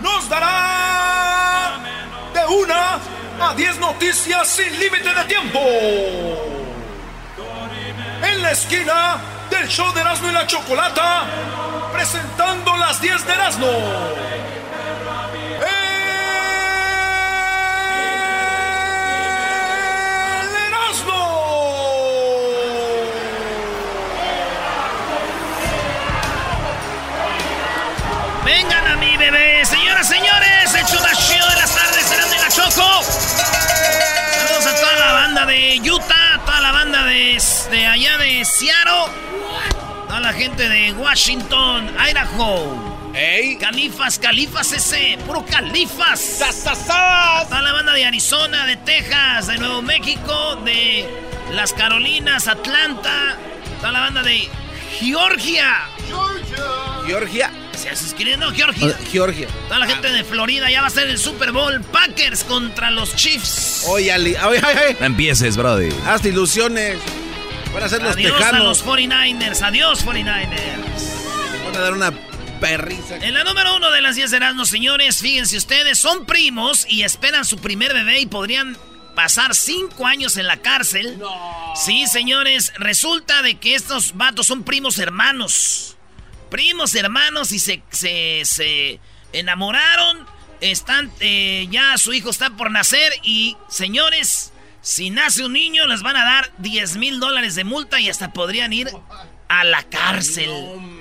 Nos dará de una a diez noticias sin límite de tiempo. En la esquina del show de Erasmo y la Chocolata, presentando las 10 de Erasmo. Saludos a toda la banda de Utah, toda la banda de, de allá de Seattle, toda la gente de Washington, Idaho. ¡Ey! Califas, Califas ese, puro Califas. ¡Sasasas! Toda la banda de Arizona, de Texas, de Nuevo México, de las Carolinas, Atlanta, toda la banda de Georgia. Georgia. ¿Se hace escribiendo Georgia? Georgia. Toda la gente de Florida ya va a ser el Super Bowl. Packers contra los Chiefs. Oye, Ali. Oye, oye. No empieces, Brody. Hazte ilusiones. Van a ser los Adiós a los 49ers. Adiós, 49ers. Van a dar una perrisa. En la número uno de las 10 de Erasmus, señores, fíjense ustedes, son primos y esperan su primer bebé y podrían pasar cinco años en la cárcel. Sí, señores, resulta de que estos vatos son primos hermanos. Primos hermanos y se, se, se enamoraron. Están, eh, ya su hijo está por nacer y, señores, si nace un niño les van a dar 10 mil dólares de multa y hasta podrían ir a la cárcel.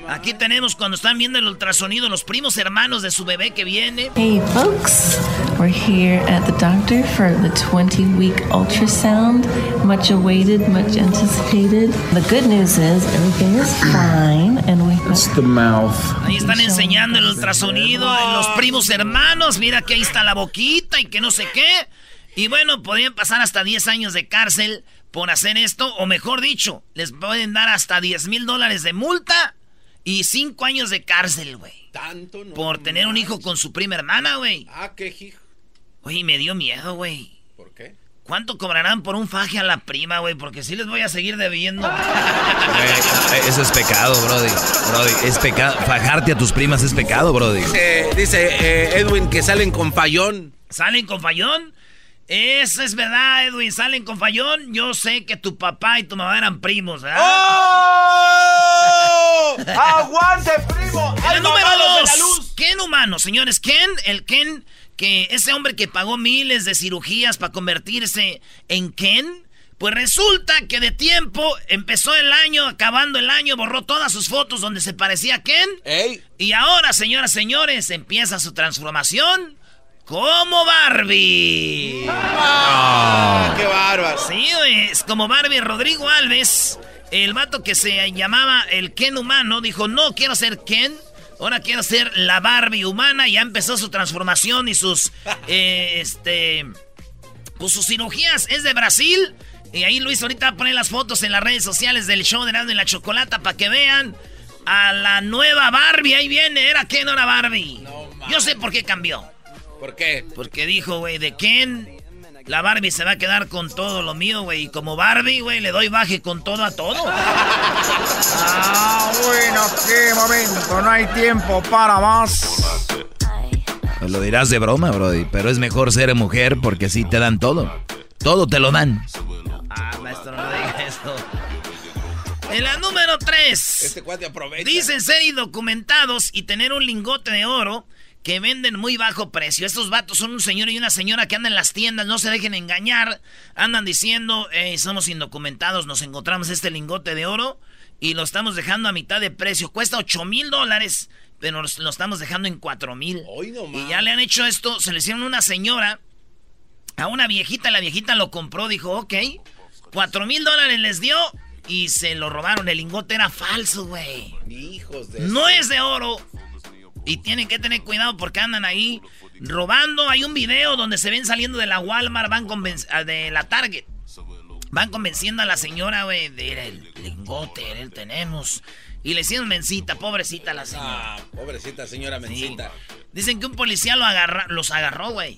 Aquí tenemos cuando están viendo el ultrasonido los primos hermanos de su bebé que viene. Hey folks, we're here at the doctor for the 20 week ultrasound. Much awaited, much anticipated. The good news is everything is fine and we It's the mouth. Ahí están enseñando el ultrasonido de los primos hermanos. Mira que ahí está la boquita y que no sé qué. Y bueno, podrían pasar hasta 10 años de cárcel por hacer esto. O mejor dicho, les pueden dar hasta 10 mil dólares de multa y 5 años de cárcel, güey. Tanto no. Por tener un hijo con su prima hermana, güey. Ah, qué hijo. Oye, me dio miedo, güey. ¿Por qué? ¿Cuánto cobrarán por un faje a la prima, güey? Porque sí les voy a seguir debiendo. Eh, Eso es pecado, Brody. Brody, es pecado. Fajarte a tus primas es pecado, Brody. Dice, dice eh, Edwin que salen con fallón. ¿Salen con fallón? Eso es verdad, Edwin. ¿Salen con fallón? Yo sé que tu papá y tu mamá eran primos, ¿verdad? ¡Oh! ¡Aguante, primo! ¡Ay, número mamados de la dos, luz! Ken humano, señores. Ken, el Ken, que ese hombre que pagó miles de cirugías para convertirse en Ken, pues resulta que de tiempo empezó el año, acabando el año, borró todas sus fotos donde se parecía a Ken. ¡Ey! Y ahora, señoras, señores, empieza su transformación como Barbie. ¡Ah! ¡Qué bárbaro! Sí, güey, es como Barbie Rodrigo Alves, el vato que se llamaba el Ken humano, dijo, no quiero ser Ken, ahora quiero ser la Barbie humana, ya empezó su transformación y sus, eh, este, pues sus cirugías, es de Brasil, y ahí Luis ahorita va a poner las fotos en las redes sociales del show de Nando y la Chocolata para que vean a la nueva Barbie, ahí viene, era Ken, ahora Barbie. Yo sé por qué cambió. ¿Por qué? Porque dijo, güey, de Ken, la Barbie se va a quedar con todo lo mío, güey. Y como Barbie, güey, le doy baje con todo a todo. Ah, bueno, qué momento, no hay tiempo para más. Pues lo dirás de broma, Brody. Pero es mejor ser mujer porque así te dan todo. Todo te lo dan. Ah, maestro, no diga eso. En la número 3. Este cuate aprovecha. Dicen ser indocumentados y tener un lingote de oro que venden muy bajo precio. Estos vatos son un señor y una señora que andan en las tiendas, no se dejen engañar. Andan diciendo, "Eh, somos indocumentados, nos encontramos este lingote de oro y lo estamos dejando a mitad de precio. Cuesta 8 mil dólares, pero lo estamos dejando en 4 mil. Y ya le han hecho esto, se le hicieron una señora, a una viejita, la viejita lo compró, dijo, ok, 4 mil dólares les dio y se lo robaron. El lingote era falso, güey. Hijos de... No es de oro. Y tienen que tener cuidado porque andan ahí robando. Hay un video donde se ven saliendo de la Walmart, van ah, de la Target. Van convenciendo a la señora, güey, de "Era el lingote, el tenemos. Y le hicieron mencita, pobrecita la señora. Ah, pobrecita señora Mencita. Dicen que un policía lo agarra, los agarró, güey.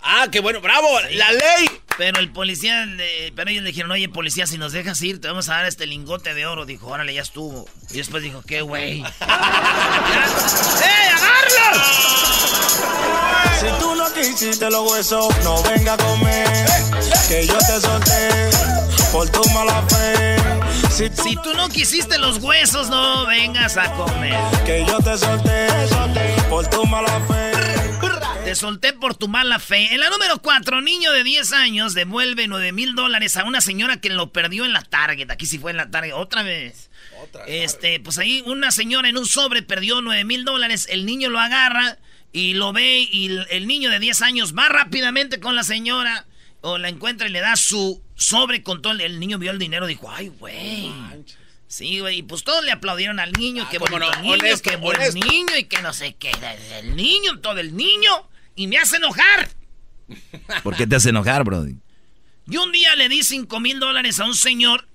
Ah, qué bueno, bravo, la ley. Pero el policía, le- pero ellos le dijeron, oye, policía, si nos dejas ir, te vamos a dar este lingote de oro. Dijo, órale, ya estuvo. Y después dijo, qué güey. ¡Eh, agarlo! Si tú no quisiste los huesos, no venga a comer. Que yo te solté por tu mala fe. Si tú, Si tú no quisiste los huesos, no vengas a comer. que yo te solté por tu mala fe. Te solté por tu mala fe. En la número 4, niño de 10 años devuelve 9 mil dólares a una señora que lo perdió en la Target. Aquí sí fue en la Target. Otra vez. Este, pues ahí una señora en un sobre perdió 9 mil dólares. El niño lo agarra y lo ve y el, niño de 10 años va rápidamente con la señora o la encuentra y le da su sobre con todo. El, niño vio el dinero y dijo, ay, güey. Sí, güey, y pues todos le aplaudieron al niño, Ah, que cómo bonito no, niño, honesto, que buen niño y que no sé qué. El niño, todo el niño, y me hace enojar. ¿Por qué te hace enojar, Brody? Yo un día le di 5 mil dólares a un señor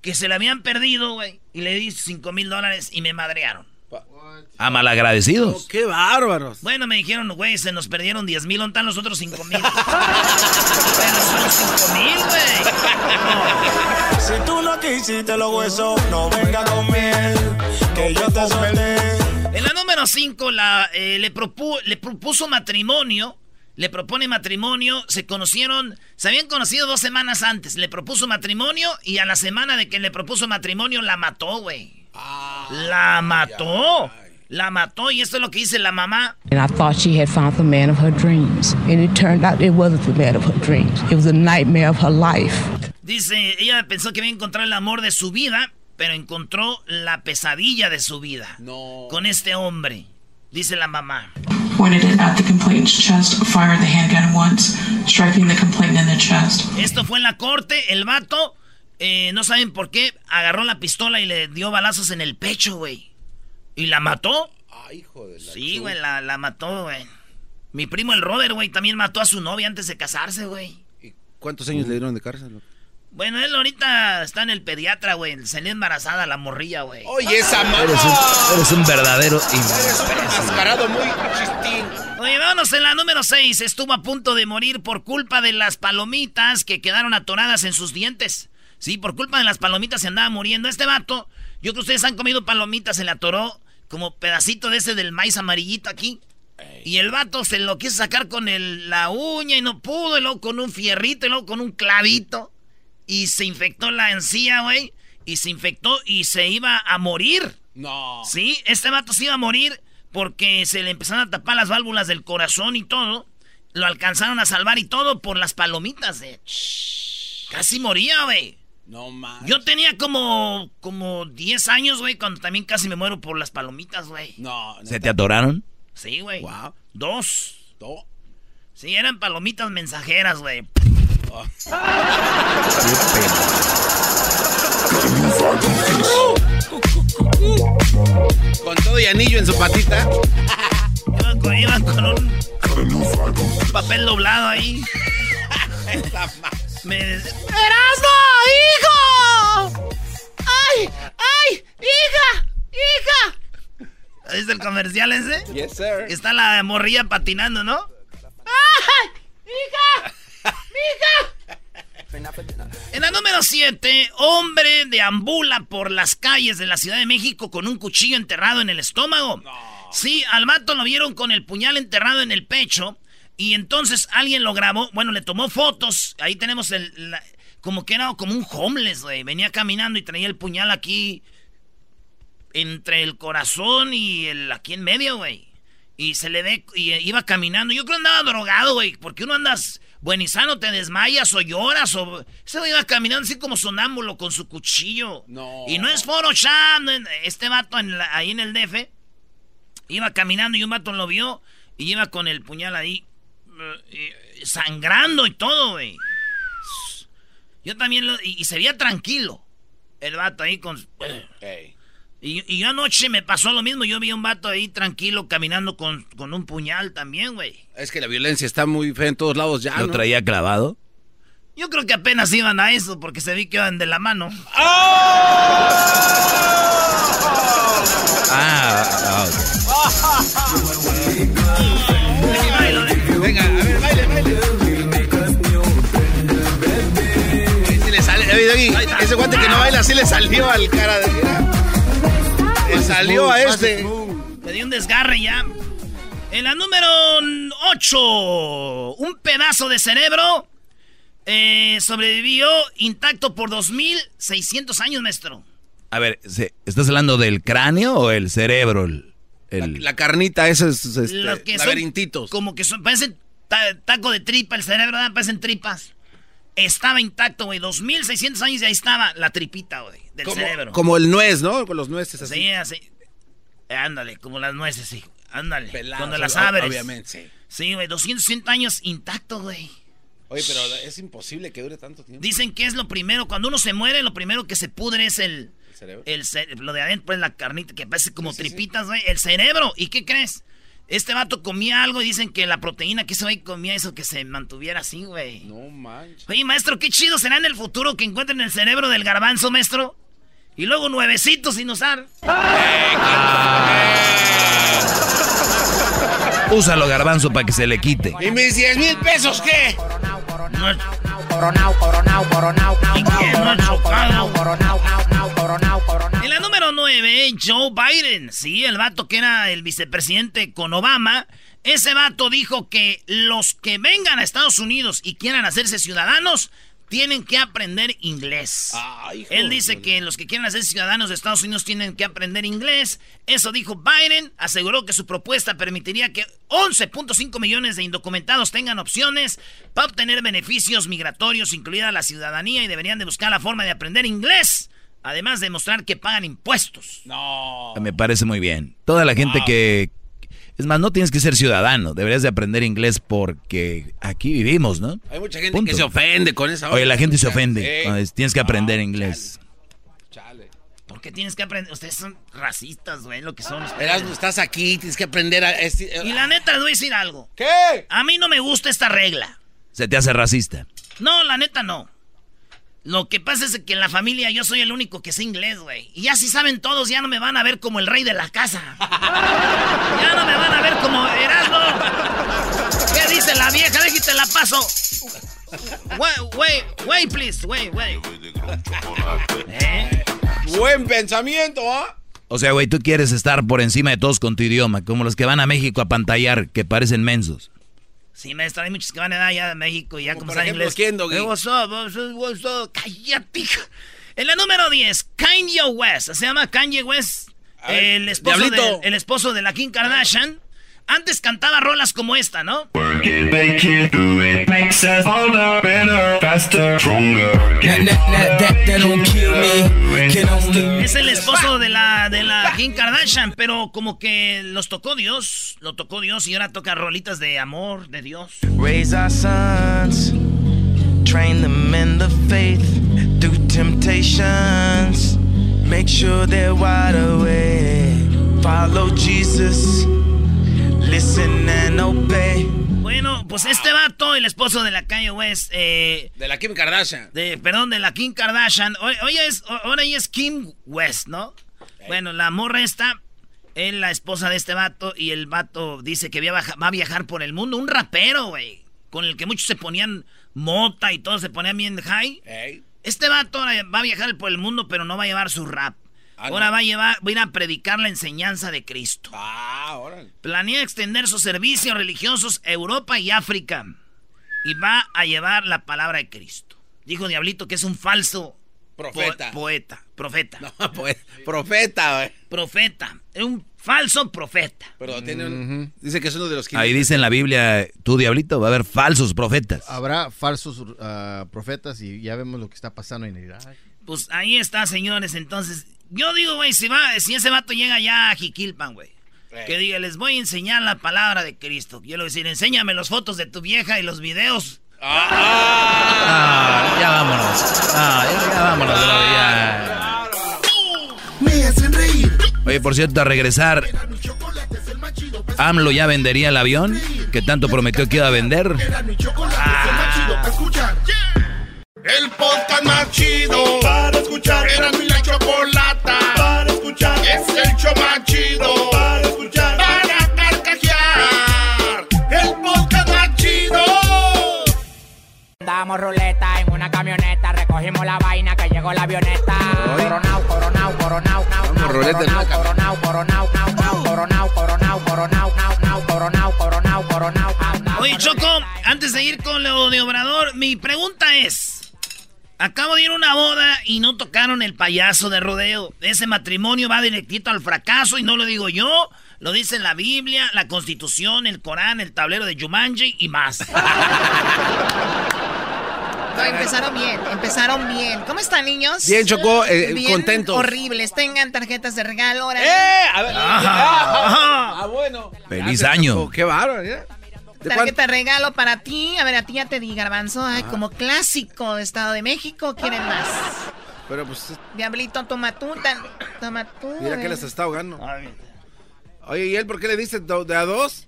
que se le habían perdido, güey, y le di 5 mil dólares y me madrearon. A malagradecidos. Qué bárbaros. Bueno, me dijeron, güey, se nos perdieron 10 mil, ¿dónde están los otros 5 mil? Pero son 5 mil, güey. Si tú no quisiste los huesos, no venga comer. Que yo te solté. En la número 5 la, eh, le, propu- le propuso matrimonio. Le propone matrimonio. Se conocieron. Se habían conocido dos semanas antes. Le propuso matrimonio. Y a la semana de que le propuso matrimonio la mató, güey. la mató. La mató. Y esto es lo que dice la mamá. And I thought she had found the man of her dreams. And it turned out it wasn't the man of her dreams. It was a nightmare of her life. Dice, ella pensó que iba a encontrar el amor de su vida. Pero encontró la pesadilla de su vida. No. Con este hombre. Dice la mamá. Esto fue en la corte. El vato, eh, no saben por qué, agarró la pistola y le dio balazos en el pecho, güey. ¿Y la mató? Ay, hijo de la Sí, güey, la, la mató, güey. Mi primo el Robert, güey, también mató a su novia antes de casarse, güey. ¿Y ¿Cuántos años le dieron de cárcel? Bueno, él ahorita está en el pediatra, güey. Salió embarazada la morrilla, güey. Oye, esa mamá. Eres un, eres un verdadero Eres un mascarado muy chistín. Oye, vámonos en la número 6. Estuvo a punto de morir por culpa de las palomitas que quedaron atoradas en sus dientes. Sí, por culpa de las palomitas se andaba muriendo. Este vato, yo creo que ustedes han comido palomitas, se le atoró como pedacito de ese del maíz amarillito aquí. Y el vato se lo quiso sacar con el- la uña y no pudo, y luego con un fierrito, y luego con un clavito. Y se infectó la encía, güey. Y se infectó y se iba a morir. No. Sí, este vato se iba a morir porque se le empezaron a tapar las válvulas del corazón y todo. Lo alcanzaron a salvar y todo por las palomitas, eh. Casi moría, güey. No más. Yo tenía como, como 10 años, güey, cuando también casi me muero por las palomitas, güey. No. ¿Se te atoraron? Sí, güey. Wow. Dos. No. Sí, eran palomitas mensajeras, güey. Con todo y anillo en su patita. Iban con, iban con un, un papel doblado ahí. Me... ¡Erasmo, hijo! ¡Ay! ¡Ay! ¡Hija! ¡Hija! ¿Viste el comercial ese? Yes, sir. Está la morrilla patinando, ¿no? ¡Ay! ¡Hija! ¡Hija! En la número 7, hombre deambula por las calles de la Ciudad de México con un cuchillo enterrado en el estómago. Sí, al vato lo vieron con el puñal enterrado en el pecho y entonces alguien lo grabó, bueno, le tomó fotos. Ahí tenemos el la- como que era como un homeless, güey. Venía caminando y traía el puñal aquí entre el corazón y el aquí en medio, güey. Y se le ve y iba caminando. Yo creo que andaba drogado, güey, porque uno andas buen y sano, te desmayas o lloras o ese güey iba caminando así como sonámbulo con su cuchillo. No. Y no es Photoshop, este vato en la- ahí en el DF iba caminando y un vato lo vio y iba con el puñal ahí eh, eh, sangrando y todo, güey. Yo también lo, y, y se veía tranquilo. El vato ahí con Ey. Y, anoche me pasó lo mismo. Yo vi a un vato ahí tranquilo caminando con, con un puñal también, güey. Es que la violencia está muy fea en todos lados ya. ¿Lo traía clavado? Yo creo que apenas iban a eso porque se vi que iban de la mano. ¡Oh! Ah, okay. Venga, a ver, baile, baile. Ese le sale, eh, David, Ese guante que no baila, así le salió al cara de. Le salió a este. Le dio un desgarre ya. En la número 8, un pedazo de cerebro eh, sobrevivió intacto por 2600 años, maestro. A ver, ¿se- ¿estás hablando del cráneo o el cerebro? El, el- La carnita, esos este, Los que son laberintitos. Como que son, parecen ta- taco de tripa, el cerebro, ¿verdad? parecen tripas. Estaba intacto, güey. 2600 años y ahí estaba la tripita, güey, del como, cerebro. como el nuez, ¿no? Con los nueces así. Sí, así. Eh, Ándale, como las nueces, sí. Ándale. Cuando las abres. Obviamente, sí. Sí, güey, 260 años intacto, güey. Oye, pero es imposible que dure tanto tiempo. Dicen que es lo primero, cuando uno se muere, lo primero que se pudre es el... ¿El cerebro? el lo de adentro, pues la carnita que parece como tripitas, güey. El cerebro. ¿Y qué crees? Este vato comía algo y dicen que la proteína que ese güey comía hizo que se mantuviera así, güey. No manches. Oye, maestro, qué chido será en el futuro que encuentren el cerebro del garbanzo, maestro. Y luego nuevecitos sin usar. Úsalo, garbanzo, para que se le quite. ¿Y mis 10 mil pesos qué? No es chocado. En la número 9, Joe Biden. Sí, el vato que era el vicepresidente con Obama. Ese vato dijo que los que vengan a Estados Unidos y quieran hacerse ciudadanos tienen que aprender inglés. Ay, Él dice que los que quieran hacer ciudadanos de Estados Unidos tienen que aprender inglés. Eso dijo Biden. Aseguró que su propuesta permitiría que 11.5 millones de indocumentados tengan opciones para obtener beneficios migratorios, incluida la ciudadanía, y deberían de buscar la forma de aprender inglés. Además de mostrar que pagan impuestos. No. Me parece muy bien. Toda la gente que... Es más, no tienes que ser ciudadano. Deberías de aprender inglés porque aquí vivimos, ¿no? Hay mucha gente Punto. que se ofende con esa Oye, la gente se ofende. Tienes que aprender inglés. Chale. ¿Por qué tienes que aprender? Ustedes son racistas, güey, lo que son. Erasmo, estás aquí, tienes que aprender a... esti- Y la neta, les voy a decir algo. ¿Qué? A mí no me gusta esta regla. Se te hace racista. No, la neta no. Lo que pasa es que en la familia yo soy el único que sé inglés, güey. Y ya si saben todos, ya no me van a ver como el rey de la casa. ya no me van a ver como Erasmo. ¿Qué dice la vieja? Déjate la paso. Wait, wait, wait, please. Wait, wait. ¿Eh? Buen pensamiento, ¿ah? O sea, güey, tú quieres estar por encima de todos con tu idioma, como los que van a México a pantallar, que parecen mensos. Sí, maestro, hay muchos que van a allá de México y ya como saben inglés. ¿quién, Doggy? What's up, what's up? Cállate. En la número 10, Kanye West. Se llama Kanye West. Ver, El esposo, de, el esposo de la Kim Kardashian. Antes cantaba rolas como esta, ¿no? Es el esposo de la, de la Kim Kardashian, pero como que los tocó Dios. Lo tocó Dios y ahora toca rolitas de amor, de Dios. Raise our sons, train them in the faith through temptations. Make sure they're wide awake. Follow Jesus, listen and obey. Bueno, pues este vato, el esposo de la Kanye West, eh, De la Kim Kardashian. de, perdón, de la Kim Kardashian. Hoy, hoy es, ho- ahora ella es Kim West, ¿no? Bueno, la morra esta es la esposa de este vato y el vato dice que va a baja- va a viajar por el mundo. Un rapero, güey, con el que muchos se ponían mota y todos se ponían bien high. Este vato ahora va a viajar por el mundo, pero no va a llevar su rap. Ah, ahora ¿no? va a llevar, va a ir a predicar la enseñanza de Cristo. Ah, ahora. Planea extender sus servicios religiosos a Europa y África. Y va a llevar la palabra de Cristo. Dijo Diablito que es un falso Profeta. po- poeta. Profeta. No, pues, profeta, güey. Profeta. Es un falso profeta. Pero tiene un... Dice que es uno de los... Ahí dice en la Biblia, tú diablito, va a haber falsos profetas. Habrá falsos ah, profetas y ya vemos lo que está pasando en Irak. Pues ahí está, señores. Entonces, yo digo, güey, si, va, si ese vato llega ya a Jiquilpan, güey. Que diga, les voy a enseñar la palabra de Cristo. Yo le voy a decir, enséñame las fotos de tu vieja y los videos. Ah, ya vámonos. Ah, ya, ya vámonos, brother, ya. Me hacen reír. Oye, por cierto, a regresar, AMLO ya vendería el avión que tanto prometió que iba a vender. El podcast más chido para escuchar. Era mi la chocolata para escuchar. Es el show más chido para escuchar. Para carcajear. El podcast más chido. Damos ruleta en una camioneta, recogimos cogimos la vaina que llegó la avioneta. Coronao, coronao, coronao, nao, nao, ruleta en una coronao, coronao, coronao, nao, coronao, coronao, coronao, nao, nao, coronao, coronao, coronao, nao, nao. Oye, Choco, antes de ir con lo de Obrador, mi pregunta es... Acabo de ir a una boda y no tocaron el payaso de rodeo. Ese matrimonio va directito al fracaso y no lo digo yo, lo dice la Biblia, la Constitución, el Corán, el tablero de Jumanji y más. No, empezaron bien, empezaron bien. ¿Cómo están, niños? Bien, Chocó, eh, Bien contentos. Horribles. Tengan tarjetas de regalo. Ahora. ¡Eh! A ver. Ajá, ajá. Ah, bueno. Feliz Gracias, año. Qué bárbaro, ¿eh? ¿De Tarjeta regalo para ti. A ver, a ti ya te di, Garbanzo. Ay, como clásico de Estado de México. ¿Quieren más? Pero pues, Diablito, toma tú. tan- Toma tú. mira que les está ahogando. Oye, ¿y él por qué le dice do- de a dos?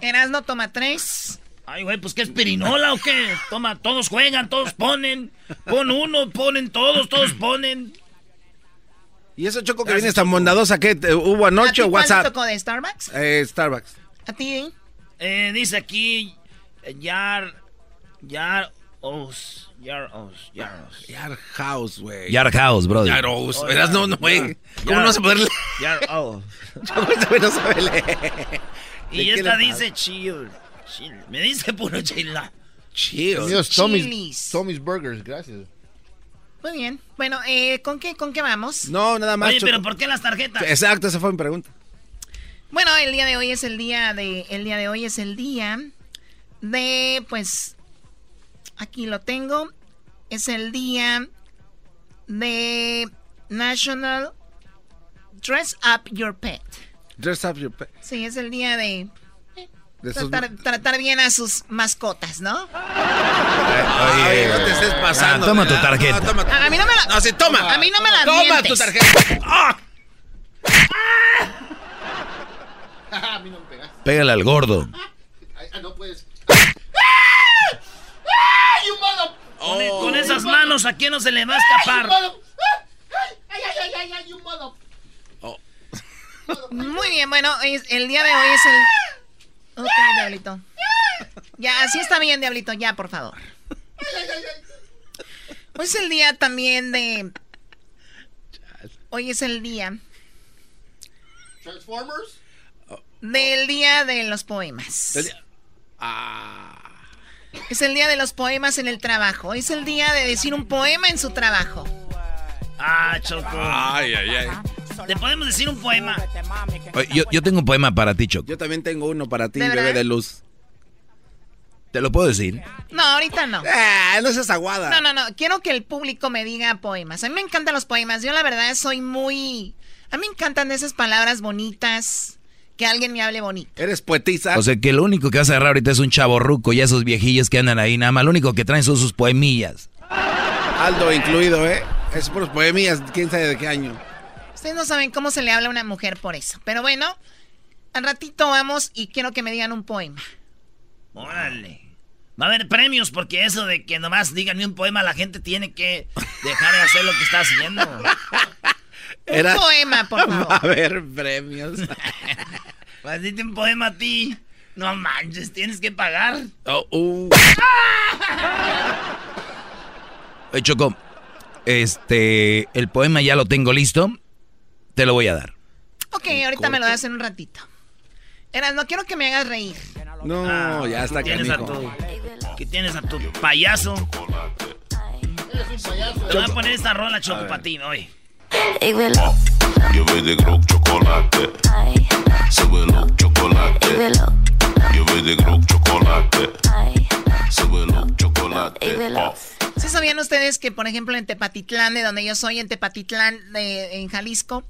Erasno, toma tres. Ay, güey, pues ¿qué es pirinola o qué? Toma, todos juegan, todos ponen. Pon uno, ponen todos, todos ponen. ¿Y eso Choco que viene tan bondadosa que hubo anoche ¿A o WhatsApp? tocó de Starbucks? Eh, Starbucks. ¿A ti? Eh, dice aquí, eh, Yar, Yar Os, Yar Os, Yar Os. Yard House, güey. Yard House, brother. Yard House. Verás, no, no, güey. ¿Cómo no vas a poder leer? Yar Os. Güey no sabe leer. Y ¿De qué esta dice chill, chill. Me dice puro chila. Chill. Es Tommy's, Chilis. Tommy's Burgers, gracias. Muy bien. Bueno, eh, ¿con, qué, ¿con qué vamos? No, nada más. Oye, pero ¿por qué las tarjetas? Exacto, esa fue mi pregunta. Bueno, el día de hoy es el día de. El día de hoy es el día de. Pues. Aquí lo tengo. Es el día de National Dress Up Your Pet. Dress up your pet. Sí, es el día de tratar, tratar bien a sus mascotas, ¿no? Oye, no te estés pasando. Ah, toma tu tarjeta. No, toma tu- A, a mí no me la. No, sí, toma. A mí no me la Toma mientes. tu tarjeta. ¡Ah! a mí no me pegaste. Pégale al gordo. Ay, ah, no puedes. Con, e- con esas manos, ¿a quién no se le va a escapar? Ay, ay, ay, ay, ay, you mother. Muy bien, bueno, es- el día de hoy es el. Ok, Diablito. Ya, así está bien, Diablito, ya, por favor. Hoy es el día también de. Hoy es el día Transformers. Del día de los poemas. El día- Ah. Es el día de los poemas en el trabajo. Es el día de decir un poema en su trabajo. Ah, Choco. Ay, ay, ay. Te podemos decir un poema. Oye, Yo, yo tengo un poema para ti, Choco. Yo también tengo uno para ti, ¿De bebé de luz. ¿Te lo puedo decir? No, ahorita no. Ah, no seas aguada. No, no, no. Quiero que el público me diga poemas. A mí me encantan los poemas. Yo, la verdad, soy muy. A mí me encantan esas palabras bonitas. Que alguien me hable bonito. Eres poetisa. O sea que lo único que vas a agarrar ahorita es un chavo ruco y esos viejillos que andan ahí, nada más lo único que traen son sus poemillas. Aldo incluido, ¿eh? Es por los poemillas, quién sabe de qué año. Ustedes no saben cómo se le habla a una mujer por eso. Pero bueno, al ratito vamos y quiero que me digan un poema. Órale. Va a haber premios porque eso de que nomás díganme un poema, la gente tiene que dejar de hacer lo que está haciendo. Era- Un poema, por favor. A ver, premios. Pues dite un poema a ti. No manches, tienes que pagar. Oh, uh. Oye, Choco, este, el poema ya lo tengo listo. Te lo voy a dar. Ok, ahorita me lo das en un ratito. Eras, no quiero que me hagas reír. No, ya está ¿Qué tienes a tu, ¿Qué tienes a tu payaso? Te voy a poner esta rola, Choco, para ti, oye. Yo voy de Grok chocolate. Súbelo chocolate. Yo voy de Grok chocolate. Súbelo chocolate. Oh. ¿Sí sabían ustedes que, por ejemplo, en Tepatitlán, de donde yo soy, en Tepatitlán, de- en Jalisco,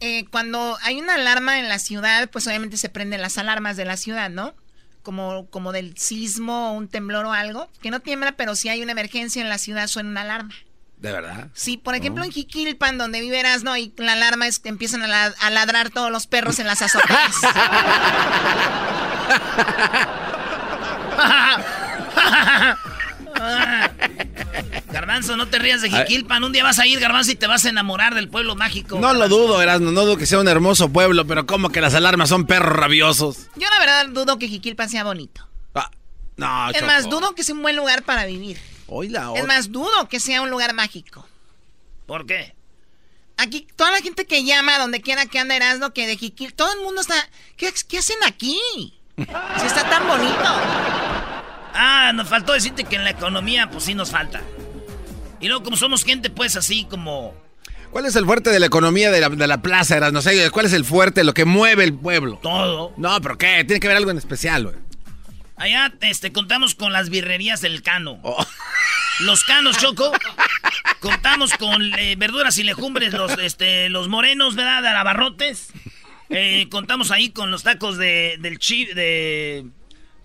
eh, cuando hay una alarma en la ciudad, pues obviamente se prenden las alarmas de la ciudad, ¿no? Como, como del sismo o un temblor o algo, que no tiembla, pero si hay una emergencia en la ciudad suena una alarma. ¿De verdad? Sí, por ejemplo, en Jiquilpan, donde viverás, ¿no? Y la alarma es que empiezan a, la- a ladrar todos los perros en las azoteas. Garbanzo, no te rías de Jiquilpan. Un día vas a ir, Garbanzo, y te vas a enamorar del pueblo mágico. No lo dudo, Erasmo, no dudo que sea un hermoso pueblo, pero como que las alarmas son perros rabiosos. Yo la verdad dudo que Jiquilpan sea bonito. No, es Choco. más, dudo que sea un buen lugar para vivir. Hoy la Es más, dudo que sea un lugar mágico. ¿Por qué? Aquí, toda la gente que llama, donde quiera que anda Erasmo, que de Jiquil, todo el mundo está... ¿Qué, qué hacen aquí? Si está tan bonito. Ah, nos faltó decirte que en la economía, pues sí nos falta. Y luego, como somos gente, pues así como. ¿Cuál es el fuerte de la economía de la, de la plaza, Erasmo? ¿Cuál es el fuerte, lo que mueve el pueblo? Todo. No, pero ¿qué? Tiene que haber algo en especial, güey. Allá este, contamos con las birrerías del Cano. Los Canos, Choco. contamos con eh, verduras y legumbres, los, este, los morenos, ¿verdad? De abarrotes. Eh, contamos ahí con los tacos de, del chi, de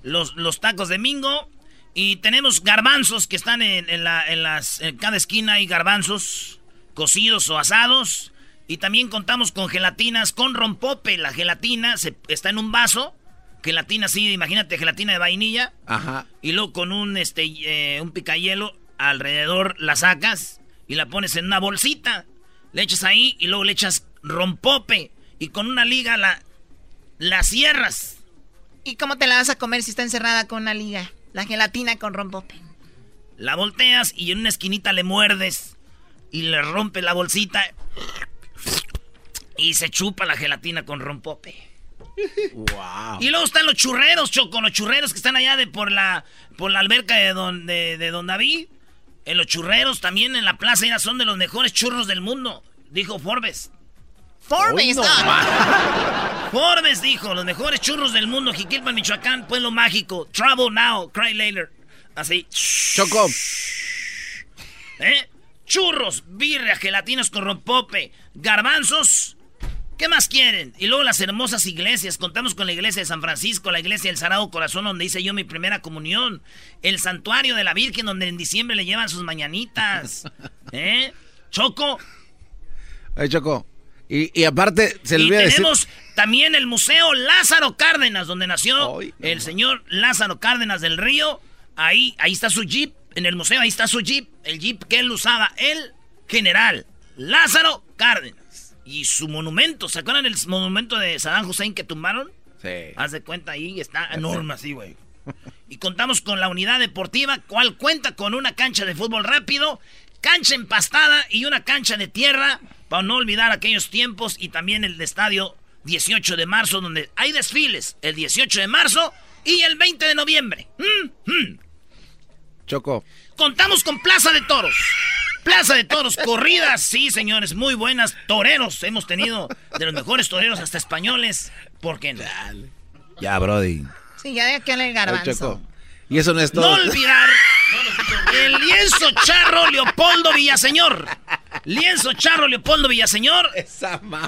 los, los tacos de Mingo. Y tenemos garbanzos que están en, en la, en las, en cada esquina hay garbanzos cocidos o asados. Y también contamos con gelatinas con rompope. La gelatina se, está en un vaso. Gelatina así, imagínate, gelatina de vainilla. Ajá. Y luego con un, este, eh, un picayelo alrededor la sacas y la pones en una bolsita. Le echas ahí y luego le echas rompope. Y con una liga la, la cierras. ¿Y cómo te la vas a comer si está encerrada con una liga? La gelatina con rompope. La volteas y en una esquinita le muerdes. Y le rompe la bolsita. Y se chupa la gelatina con rompope. Wow. Y luego están los churreros, Choco, los churreros que están allá de por la por la alberca de don, de, de don David. En los churreros también en la plaza ya son de los mejores churros del mundo, dijo Forbes. Forbes, no, ah. Forbes dijo, los mejores churros del mundo, Jiquilpan, Michoacán, pueblo mágico. Travel now, cry later. Así. Choco. ¿Eh? Churros, birria, gelatinas con rompope, garbanzos. ¿Qué más quieren? Y luego las hermosas iglesias. Contamos con la iglesia de San Francisco, la iglesia del Sagrado Corazón, donde hice yo mi primera comunión. El santuario de la Virgen, donde en diciembre le llevan sus mañanitas. ¿Eh? Choco. Ay, Choco. Y, y aparte, se le decir. tenemos también el Museo Lázaro Cárdenas, donde nació el señor Lázaro Cárdenas del Río. Ahí, ahí está su jeep. En el museo ahí está su jeep. El jeep que él usaba, el general Lázaro Cárdenas. Y su monumento, ¿se acuerdan del monumento de Saddam Hussein que tumbaron? Sí. Haz de cuenta ahí, está enorme así, güey. Y contamos con la unidad deportiva, cual cuenta con una cancha de fútbol rápido, cancha empastada y una cancha de tierra, para no olvidar aquellos tiempos, y también el estadio 18 de marzo, donde hay desfiles el 18 de marzo y el 20 de noviembre. Mm, mm. Choco. Contamos con Plaza de Toros. Plaza de Toros, corridas, sí, señores, muy buenas. Toreros, hemos tenido de los mejores toreros hasta españoles. ¿Por qué no? Ya, Brody. Sí, ya de aquí Ay, garbanzo. Y eso no es No todo. olvidar el lienzo charro Leopoldo Villaseñor. Lienzo charro Leopoldo Villaseñor.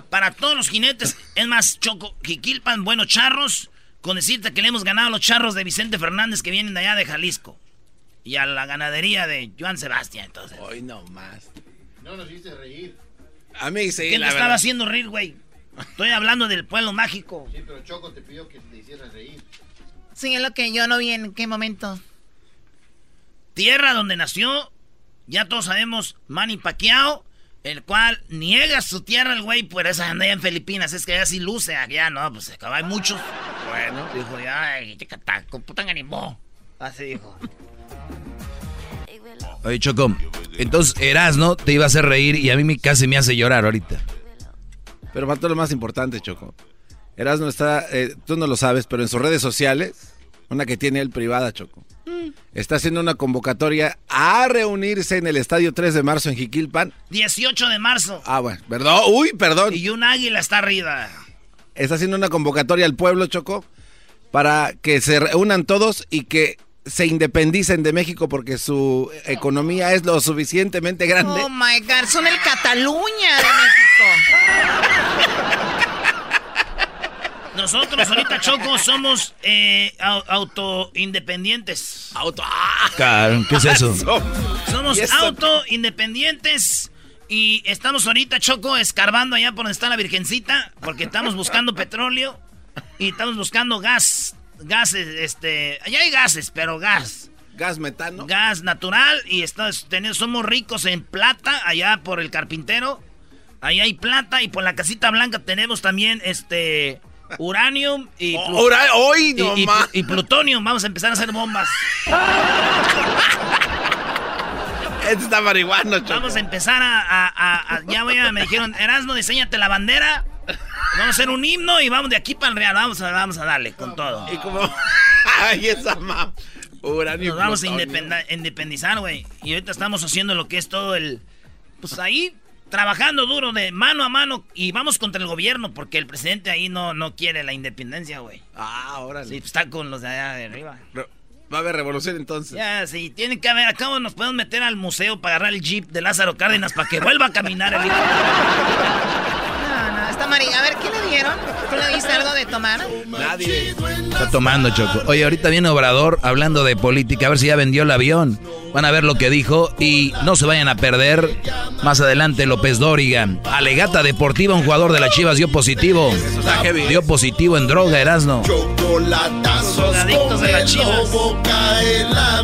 Para todos los jinetes. Es más, Choco, Jiquilpan, buenos charros. Con decirte que le hemos ganado a los charros de Vicente Fernández que vienen de allá de Jalisco. Y a la ganadería de Joan Sebastián, entonces. Hoy no más. No nos hiciste reír. A mí sí, ¿Quién la te estaba haciendo reír, güey? Estoy hablando del pueblo mágico. Sí, pero Choco te pidió que te hicieras reír. Sí, es lo que yo no vi en qué momento. Tierra donde nació, ya todos sabemos, Manny Pacquiao, el cual niega su tierra el güey, pues esa anda allá en Filipinas, es que allá sí luce, allá no, pues acá hay muchos. Bueno, dijo, ay, chicataco, puta animó. Así dijo. Oye, Choco, entonces Erasno te iba a hacer reír y a mí me- casi me hace llorar ahorita. Pero faltó lo más importante, Choco. Erasmo está, eh, tú no lo sabes, pero en sus redes sociales, una que tiene él privada, Choco, está haciendo una convocatoria a reunirse en el estadio 3 de marzo en Jiquilpan. 18 de marzo. Ah, bueno, perdón, uy, perdón. Y un águila está arriba. Está haciendo una convocatoria al pueblo, Choco, para que se reúnan todos y que se independicen de México porque su economía es lo suficientemente grande. Oh my God, son el Cataluña de México. Nosotros ahorita, Choco, somos eh, au- autoindependientes. Auto. Claro, ¿qué es eso? Somos autoindependientes y estamos ahorita, Choco, escarbando allá por donde está la Virgencita, porque estamos buscando petróleo y estamos buscando gas. Gases, este. Allá hay gases, pero gas. Gas metano. Gas natural y estamos, teniendo- somos ricos en plata allá por el carpintero. Ahí hay plata y por la casita blanca tenemos también este uranium y, Oh, hoy y- y- nomás. y plutonio. Vamos a empezar a hacer bombas. Este está marihuano, Choco. Vamos a empezar a, a- a- a- ya voy a, me dijeron, Erasmo, diseñate la bandera. Vamos a hacer un himno y vamos de aquí para el Real. Vamos a, vamos a darle con todo. Y como... Ay, esa ma... Uranio Nos vamos a independizar, güey. Y ahorita estamos haciendo lo que es todo el... Pues ahí, trabajando duro de mano a mano. Y vamos contra el gobierno porque el presidente ahí no, no quiere la independencia, güey. Ah, órale. Sí, pues está con los de allá de arriba. Re- Va a haber revolución entonces. Ya, sí, tiene que haber. Acá nos podemos meter al museo para agarrar el jeep de Lázaro Cárdenas para que vuelva a caminar el hijo. No, no, está Mari. A ver, ¿qué le dieron? ¿Tú le diste algo de tomar? Nadie. Está tomando, Choco. Oye, ahorita viene Obrador hablando de política, a ver si ya vendió el avión. Van a ver lo que dijo y no se vayan a perder. Más adelante, López Dóriga. Alegata deportiva, un jugador de las Chivas dio positivo. Dio positivo en droga, Erasno. Chocolatazos las Chivas. boca en la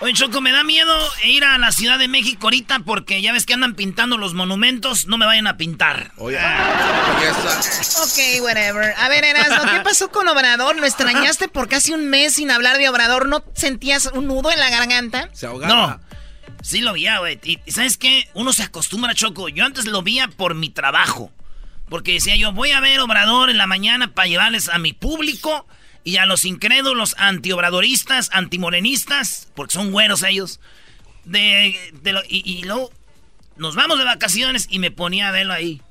Oye, Choco, me da miedo ir a la Ciudad de México ahorita porque ya ves que andan pintando los monumentos. No me vayan a pintar. Oye, está. Ok, whatever. A ver, Erasmo, ¿qué pasó con Obrador? ¿Lo extrañaste por casi un mes sin hablar de Obrador? ¿No sentías un nudo en la garganta? Se ahogaba. No. Sí lo veía, güey. Y, y ¿sabes qué? Uno se acostumbra, Choco. Yo antes lo veía por mi trabajo. Porque decía yo, voy a ver Obrador en la mañana para llevarles a mi público y a los incrédulos antiobradoristas, antimorenistas, porque son güeros ellos. De, de lo- y, y luego nos vamos de vacaciones y me ponía a verlo ahí.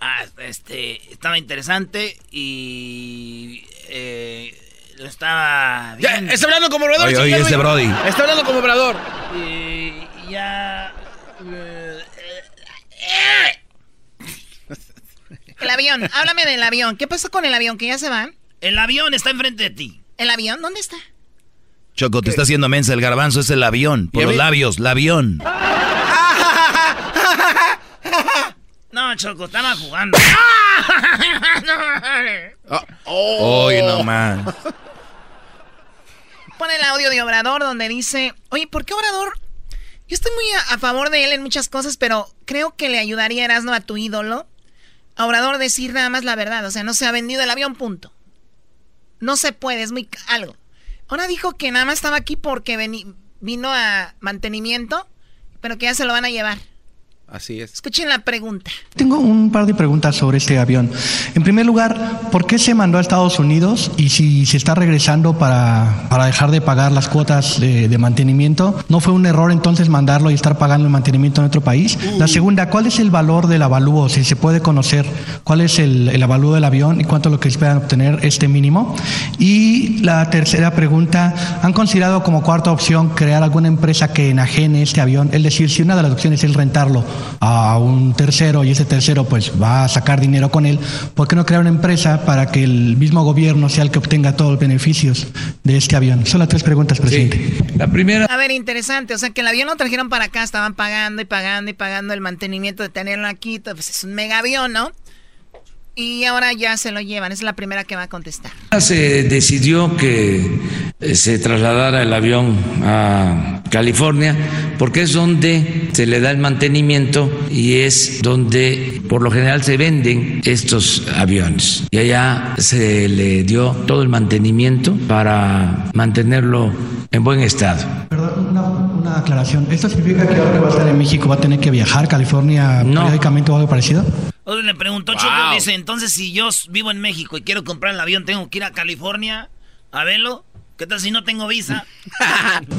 Ah, este, estaba interesante y eh, lo estaba Ya, bien. está hablando como obrador. Oye, oye, güey. Brody. Está hablando como obrador. Y ya. eh, El avión, háblame del avión. ¿Qué pasó con el avión? ¿Que ya se va? El avión está enfrente de ti. ¿El avión? ¿Dónde está? Choco, te está haciendo mensa el garbanzo, es el avión. Por ¿Y a los labios, el avión. No, Choco, estaba jugando. Ah, oh. No más. Pon el audio de Obrador donde dice, oye, ¿por qué Obrador? Yo estoy muy a, a favor de él en muchas cosas, pero creo que le ayudaría Erasmo a tu ídolo. A Obrador decir nada más la verdad, o sea, no se ha vendido el avión, punto. No se puede, es muy algo. Ahora dijo que nada más estaba aquí porque vino a mantenimiento, pero que ya se lo van a llevar. Así es. Escuchen la pregunta. Tengo un par de preguntas sobre este avión. En primer lugar, ¿por qué se mandó a Estados Unidos y si se está regresando para, para dejar de pagar las cuotas de, de mantenimiento? ¿No fue un error entonces mandarlo y estar pagando el mantenimiento en otro país? La segunda, ¿cuál es el valor del avalúo? Si se puede conocer cuál es el, el avalúo del avión y cuánto es lo que esperan obtener este mínimo. Y la tercera pregunta, ¿han considerado como cuarta opción crear alguna empresa que enajene este avión? Es decir, si una de las opciones es rentarlo a un tercero y ese tercero pues va a sacar dinero con él, ¿por qué no crear una empresa para que el mismo gobierno sea el que obtenga todos los beneficios de este avión? Son las tres preguntas, presidente. La primera. A ver, interesante. O sea, que el avión lo trajeron para acá, estaban pagando y pagando y pagando el mantenimiento de tenerlo aquí. todo, Pues es un mega avión, ¿no? Y ahora ya se lo llevan. Es la primera que va a contestar. Se decidió que eh, se trasladara el avión a California porque es donde se le da el mantenimiento y es donde por lo general se venden estos aviones. Y allá se le dio todo el mantenimiento para mantenerlo en buen estado. Perdón, una, una aclaración. ¿Esto significa que ahora que va a estar en México va a tener que viajar a California periódicamente o algo parecido? Otro le preguntó Choco, dice, entonces si yo vivo en México y quiero comprar el avión, ¿tengo que ir a California a verlo? ¿Qué tal si no tengo visa?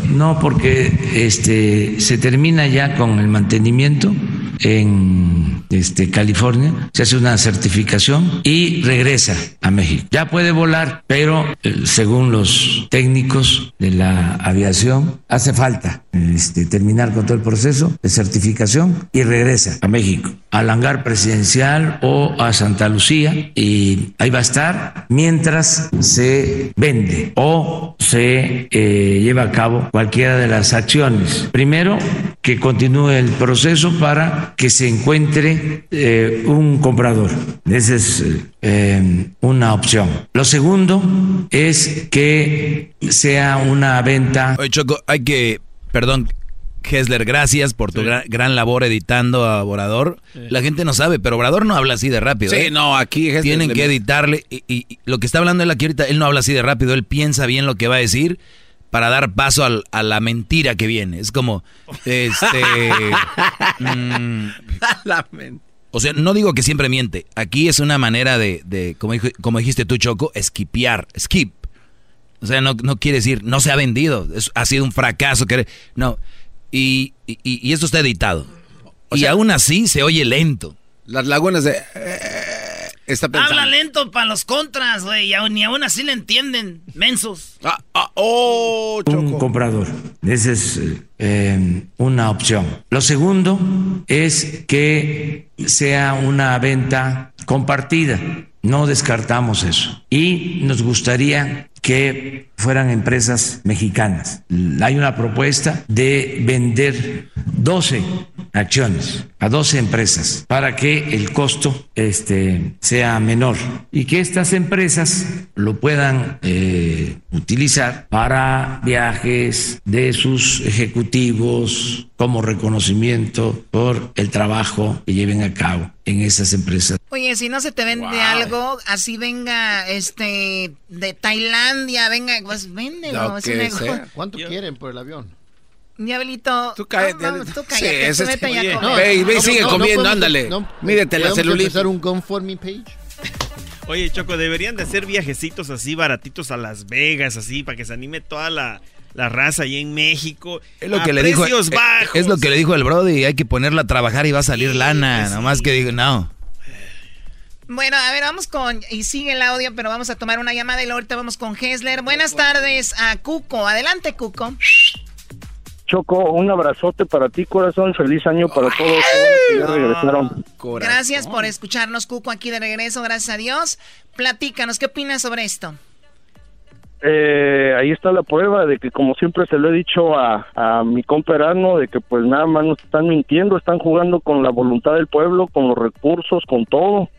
No, porque este se termina ya con el mantenimiento en este California, se hace una certificación y regresa a México. Ya puede volar, pero eh, según los técnicos de la aviación hace falta este, terminar con todo el proceso de certificación y regresa a México, al hangar presidencial o a Santa Lucía y ahí va a estar mientras se vende o se eh, lleva a cabo cualquiera de las acciones. Primero, que continúe el proceso para que se encuentre eh, un comprador. Esa es eh, una opción. Lo segundo es que sea una venta. Oye, Choco, hay que, perdón, Hessler, gracias por tu gran, gran labor editando a Obrador. La gente no sabe, pero Obrador no habla así de rápido. Sí, ¿eh? no, aquí Hessler Tienen que editarle. Y, y- y lo que está hablando él aquí ahorita, él no habla así de rápido. Él piensa bien lo que va a decir para dar paso al- a la mentira que viene. Es como, este... mm, o sea, no digo que siempre miente. Aquí es una manera de, de como, como dijiste tú, Choco, esquipear, skip. O sea, no, no quiere decir, no se ha vendido, es- ha sido un fracaso. Que, no, y, y- y esto está editado. y aún así se oye lento. Las lagunas de... eh, está pensando. Habla lento para los contras, güey. y aún- Ni aún así le entienden. Mensos. Ah, oh, un comprador. Esa es eh, una opción. Lo segundo es que sea una venta compartida. No descartamos eso. Y nos gustaría que fueran empresas mexicanas. Hay una propuesta de vender 12 acciones a 12 empresas para que el costo este, sea menor y que estas empresas lo puedan eh, utilizar para viajes de sus ejecutivos como reconocimiento por el trabajo que lleven a cabo en esas empresas. Oye, si no se te vende algo, así venga este de Tailandia, venga, pues véndelo. Lo es que un sea. ¿Cuánto quieren por el avión? Diablito. Tú cállate. tú Sí, cállate. ese tú es- vete ya a Oye, comer. Ve, ve, No, sigue no, no comiendo, ándale. no, Mídete la ¿podemos celulita. empezar un GoFundMe page? Oye, Choco, deberían de hacer viajecitos así baratitos a Las Vegas, así, para que se anime toda la, la raza ahí en México. Es lo a que le dijo. precios eh, bajos. Es lo que le dijo el Brody. Hay que ponerla a trabajar y va a salir lana. Nomás que digo, no. Bueno, a ver, vamos con. Y sigue el audio, pero vamos a tomar una llamada y luego ahorita vamos con Hessler. Buenas tardes a Cuco. Adelante, Cuco. Choco, un abrazote para ti, corazón. Feliz año para todos. Ya regresaron. Gracias por escucharnos, Cuco, aquí de regreso. Gracias a Dios. Platícanos, ¿qué opinas sobre esto? Eh, ahí está la prueba de que, como siempre se lo he dicho a, a mi compa Erasmo, de que pues nada más nos están mintiendo, están jugando con la voluntad del pueblo, con los recursos, con todo.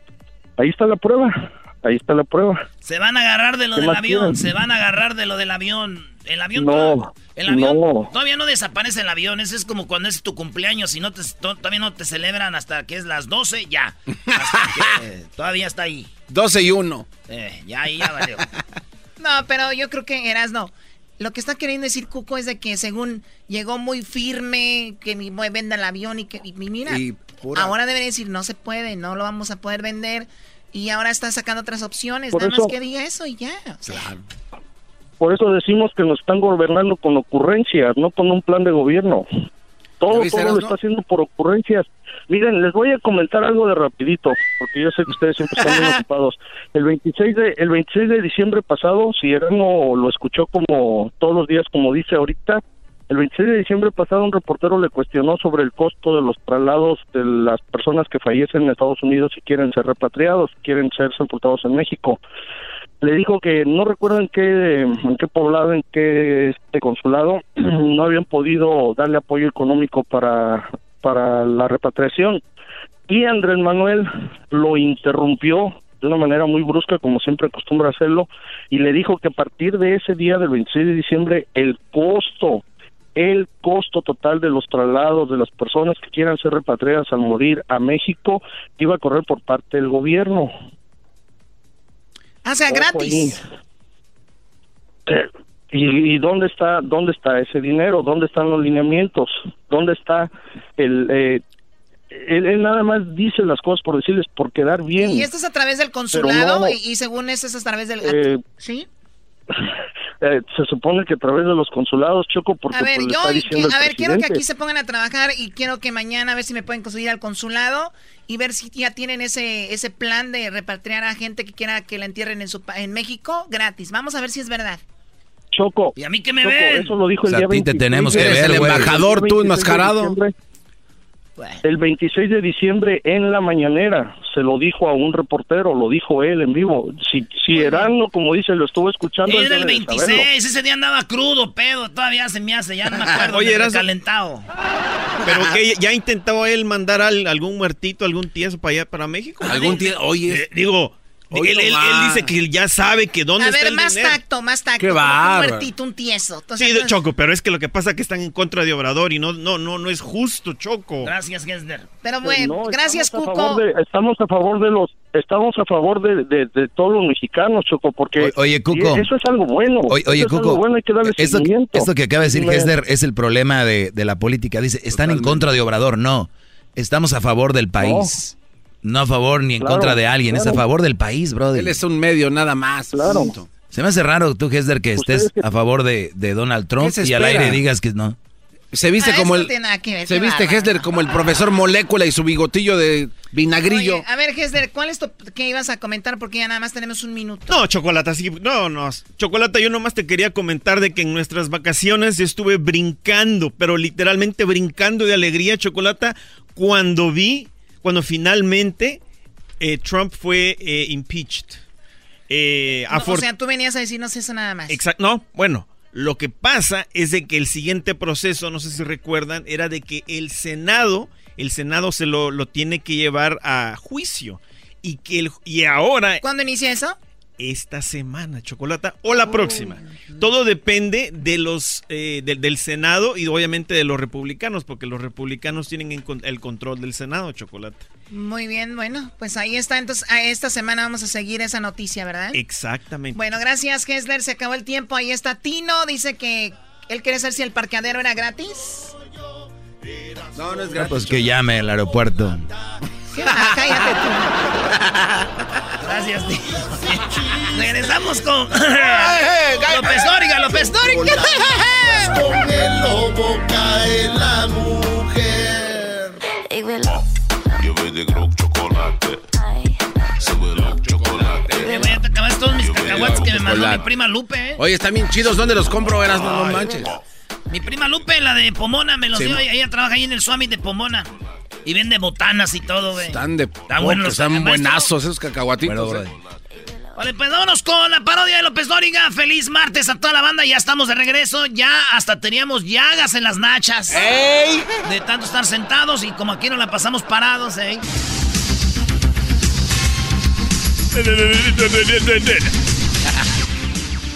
Ahí está la prueba. Ahí está la prueba. Se van a agarrar de lo ¿Qué del avión. quieren? Se van a agarrar de lo del avión. El avión. No, El avión. no. Todavía no desaparece el avión. Ese es como cuando es tu cumpleaños y no te, to- todavía no te celebran hasta que es las 12. Ya. Hasta que todavía está ahí. 12 y 1. Eh, ya ahí ya valió. No, pero yo creo que eras no. Lo que está queriendo decir Cuco es de que según llegó muy firme, que mi boy venda el avión y que y mira, Y pura- ahora debe decir no se puede, no lo vamos a poder vender y ahora está sacando otras opciones, Por nada eso- más que diga eso y ya. o sea. Por eso decimos que nos están gobernando con ocurrencias, no con un plan de gobierno. Todo, ¿Ya viste, todo lo está haciendo por ocurrencias. Miren, les voy a comentar algo de rapidito, porque yo sé que ustedes siempre están muy ocupados. El 26 de el 26 de diciembre pasado, si Erasmo lo escuchó como todos los días, como dice ahorita, el 26 de diciembre pasado un reportero le cuestionó sobre el costo de los traslados de las personas que fallecen en Estados Unidos y quieren ser repatriados, quieren ser sepultados en México le dijo que no recuerdo en qué, en qué poblado, en qué este consulado, no habían podido darle apoyo económico para, para la repatriación. Y Andrés Manuel lo interrumpió de una manera muy brusca, como siempre acostumbra hacerlo, y le dijo que a partir de ese día del 26 de diciembre, el costo, el costo total de los traslados de las personas que quieran ser repatriadas al morir a México iba a correr por parte del gobierno. Ah, sea, gratis. Eh, ¿Y, y dónde está dónde está ese dinero? ¿Dónde están los lineamientos? ¿Dónde está el eh, él, él nada más dice las cosas por decirles por quedar bien. Y esto es a través del consulado no- y, y según eso es a través del... Eh, ¿Sí? Eh, se supone que a través de los consulados choco porque A ver, pues, yo, está diciendo que- el a ver, quiero que aquí se pongan a trabajar y quiero que mañana a ver si me pueden conseguir al consulado y ver si ya tienen ese ese plan de repatriar a gente que quiera que la entierren en su pa- en México gratis. Vamos a ver si es verdad. Choco. ¿Y a mí qué me Choco, ven? Eso lo dijo el O sea, día a ti te 26 tenemos que ver, el embajador, tú 26 de enmascarado. El 26 de diciembre en la mañanera se lo dijo a un reportero, lo dijo él en vivo. Si, si Erasmo, como dice, lo estuvo escuchando. Era el debe de 26, saberlo. ese día andaba crudo, pedo, todavía se me hace, ya no me acuerdo. Oye, Erasmo. calentado. Pero que ya intentó él mandar al- algún muertito, algún tieso para allá, para México. Algún tie- oye, Eh, digo, Hoy él, él- nomás. él dice que ya sabe que dónde A está ver, el más dinero. tacto, más tacto. Qué como que un muertito, un tieso. Entonces, Sí, entonces- Choco, pero es que lo que pasa es que están en contra de Obrador y no, no, no, no es justo, Choco. Gracias, Gessler. Pero Pues bueno, no, gracias, a Cuco. de- estamos a favor de los estamos a favor de, de- de todos los mexicanos, Choco, porque O- oye, Cuco. eso es algo bueno. Oye, oye, eso es algo bueno, hay que darle esto, seguimiento. esto que acaba de decir Dime. Hessler es el problema de, de la política. Dice, están en contra de Obrador. No, estamos a favor del país. No, a favor ni en Claro, contra de alguien, es a favor del país, brother. Él es un medio nada más. Claro. punto. Se me hace raro tú, Hessler, que estés que- a favor de, de Donald Trump ¿Qué y al aire digas que no. Se viste Ah, como el. no ver, Se qué viste. Hessler como el profesor Molécula y su bigotillo de vinagrillo. Oye, a ver, Gessler, ¿cuál es tu que ibas a comentar? Porque ya nada más tenemos un minuto. No, Chocolata, sí, no, no. Chocolata, yo nomás te quería comentar de que en nuestras vacaciones estuve brincando, pero literalmente brincando de alegría, Chocolata, cuando vi, cuando finalmente eh, Trump fue eh, impeached. Eh, No, o sea, tú venías a decirnos eso nada más. Exacto. No, bueno, lo que pasa es de que el siguiente proceso, no sé si recuerdan, era de que el Senado, el Senado se lo, lo tiene que llevar a juicio. Y que el, y ahora, ¿Cuándo inicia eso? Esta semana, Chocolata, o la próxima. Todo depende de los eh, del- del Senado y obviamente de los republicanos, porque los republicanos tienen el control del Senado, Chocolata. Muy bien, bueno, pues ahí está. Entonces, a esta semana vamos a seguir esa noticia, ¿verdad? Exactamente. Bueno, gracias, Gessler. Se acabó el tiempo. Ahí está Tino. Dice que él quiere saber si el parqueadero era gratis. No, no es No, gratis. pues que llame al aeropuerto. ¿Qué va? Cállate tú. Gracias, tío. Regresamos con López Dóriga, López Dóriga. Con el lobo cae la mujer. Yo voy de Grok chocolate. Chocolate. Ya te acabas todos mis cacahuates que me mandó mi prima Lupe, ¿eh? Oye, están bien chidos. ¿Dónde los compro? Eras no, manches. Mi prima Lupe, la de Pomona, me los Sí, dio. Ella ella trabaja ahí en el Swami de Pomona. Y vende botanas y todo, güey. Están de. Están buenos los Están buenazos esos cacahuatitos. Bueno, eh. Vale, pues vámonos con la parodia de López Dóriga. Feliz martes a toda la banda. Ya estamos de regreso. Ya hasta teníamos llagas en las nachas. ¡Ey! De tanto estar sentados y como aquí no la pasamos parados, ¿eh?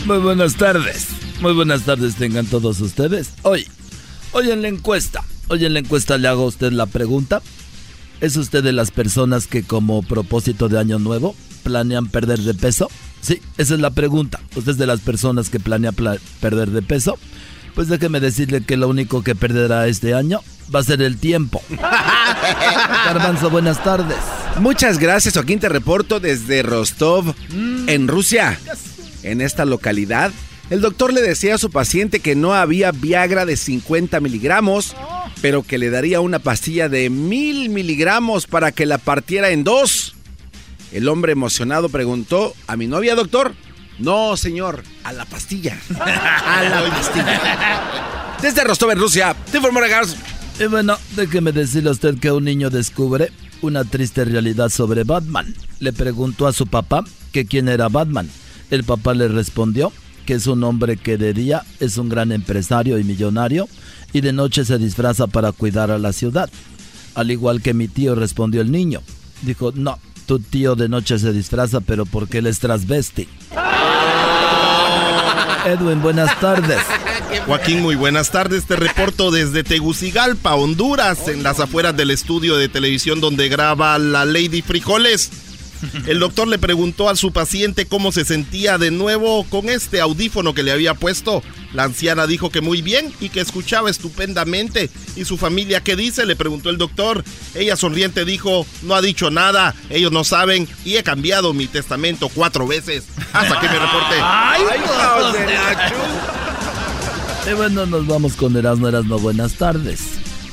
Muy buenas tardes. Muy buenas tardes tengan todos ustedes. Hoy, hoy en la encuesta, hoy en la encuesta le hago a usted la pregunta. ¿Es usted de las personas que como propósito de año nuevo planean perder de peso? Sí, esa es la pregunta. ¿Usted es de las personas que planea pla- perder de peso? Pues déjeme decirle que lo único que perderá este año va a ser el tiempo. Garbanzo, buenas tardes. Muchas gracias, Joaquín. Te reporto desde Rostov, Mm. en Rusia. En esta localidad, el doctor le decía a su paciente que no había Viagra de 50 miligramos, pero que le daría una pastilla de 1000 miligramos para que la partiera en dos. El hombre emocionado preguntó, ¿a mi novia, doctor? No, señor, a la pastilla. A la pastilla. Desde Rostov, en Rusia, te informó. Y bueno, déjeme decirle a usted que un niño descubre una triste realidad sobre Batman. Le preguntó a su papá que quién era Batman. El papá le respondió que es un hombre que de día es un gran empresario y millonario y de noche se disfraza para cuidar a la ciudad. Al igual que mi tío respondió el niño. Dijo, no, tu tío de noche se disfraza pero porque él es transvesti. Edwin, buenas tardes. Joaquín, muy buenas tardes. Te reporto desde Tegucigalpa, Honduras, en las afueras del estudio de televisión donde graba la Lady Frijoles. El doctor le preguntó a su paciente cómo se sentía de nuevo con este audífono que le había puesto. La anciana dijo que muy bien y que escuchaba estupendamente. ¿Y su familia qué dice? Le preguntó el doctor. Ella sonriente dijo, no ha dicho nada, ellos no saben y he cambiado mi testamento cuatro veces. Hasta que me reporte. ¡Ay, hijos de Y bueno, nos vamos con Erasmo Erasmo, buenas tardes.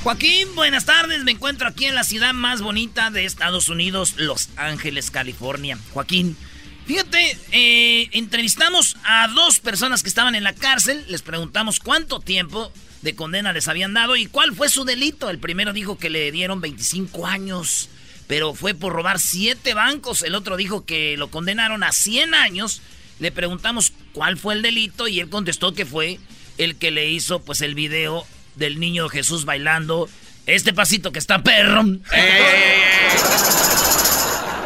Joaquín, buenas tardes. Me encuentro aquí en la ciudad más bonita de Estados Unidos, Los Ángeles, California. Joaquín, fíjate eh, entrevistamos a dos personas que estaban en la cárcel, les preguntamos cuánto tiempo de condena les habían dado y cuál fue su delito. El primero dijo que le dieron 25 años, pero fue por robar siete bancos. El otro dijo que lo condenaron a 100 años. Le preguntamos cuál fue el delito y él contestó que fue el que le hizo pues el video del niño Jesús bailando este pasito que está perro.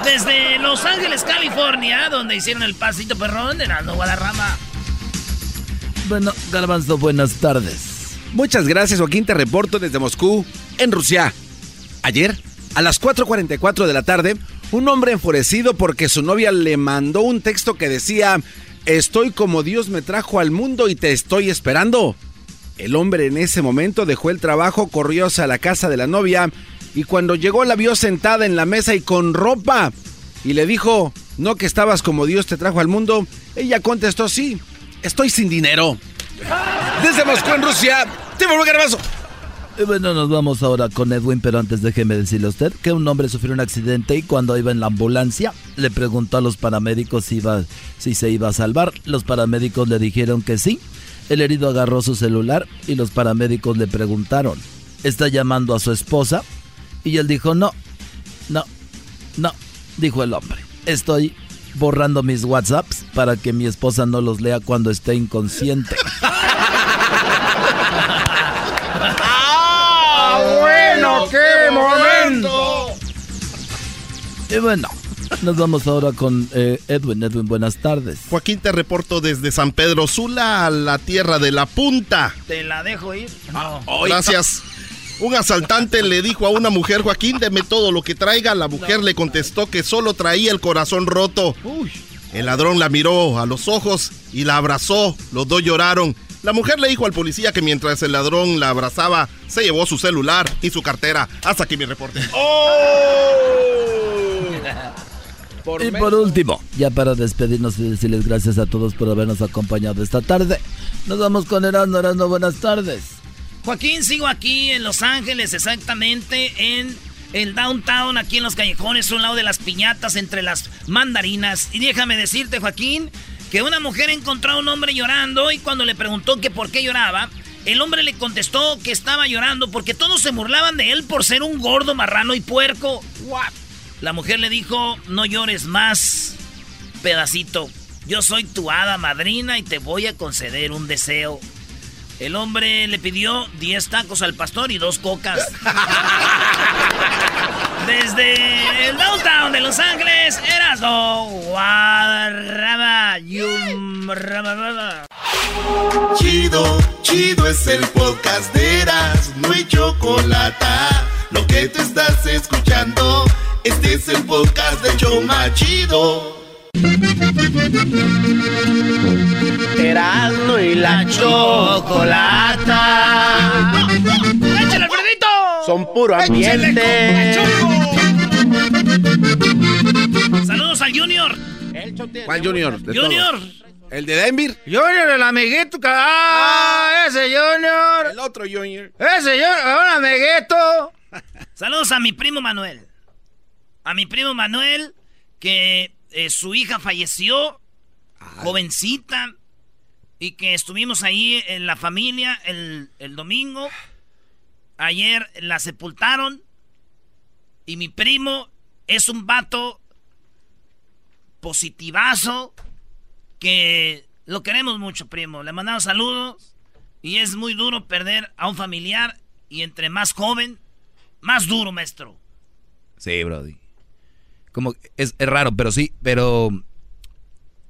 Desde Los Ángeles, California, donde hicieron el pasito perrón de Nando Guadarrama. Bueno, Garbanzo, buenas tardes. Muchas gracias, Joaquín. Te reporto desde Moscú, en Rusia. Ayer, a las 4.44 de la tarde, un hombre enfurecido porque su novia le mandó un texto que decía, estoy como Dios me trajo al mundo y te estoy esperando. El hombre en ese momento dejó el trabajo, corrió hacia la casa de la novia y cuando llegó la vio sentada en la mesa y con ropa. Y le dijo, ¿no que estabas como Dios te trajo al mundo? Ella contestó, sí, estoy sin dinero. Desde Moscú, en Rusia, Timo Garbazo. Y bueno, nos vamos ahora con Edwin, pero antes déjeme decirle a usted que un hombre sufrió un accidente y cuando iba en la ambulancia le preguntó a los paramédicos si, iba, si se iba a salvar. Los paramédicos le dijeron que sí. El herido agarró su celular y los paramédicos le preguntaron, ¿está llamando a su esposa? Y él dijo, no, no, no, dijo el hombre. Estoy borrando mis WhatsApps para que mi esposa no los lea cuando esté inconsciente. ¡Ah, bueno, qué momento! Y bueno, nos vamos ahora con eh, Edwin. Edwin, buenas tardes. Joaquín, te reporto desde San Pedro Sula a la tierra de la punta. ¿Te la dejo ir? No. Gracias. Un asaltante le dijo a una mujer, Joaquín, deme todo lo que traiga. La mujer le contestó que solo traía el corazón roto. El ladrón la miró a los ojos y la abrazó. Los dos lloraron. La mujer le dijo al policía que mientras el ladrón la abrazaba, se llevó su celular y su cartera. Hasta aquí mi reporte. y por último, ya para despedirnos y decirles gracias a todos por habernos acompañado esta tarde. Nos vamos con Erasmo, Erasmo, buenas tardes. Joaquín, sigo aquí en Los Ángeles, exactamente en el downtown, aquí en los callejones, a un lado de las piñatas, entre las mandarinas. Y déjame decirte, Joaquín, que una mujer encontró a un hombre llorando y cuando le preguntó que por qué lloraba, el hombre le contestó que estaba llorando porque todos se burlaban de él por ser un gordo, marrano y puerco. What? La mujer le dijo, no llores más, pedacito. Yo soy tu hada madrina y te voy a conceder un deseo. El hombre le pidió 10 tacos al pastor y dos cocas. Desde el downtown de Los Ángeles, Erasmo Guadarrama. Chido, chido es el podcast de Eras, no hay chocolate. Lo que te estás escuchando, este es el podcast de Choma Chido. Erasmo y la chocolata. ¡Échale, Alfredito! Son puro ambiente. Saludos al Junior. ¿Cuál Junior? De Junior. todos. ¿El de Denver? Junior, el amiguito. ca- ¡Ah! ¡Ese Junior! El otro Junior. ¡Ese Junior! ¡Un amiguito! Saludos a mi primo Manuel. A mi primo Manuel, que eh, su hija falleció, jovencita, y que estuvimos ahí en la familia el, el domingo. Ayer la sepultaron. Y mi primo es un vato positivazo que lo queremos mucho, primo. Le mandamos saludos. Y es muy duro perder a un familiar. Y entre más joven, más duro, maestro. Sí, Brody. Como es, es raro, pero sí, pero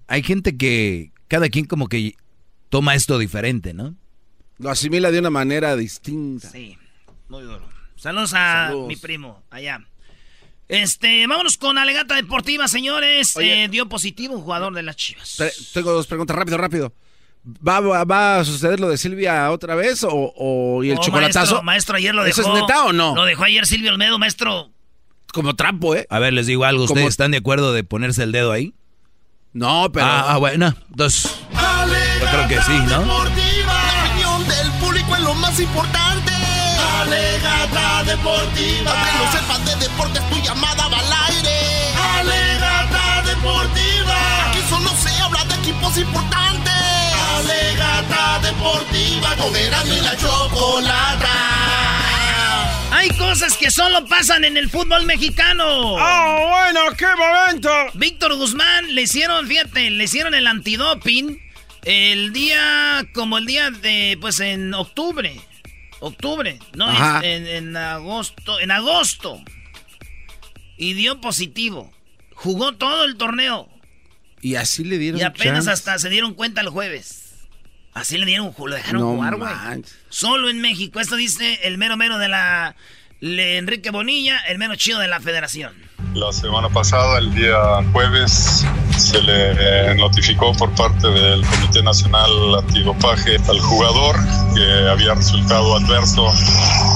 hay gente que cada quien como que toma esto diferente, ¿no? Lo asimila de una manera distinta. Sí, muy duro. Saludos a Saludos. mi primo, allá. Este, vámonos con Alegata Deportiva, señores. Oye. Eh, dio positivo un jugador de las Chivas. Tengo dos preguntas, rápido, rápido. ¿Va, va, va a suceder lo de Silvia otra vez o, o- y el No, chocolatazo? Maestro, maestro, ayer lo dejó. ¿Eso es neta o no? Lo dejó ayer Silvio Olmedo, maestro. Como trampo, ¿eh? A ver, les digo algo. ¿Ustedes Como- están de acuerdo de ponerse el dedo ahí? No, pero... Ah, ah, bueno. Entonces, yo creo que sí, ¿no? Deportiva. La opinión del público es lo más importante. Alegata deportiva. Que no sepas de deportes, tu llamada va al aire. Alegata deportiva. Aquí solo más importante. Alegata deportiva con y la chocolata. Hay cosas que solo pasan en el fútbol mexicano. ¡Ah, bueno! ¡Qué momento! Víctor Guzmán le hicieron, fíjate, le hicieron el antidoping el día, como el día de, pues en octubre. Octubre, no, en, en agosto, en agosto. Y dio positivo. Jugó todo el torneo. Y así le dieron Y apenas chance. hasta se dieron cuenta el jueves. Así le dieron, lo dejaron No jugar, güey. Solo en México. Esto dice el mero mero de la le- Enrique Bonilla, el mero chido de la federación. La semana pasada, el día jueves, se le notificó por parte del Comité Nacional Antidopaje al jugador que había resultado adverso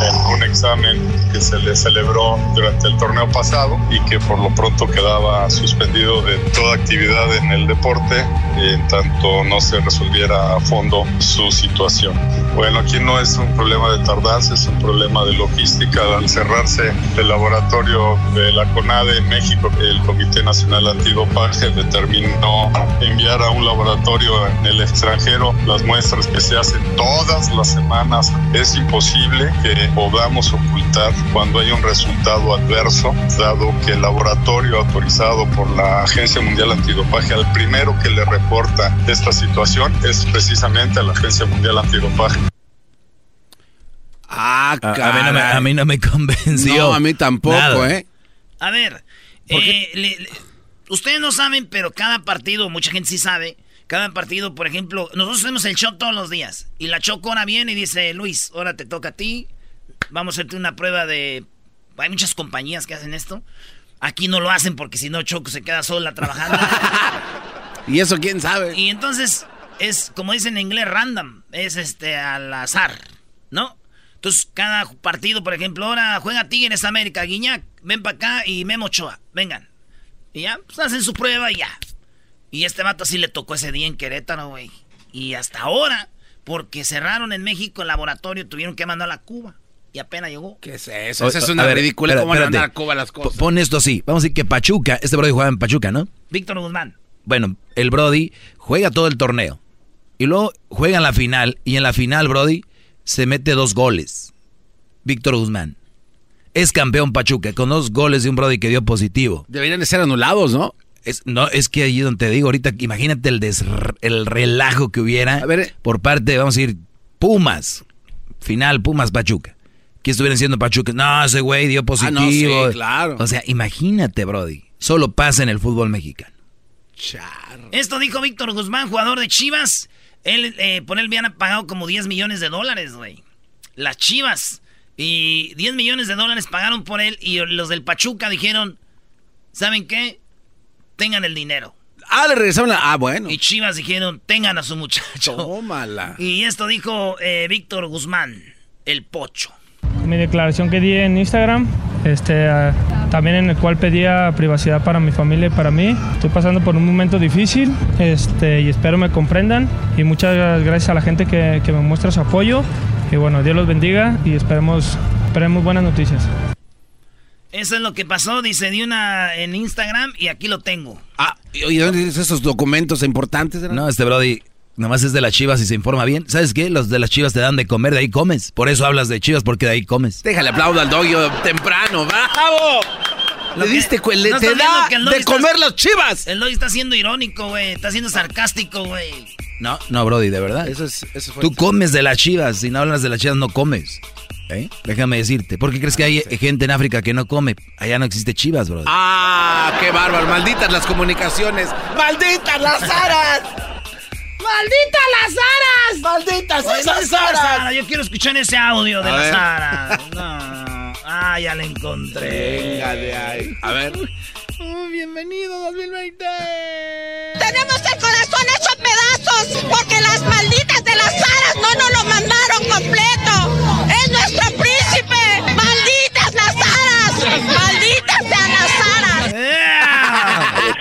en un examen que se le celebró durante el torneo pasado y que por lo pronto quedaba suspendido de toda actividad en el deporte en tanto no se resolviera a fondo su situación. Bueno, aquí no es un problema de tardanza, es un problema de logística. Al cerrarse el laboratorio de la CONADE en México, el Comité Nacional Antidopaje determinó enviar a un laboratorio en el extranjero las muestras que se hacen todas las semanas. Es imposible que podamos ocultar cuando hay un resultado adverso, dado que el laboratorio autorizado por la Agencia Mundial Antidopaje, al primero que le reporta esta situación es precisamente a la Agencia Mundial Antidopaje. Ah, A, a mí no me, a mí no me convenció. No, a mí tampoco, Nada. ¿eh? A ver, eh, le- le- ustedes no saben, pero cada partido, mucha gente sí sabe. Cada partido, por ejemplo, nosotros hacemos el show todos los días. Y la Choco ahora viene y dice, Luis, ahora te toca a ti. Vamos a hacerte una prueba de... Hay muchas compañías que hacen esto. Aquí no lo hacen porque si no Choco se queda sola trabajando. ¿Y eso quién sabe? Y entonces es, como dicen en inglés, random. Es este al azar, ¿no? Entonces, cada partido, por ejemplo, ahora juega Tigres América, Guiñac, ven para acá y Memo Ochoa, vengan. Y ya, pues hacen su prueba y ya. Y este vato sí le tocó ese día en Querétaro, güey. Y hasta ahora, porque cerraron en México el laboratorio, tuvieron que mandar a Cuba. Y apenas llegó. ¿Qué es eso? Esa es una ver, ridícula. ¿Cómo van a espérate. mandar a Cuba las cosas? Pon esto así. Vamos a decir que Pachuca, este Brody juega en Pachuca, ¿no? Víctor Guzmán. Bueno, el Brody juega todo el torneo. Y luego juega en la final. Y en la final, Brody, se mete dos goles. Víctor Guzmán. Es campeón Pachuca con dos goles de un Brody que dio positivo. Deberían de ser anulados, ¿no? Es, no, es que ahí donde te digo ahorita, imagínate el, des- el relajo que hubiera por parte, vamos a decir, Pumas. Final, Pumas Pachuca. Que estuvieran siendo Pachuca. No, ese güey dio positivo. Ah, no, sí, claro. O sea, imagínate, Brody. Solo pasa en el fútbol mexicano. Esto dijo Víctor Guzmán, jugador de Chivas. Él, eh, por él habían pagado como 10 millones de dólares, güey. Las Chivas. Y 10 millones de dólares pagaron por él. Y los del Pachuca dijeron, ¿saben qué? Tengan el dinero. Ah, le regresaron la... Ah, bueno. Y Chivas dijeron, tengan a su muchacho. Tómala. Y esto dijo eh, Víctor Guzmán, el pocho. Mi declaración que di en Instagram, este, ah, también en el cual pedía privacidad para mi familia y para mí. Estoy pasando por un momento difícil este, y espero me comprendan. Y muchas gracias a la gente que, que me muestra su apoyo. Y bueno, Dios los bendiga y esperemos, esperemos buenas noticias. Eso es lo que pasó, dice, di una en Instagram y aquí lo tengo. Ah, y ¿dónde tienes esos documentos importantes? No, este Brody nomás es de las chivas y se informa bien. ¿Sabes qué? Los de las chivas te dan de comer, de ahí comes. Por eso hablas de chivas, porque de ahí comes. Déjale aplaudo al dogio temprano, ¡bravo! Le diste, cu- le- ¿No te estás viendo da que el de Doggy está- comer las chivas. El Doggy está siendo irónico, güey. Está siendo sarcástico, güey. No, no, Brody, de verdad. Eso es, eso fue Tú comes de las chivas. Si no hablas de las chivas, no comes. ¿Eh? Déjame decirte. ¿Por qué crees que hay gente en África que no come? Allá no existe chivas, Brody. ¡Ah, qué bárbaro! ¡Malditas las comunicaciones! ¡Malditas las aras! ¡Malditas las aras! ¡Malditas Oye, ¿dónde esas Sara? aras! Yo quiero escuchar ese audio de A la ver. Sara. No. Ah, ya la encontré. Venga de ahí. A ver. Oh, bienvenido 2020. ¡Tenemos el corazón hecho pedazos! Porque las malditas de las aras no nos lo mandaron completo. ¡Es nuestro príncipe! ¡Malditas las aras! ¡Malditas sean las aras!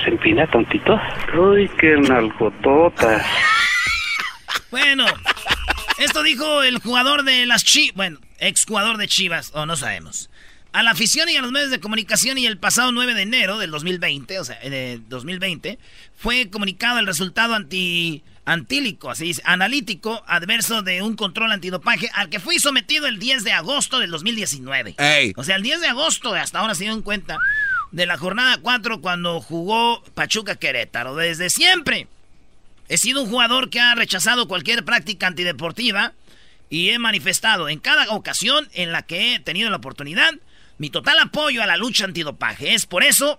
Se empina tontito. Uy, qué nalgotota. Bueno, esto dijo el jugador de las Chivas. Bueno, exjugador de Chivas, o no sabemos. A la afición y a los medios de comunicación y el pasado 9 de enero del 2020, o sea, de 2020, fue comunicado el resultado anti antílico, así dice, analítico adverso de un control antidopaje al que fui sometido el 10 de agosto del 2019. O sea, el 10 de agosto, hasta ahora se dio en cuenta, de la jornada 4 cuando jugó Pachuca Querétaro. Desde siempre he sido un jugador que ha rechazado cualquier práctica antideportiva y he manifestado en cada ocasión en la que he tenido la oportunidad mi total apoyo a la lucha antidopaje. Es por eso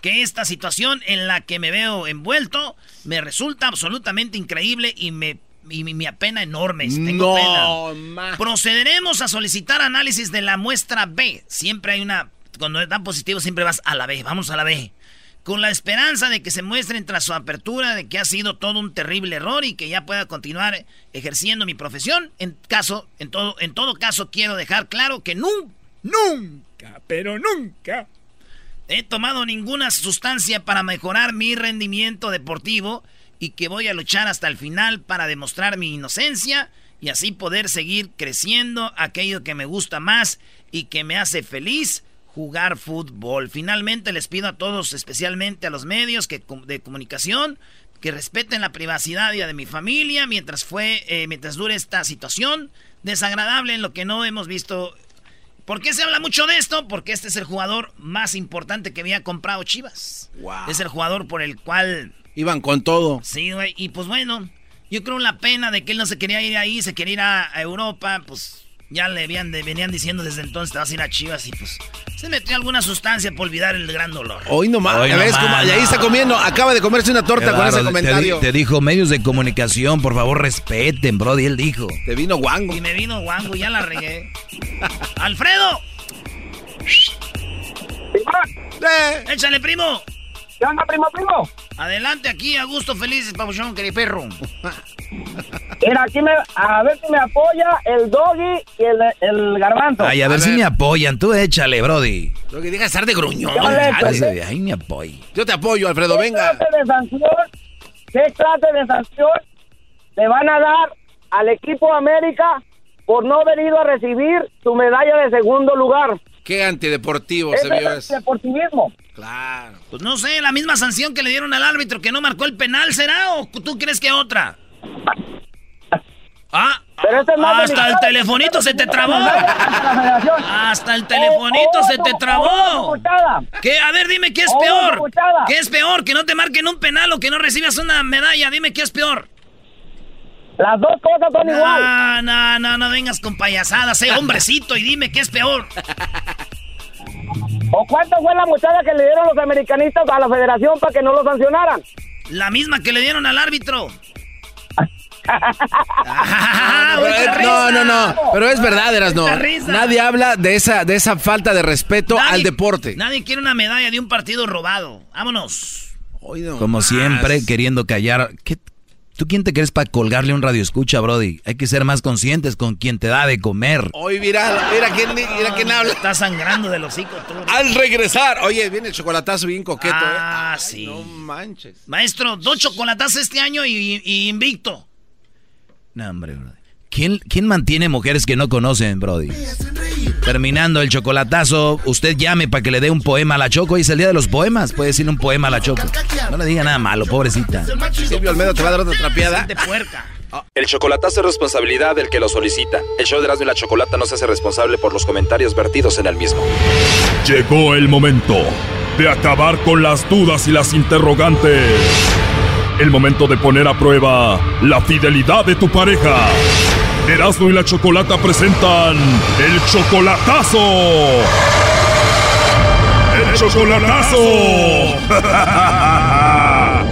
que esta situación en la que me veo envuelto me resulta absolutamente increíble y me, me apena enorme. Tengo pena. Procederemos a solicitar análisis de la muestra B. Siempre hay una. Cuando es tan positivo, siempre vas a la B. Vamos a la B. Con la esperanza de que se muestre tras su apertura de que ha sido todo un terrible error y que ya pueda continuar ejerciendo mi profesión. En caso, en todo, en todo caso, quiero dejar claro que nunca, nunca, pero nunca he tomado ninguna sustancia para mejorar mi rendimiento deportivo y que voy a luchar hasta el final para demostrar mi inocencia y así poder seguir creciendo aquello que me gusta más y que me hace feliz jugar fútbol. Finalmente les pido a todos, especialmente a los medios que, de comunicación, que respeten la privacidad de mi familia mientras fue eh, mientras dure esta situación desagradable en lo que no hemos visto ¿Por qué se habla mucho de esto? Porque este es el jugador más importante que había comprado Chivas. Es el jugador por el cual... Iban con todo. Sí, güey. Y pues bueno, yo creo la pena de que él no se quería ir ahí, se quería ir a, Europa, pues ya le habían, venían diciendo desde entonces te vas a ir a Chivas y pues se metió alguna sustancia por olvidar el gran dolor. Hoy nomás, Hoy ves cómo, y ahí está comiendo, acaba de comerse una torta con ese comentario. Te, dijo medios de comunicación, por favor respeten, Brody, él dijo. Te vino guango. Y me vino guango, ya la regué. ¡Alfredo! ¡Eh! ¡Échale, primo! ¿Qué onda, primo, primo? Adelante aquí, a gusto, felices, papuchón, perro. Mira, aquí me, a ver si me apoya el doggy y el, el garbanzo. Ay, a ver, si me apoyan. Tú échale, Brody. Doggy, deja de estar de gruñón. Ahí me apoyo. Yo te apoyo, Alfredo, ¿Qué venga. Clase de sanción, ¿Qué clase de sanción le van a dar al equipo América por no haber ido a recibir su medalla de segundo lugar? Qué antideportivo se vio eso. deportivismo. Claro. Pues no sé, la misma sanción que le dieron al árbitro que no marcó el penal, ¿será? ¿O tú crees que otra? Ah, hasta el telefonito se te trabó. Hasta el telefonito se te trabó. ¿Qué? A ver, dime qué es peor. ¿Qué es peor? Que no te marquen un penal o que no recibas una medalla. Dime qué es peor. Las dos cosas son igual. No, no, no, no vengas con payasadas, sé hombrecito y dime qué es peor. ¿O cuánto fue la muchacha que le dieron los americanistas a la federación para que no lo sancionaran? La misma que le dieron al árbitro. no, no, no, pero es verdad, Eras no. Nadie habla de esa, de esa falta de respeto al deporte. Nadie quiere una medalla de un partido robado. Vámonos. Como siempre, queriendo callar. ¿Qué, ¿Tú quién te crees para colgarle un radio escucha, Brody? Hay que ser más conscientes con quien te da de comer. Hoy mira, mira quién, mira quién habla. Está sangrando de los hocico tú. Al regresar, oye, viene el chocolatazo bien coqueto, ah, ¿eh? sí. No manches. Maestro, dos chocolatazos este año y, invicto. No, hombre, Brody. ¿Quién, ¿Quién mantiene mujeres que no conocen, Brody? Terminando el chocolatazo, usted llame para que le dé un poema a la Choco. Hoy es el día de los poemas. Puede decir un poema a la Choco. No le diga nada malo, pobrecita. Silvio Almedo te va a dar otra trapeada. El chocolatazo es responsabilidad del que lo solicita. El show de Erasmo y la Chocolata no se hace responsable por los comentarios vertidos en el mismo. Llegó el momento de acabar con las dudas y las interrogantes. El momento de poner a prueba la fidelidad de tu pareja. Erasmo y la Chocolata presentan el chocolatazo. El chocolatazo.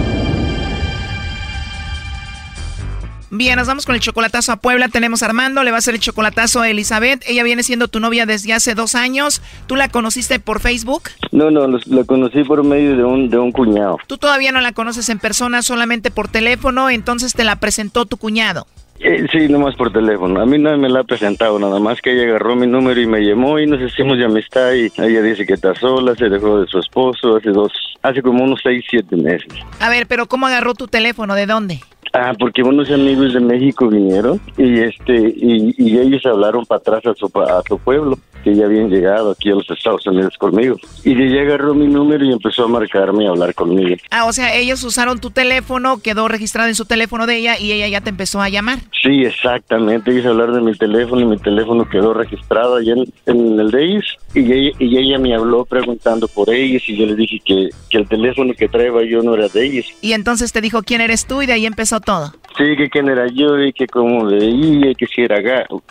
Bien, nos vamos con el chocolatazo a Puebla. Tenemos a Armando, le va a hacer el chocolatazo a Elizabeth. Ella viene siendo tu novia desde hace dos años. ¿Tú la conociste por Facebook? No, no, la conocí por medio de un, de un cuñado. Tú todavía no la conoces en persona, solamente por teléfono, entonces te la presentó tu cuñado. Sí, nomás por teléfono. A mí no me la ha presentado, nada más que ella agarró mi número y me llamó y nos hicimos de amistad y ella dice que está sola, se dejó de su esposo hace dos, hace como unos seis, siete meses. A ver, pero ¿cómo agarró tu teléfono? ¿De dónde? Ah, porque unos amigos de México vinieron y este y, y ellos hablaron para atrás a su, a su pueblo, que ya habían llegado aquí a los Estados Unidos conmigo. Y de ella agarró mi número y empezó a marcarme y a hablar conmigo. Ah, o sea, ellos usaron tu teléfono, quedó registrado en su teléfono de ella y ella ya te empezó a llamar. Sí, exactamente. Ellos hablaron de mi teléfono y mi teléfono quedó registrado allá en, en el de ellos. Y ella, y ella me habló preguntando por ellos y yo le dije que, que el teléfono que traía yo no era de ellos. Y entonces te dijo quién eres tú y de ahí empezó todo. Sí, que quién era yo y que cómo veía, y que si era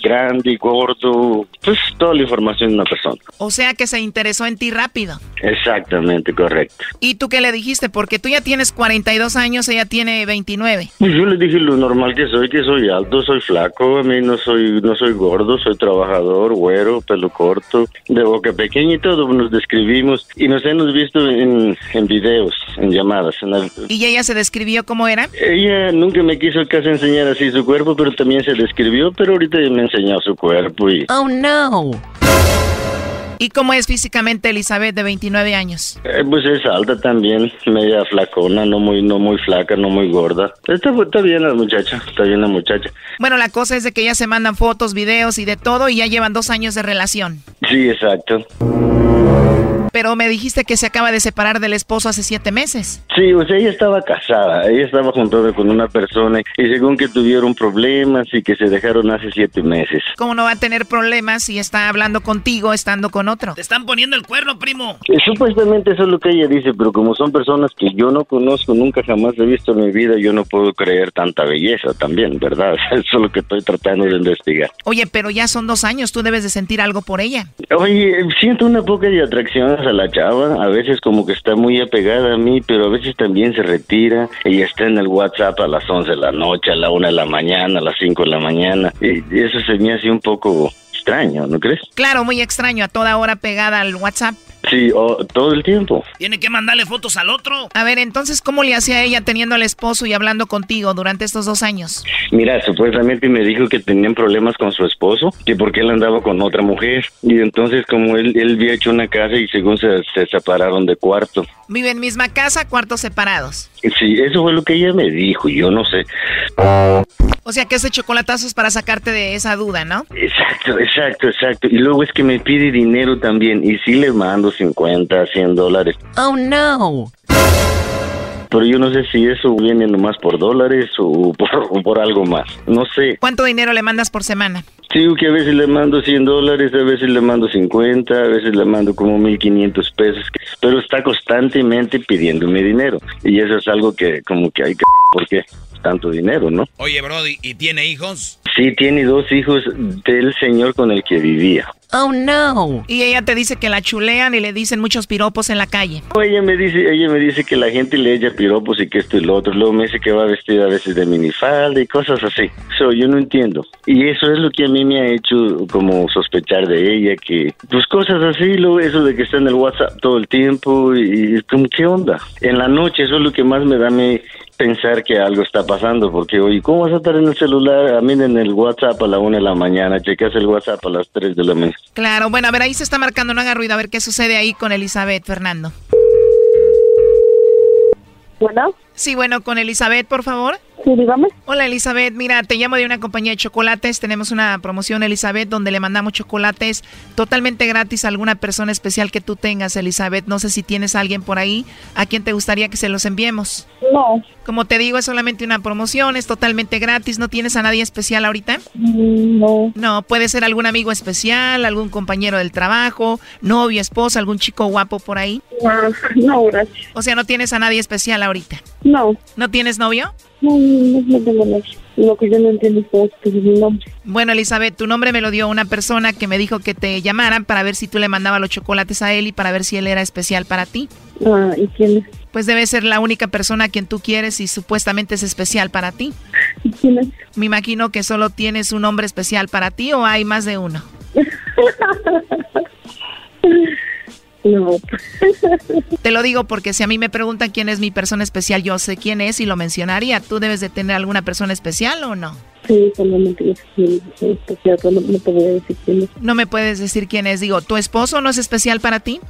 grande, gordo, pues toda la información de una persona. O sea que se interesó en ti rápido. Exactamente, correcto. ¿Y tú qué le dijiste? Porque tú ya tienes 42 años, ella tiene 29. Pues yo le dije lo normal que soy, que soy alto, soy flaco, a mí no soy no soy gordo, soy trabajador, güero, pelo corto, de boca pequeña y todo, nos describimos y nos hemos visto en, en videos, en llamadas. en el- ¿Y ella se describió cómo era? Ella nunca me quiso casi enseñar así su cuerpo, pero también se describió, pero ahorita me enseñó su cuerpo y... Oh, no. ¿Y cómo es físicamente Elizabeth de 29 años? Eh, pues es alta también, media flacona, no muy, no muy flaca, no muy gorda. Está, está bien la muchacha, está bien la muchacha. Bueno, la cosa es de que ya se mandan fotos, videos y de todo y ya llevan dos años de relación. Sí, exacto. Pero me dijiste que se acaba de separar del esposo hace siete meses. Sí, o sea, ella estaba casada, ella estaba juntada con una persona y según que tuvieron problemas y que se dejaron hace siete meses. ¿Cómo no va a tener problemas si está hablando contigo estando con otro? Te están poniendo el cuerno, primo. Eh, Supuestamente eso es lo que ella dice, pero como son personas que yo no conozco, nunca jamás he visto en mi vida, yo no puedo creer tanta belleza también, ¿verdad? Eso es lo que estoy tratando de investigar. Oye, pero ya son dos años, tú debes de sentir algo por ella. Oye, siento una poca de atracción hacia la chava, a veces como que está muy apegada a mí, pero a veces también se retira, ella está en el WhatsApp a las 11 de la noche, a la 1 de la mañana, a las 5 de la mañana, y eso se me hace un poco extraño, ¿no crees? Claro, muy extraño, a toda hora pegada al WhatsApp. Sí, o- todo el tiempo. Tiene que mandarle fotos al otro. A ver, entonces, ¿cómo le hacía ella teniendo al esposo y hablando contigo durante estos dos años? Mira, supuestamente me dijo que tenían problemas con su esposo, que porque él andaba con otra mujer, y entonces como él, él había hecho una casa y según se, se separaron de cuarto. Viven en misma casa, cuartos separados. Sí, eso fue lo que ella me dijo, yo no sé. O sea que ese chocolatazo es para sacarte de esa duda, ¿no? Exacto, exacto, exacto. Y luego es que me pide dinero también, y sí le mando 50, 100 dólares. Oh, no. Pero yo no sé si eso viene nomás por dólares o por, o por algo más. No sé. ¿Cuánto dinero le mandas por semana? Digo que a veces le mando 100 dólares, a veces le mando 50, a veces le mando como 1500 pesos, pero está constantemente pidiéndome dinero. Y eso es algo que como que hay que... ¿Por qué? Tanto dinero, ¿no? Oye, Brody, ¿y tiene hijos? Sí, tiene dos hijos del señor con el que vivía. Oh, no. Y ella te dice que la chulean y le dicen muchos piropos en la calle. Ella me dice, ella me dice que la gente le echa piropos y que esto y lo otro. Luego me dice que va vestida a veces de minifalda y cosas así. So, yo no entiendo. Y eso es lo que a mí me ha hecho como sospechar de ella, que pues cosas así, lo eso de que está en el WhatsApp todo el tiempo y, y como qué onda. En la noche eso es lo que más me da mí pensar que algo está pasando, porque oye, ¿cómo vas a estar en el celular? A mí en el WhatsApp a la una de la mañana, checas el WhatsApp a las 3 de la mañana. Claro, bueno, a ver, ahí se está marcando, no haga ruido, a ver qué sucede ahí con Elizabeth, Fernando. Bueno. Sí, bueno, con Elizabeth, por favor. Sí, dígame. Hola, Elizabeth. Mira, te llamo de una compañía de chocolates. Tenemos una promoción, Elizabeth, donde le mandamos chocolates totalmente gratis a alguna persona especial que tú tengas, Elizabeth. No sé si tienes a alguien por ahí a quien te gustaría que se los enviemos. No. Como te digo, es solamente una promoción, es totalmente gratis. ¿No tienes a nadie especial ahorita? Mm, No. No, puede ser algún amigo especial, algún compañero del trabajo, novio, esposa, algún chico guapo por ahí. Ah, No, gracias. O sea, no tienes a nadie especial ahorita. No. ¿No tienes novio? No, no, no tengo nadie. Lo que yo no entiendo es qué es mi nombre. Bueno, Elizabeth, tu nombre me lo dio una persona que me dijo que te llamaran para ver si tú le mandabas los chocolates a él y para ver si él era especial para ti. Ah, ¿y quién es? Pues debe ser la única persona a quien tú quieres y supuestamente es especial para ti. ¿Y quién es? Me imagino que solo tienes un hombre especial para ti o hay más de uno. No. Te lo digo porque si a mí me preguntan quién es mi persona especial, yo sé quién es y lo mencionaría. ¿Tú debes de tener alguna persona especial o no? Sí, solamente yo es especial, pero no, no te voy a decir quién es. No me puedes decir quién es. Digo, ¿tu esposo no es especial para ti?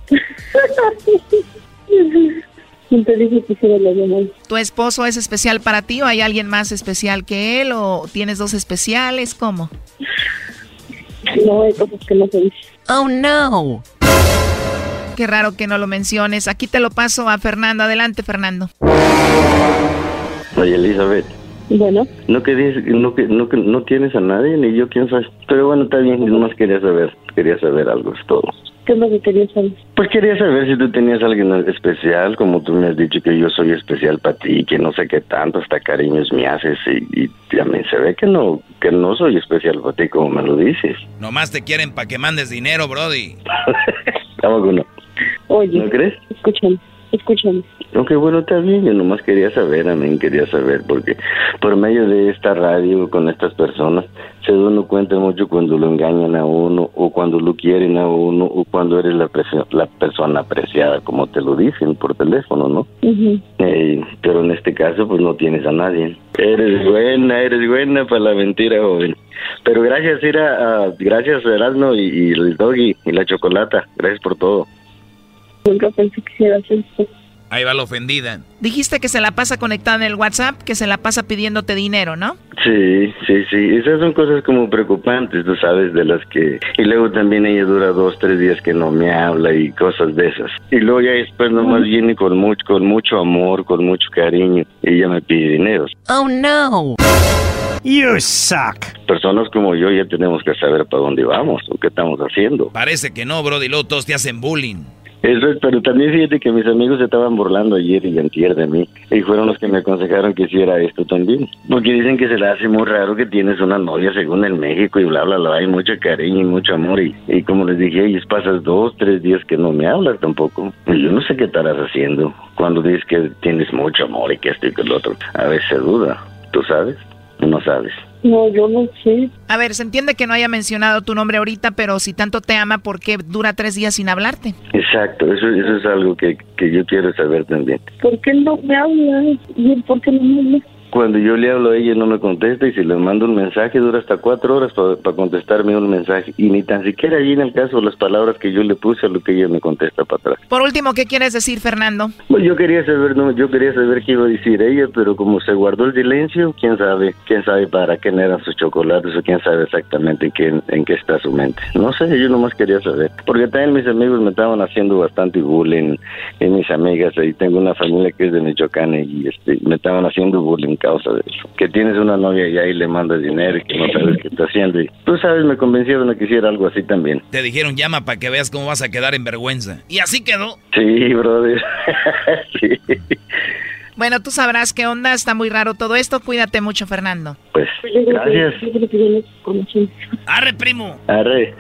¿Quién te dijo que la llamada? ¿Tu esposo es especial para ti o hay alguien más especial que él o tienes dos especiales? ¿Cómo? No, hay cosas que no se dicen. Oh, no. Qué raro que no lo menciones. Aquí te lo paso a Fernando. Adelante, Fernando. Oye, Elizabeth. Bueno, No que- no, que- no tienes a nadie, ni yo quién sabe. Pero bueno, está bien, nomás quería saber, quería saber algo, es todo. ¿qué es lo que querías saber? Pues quería saber si tú tenías a alguien especial, como tú me has dicho que yo soy especial para ti, que no sé qué tanto, hasta cariños me haces, y, y también se ve que no, que no soy especial para ti como me lo dices. Nomás te quieren para que mandes dinero, Brody. Estamos uno. Oye, ¿No crees? escúchame, escúchame. Ok, bueno, está bien, yo nomás quería saber, amén, quería saber, porque por medio de esta radio, con estas personas, se da uno cuenta mucho cuando lo engañan a uno, o cuando lo quieren a uno, o cuando eres la, la persona apreciada, como te lo dicen por teléfono, ¿no? Eh, pero en este caso, pues no tienes a nadie. Eres buena, eres buena para la mentira, joven. Pero gracias, Ira, ah, gracias, Erasmo y, y el Doggy y la Chocolata, gracias por todo. Nunca pensé que hicieras esto. Ahí va la ofendida. Dijiste que se la pasa conectada en el WhatsApp, que se la pasa pidiéndote dinero, ¿no? Sí, sí, sí. Esas son cosas como preocupantes, tú sabes, de las que... Y luego también ella dura dos, tres días que no me habla y cosas de esas. Y luego ya después nomás viene con mucho, con mucho amor, con mucho cariño y ella me pide dinero. Oh, no. You suck. Personas como yo ya tenemos que saber para dónde vamos o qué estamos haciendo. Parece que no, Brody. Luego todos te hacen bullying. Eso es, pero también fíjate que mis amigos se estaban burlando ayer y antier de mí. Y fueron los que me aconsejaron que hiciera esto también. Porque dicen que se le hace muy raro que tienes una novia según en México y bla, bla, bla. Hay mucho cariño y mucho amor. Y, y como les dije, ellos pasas dos, tres días que no me hablas tampoco. Y yo no sé qué estarás haciendo cuando dices que tienes mucho amor y que esto y que lo otro. A veces se duda. ¿Tú sabes? ¿O no sabes? No, yo no sé. A ver, se entiende que no haya mencionado tu nombre ahorita, pero si tanto te ama, ¿por qué dura tres días sin hablarte? Exacto. Eso, eso es algo que, que yo quiero saber también. ¿Por qué no me hablas? ¿Y él por qué no me habla? Cuando yo le hablo a ella no me contesta y si le mando un mensaje dura hasta cuatro horas para contestarme un mensaje y ni tan siquiera allí en el caso las palabras que yo le puse a lo que ella me contesta para atrás. Por último, ¿qué quieres decir, Fernando? Pues yo quería saber, no, yo quería saber qué iba a decir ella, pero como se guardó el silencio, quién sabe, quién sabe para qué eran sus chocolates o quién sabe exactamente en qué, en qué está su mente. No sé, yo nomás quería saber, porque también mis amigos me estaban haciendo bastante bullying, y mis amigas, y tengo una familia que es de Michoacán y este, me estaban haciendo bullying causa de eso. Que tienes una novia y le mandas dinero y que no sabes qué está haciendo. Y tú sabes, me convencieron a que hiciera algo así también. Te dijeron llama para que veas cómo vas a quedar en vergüenza. Y así quedó. Sí, brother. sí. Bueno, tú sabrás qué onda, está muy raro todo esto. Cuídate mucho, Fernando. Pues, gracias. Arre, primo. Arre.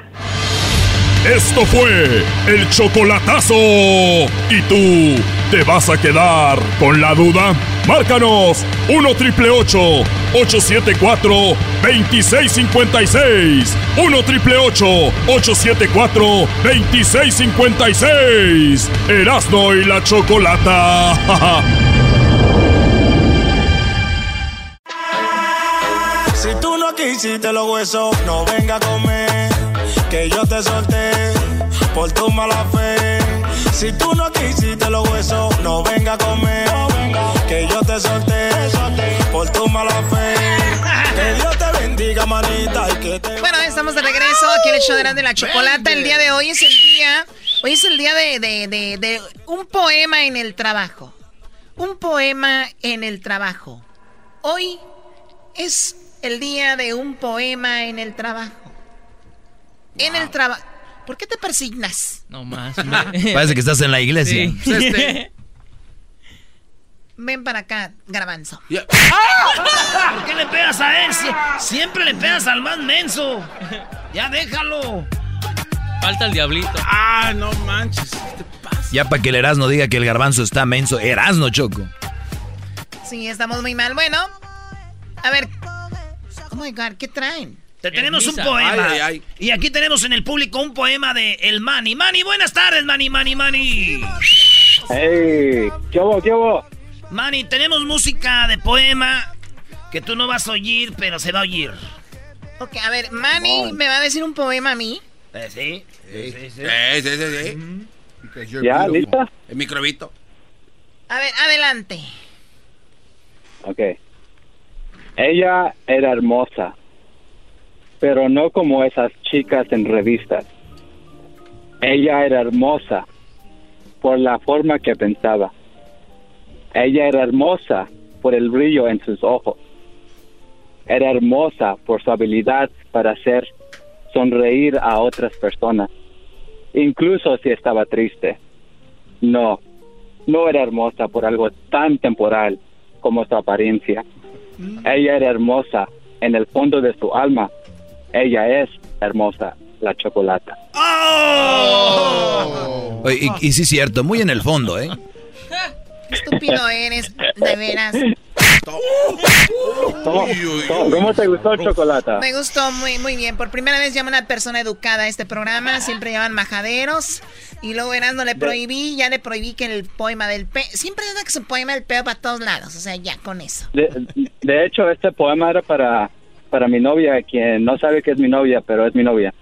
Esto fue el chocolatazo. ¿Y tú te vas a quedar con la duda? Márcanos 1 triple 874 2656. 1 triple 874 2656. Erasno y la chocolata. Si tú no quisiste los huesos, no venga a comer. Que yo te solté por tu mala fe. Si tú no quisiste los huesos, no venga a comer. Que yo te solté por tu mala fe. Que Dios te bendiga, manita. Y que te Bueno, estamos de regreso aquí en el show de y la Chocolata. El día de hoy es el día, hoy es el día de, de- de- de un poema en el trabajo. Un poema en el trabajo. Hoy es el día de un poema en el trabajo. En el trabajo. ¿Por qué te persignas? No más. Parece que estás en la iglesia. Sí. Pues este- Ven para acá, garbanzo. ¡Ah! ¿Por qué le pegas a él? Sie- siempre le pegas al más menso. Ya déjalo. Falta el diablito. Ah, no manches. Ya para que el Erasno diga que el garbanzo está menso. Erasno, Choco. Sí, estamos muy mal. Bueno, a ver. Oh my God, ¿qué traen? Te tenemos un poema. Ay, ay, Y aquí tenemos en el público un poema de El Mani. Mani, buenas tardes, Mani, Mani, Mani. ¡Ey! ¿Qué hubo, qué hubo? Mani, tenemos música de poema que tú no vas a oír, pero se va a oír. Ok, a ver, Manny me va a decir un poema a mí. Eh, sí. Sí, sí, sí. Sí, sí, sí, sí. ¿Ya, lista? El microbito. A ver, adelante. Ok. Ella era hermosa, pero no como esas chicas en revistas. Ella era hermosa por la forma que pensaba. Ella era hermosa por el brillo en sus ojos. Era hermosa por su habilidad para hacer sonreír a otras personas, incluso si estaba triste. No, no era hermosa por algo tan temporal como su apariencia. Ella era hermosa en el fondo de su alma. Ella es hermosa, la chocolata. Oye, y, y sí es cierto, muy en el fondo, ¿eh? Qué estúpido eres, de veras. ¿Cómo, te gustó el chocolate? Me gustó muy, muy bien. Por primera vez llama una persona educada a este programa. Siempre llaman majaderos. Y luego no le prohibí, ya le prohibí que el poema del pe... Siempre anda que su poema del peo para todos lados. O sea, ya con eso. De, de hecho, este poema era para, para mi novia, quien no sabe que es mi novia, pero es mi novia.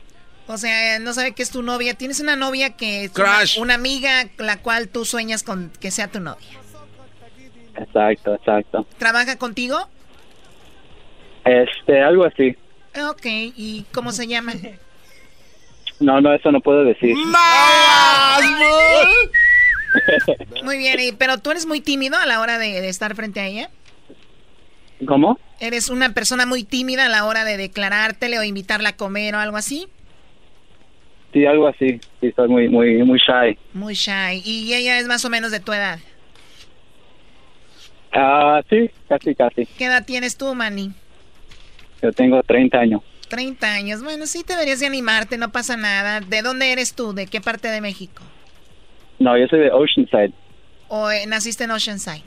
O sea, no sabe que es tu novia. Tienes una novia que es una, una amiga la cual tú sueñas con que sea tu novia. Exacto, exacto. ¿Trabaja contigo? Este, algo así. Ok, ¿y cómo se llama? No, no, eso no puedo decir. Muy bien, y- pero tú eres muy tímido a la hora de, de estar frente a ella. ¿Cómo? ¿Eres una persona muy tímida a la hora de declarártele o invitarla a comer o algo así? Sí, algo así. Sí, soy muy, muy, muy shy. Muy shy. ¿Y ella es más o menos de tu edad? Ah, sí, casi, casi. ¿Qué edad tienes tú, Manny? Yo tengo 30 años. 30 años. Bueno, sí deberías de animarte, no pasa nada. ¿De dónde eres tú? ¿De qué parte de México? No, yo soy de Oceanside. ¿O eh, naciste en Oceanside?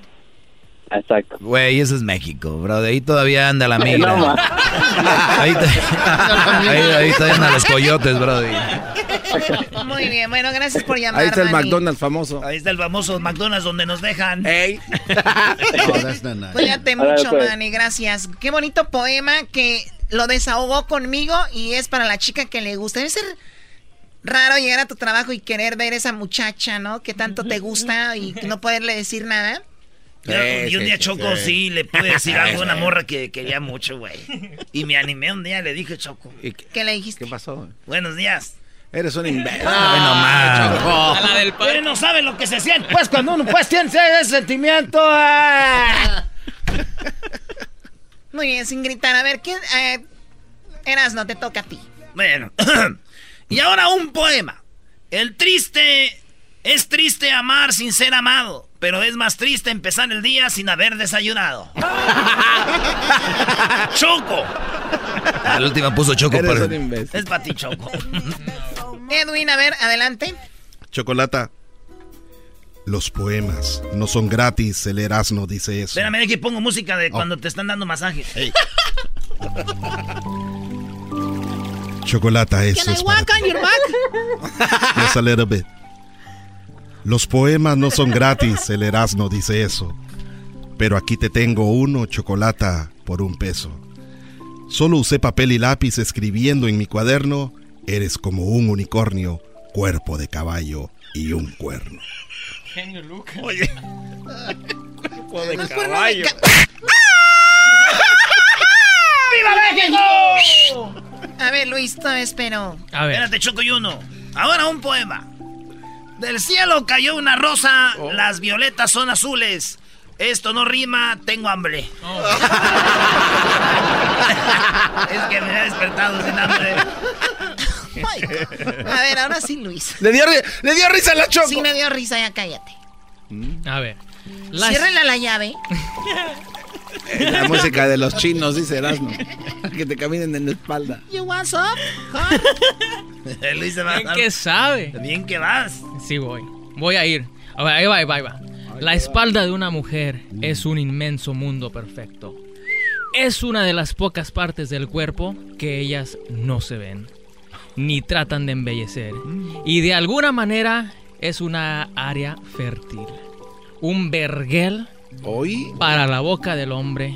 Exacto. Güey, eso es México, bro. De ahí todavía anda la migra. No, ahí, te- ahí, ahí todavía andan los coyotes, bro. Muy bien, bueno, gracias por llamar, Ahí está el Manny. McDonald's famoso. Ahí está el famoso McDonald's donde nos dejan. ¡Ey! Cuídate Órale, mucho, pues. Manny, gracias. Qué bonito poema que lo desahogó conmigo y es para la chica que le gusta. Debe ser raro llegar a tu trabajo y querer ver esa muchacha, ¿no? Que tanto te gusta y no poderle decir nada. Yo- y un día Choco sí le pude decir algo a una morra que quería mucho, güey. Y me animé un día, le dije Choco. ¿Qué le dijiste? ¿Qué pasó? Buenos días. Eres un imbécil. A la del padre no sabe lo que se siente. Pues cuando uno pues tiene ese sentimiento. ah. Muy bien, sin gritar. A ver, ¿quién? Eh, Erasno, te toca a ti. Bueno. y ahora un poema. El triste es triste amar sin ser amado, pero es más triste empezar el día sin haber desayunado. Choco. Al último puso Choco Eres por... un imbécil. Es para ti, Choco. Edwin, a ver, adelante. Chocolata. Los poemas no son gratis, el Erasmo dice eso. Espérame, que pongo música de cuando te están dando masaje. Chocolata, eso es para ti. on your back? Just a little bit. Los poemas no son gratis, el Erasmo dice eso. Pero aquí te tengo uno, chocolata, por un peso. Solo usé papel y lápiz escribiendo en mi cuaderno, eres como un unicornio, cuerpo de caballo y un cuerno. Genio Lucas. Oye. Los cuernos de ca- ¡Viva México! A ver, Luis, todo espero. A ver. Espérate, Choco y uno. Ahora un poema. Del cielo cayó una rosa, las violetas son azules. Esto no rima, tengo hambre. es que me he despertado sin hambre. A ver, ahora sí, Luis. Le dio, le dio risa a la Choco. Sí me dio risa, ya cállate. A ver. La- Ciérrela la llave. Es la música de los chinos, dice Erasmo. Que te caminen en la espalda. You want some? Luis se va a Bien que sabe. Bien que vas. Sí, voy. Voy a ir. A ver, ahí va, ahí va, ahí va. La espalda de una mujer es un inmenso mundo perfecto. Es una de las pocas partes del cuerpo que ellas no se ven, ni tratan de embellecer. Y de alguna manera es una área fértil. Un vergel ¿Hoy? para la boca del hombre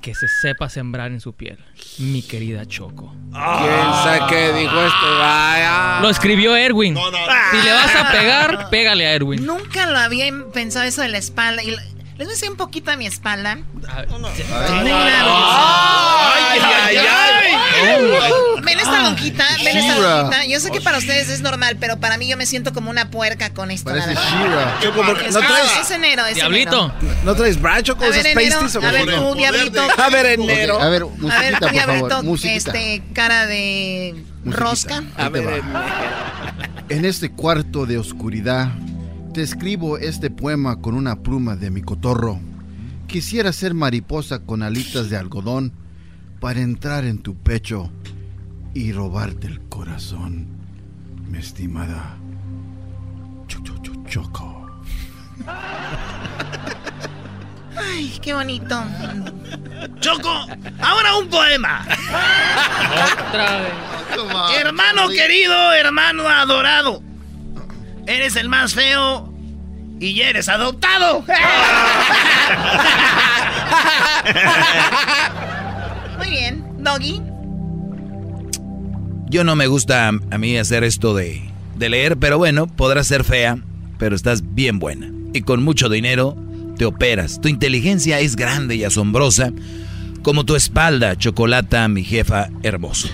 que se sepa sembrar en su piel. Mi querida Choco. ¿Quién sabe qué dijo esto? Vaya. Lo escribió Erwin. Si le vas a pegar, pégale a Erwin. Nunca lo había pensado eso de la espalda. Y les voy a decir un poquito de mi espalda. Ay, ay, ay. Ven esta lonjita, ven esta lonjita. Yo sé que para ustedes es normal, pero para mí yo me siento como una puerca con esto. Parece. Shira. Choco, ¿por qué no Es- traes- Es enero, es Diablito. enero. ¿No traes brancho con A esos ver, enero, pasties? a ver, tú, Diablito. A ver, enero. A ver, A ver, musiquita, tú, por Diablito, favor, musiquita. este, cara de rosca. Te va. En este cuarto de oscuridad, te escribo este poema con una pluma de mi cotorro. Quisiera ser mariposa con alitas de algodón para entrar en tu pecho y robarte el corazón, mi estimada Cho- Cho- Cho- Choco. Ay, qué bonito. Choco, ahora un poema. Otra vez. Hermano querido, hermano adorado. Eres el más feo y ya eres adoptado. Muy bien, Doggy. Yo no me gusta a mí hacer esto de, de leer, pero bueno, podrás ser fea, pero estás bien buena. Y con mucho dinero te operas. Tu inteligencia es grande y asombrosa, como tu espalda, chocolata, mi jefa hermosa.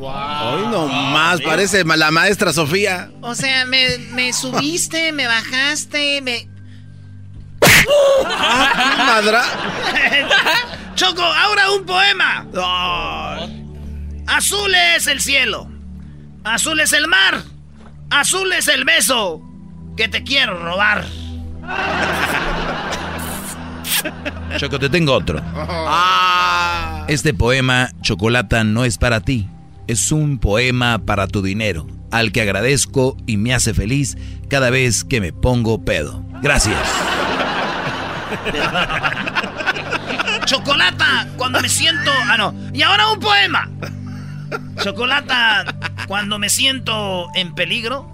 Hoy no más, parece la maestra Sofía. O sea, me, me subiste, me bajaste, me... Madra. Choco, ahora un poema. Azul es el cielo. Azul es el mar. Azul es el beso que te quiero robar. Choco, te tengo otro. Este poema, Chocolata, no es para ti. Es un poema para tu dinero, al que agradezco y me hace feliz cada vez que me pongo pedo. Gracias. Chocolata, cuando me siento... Ah, no. Y ahora un poema. Chocolata, cuando me siento en peligro,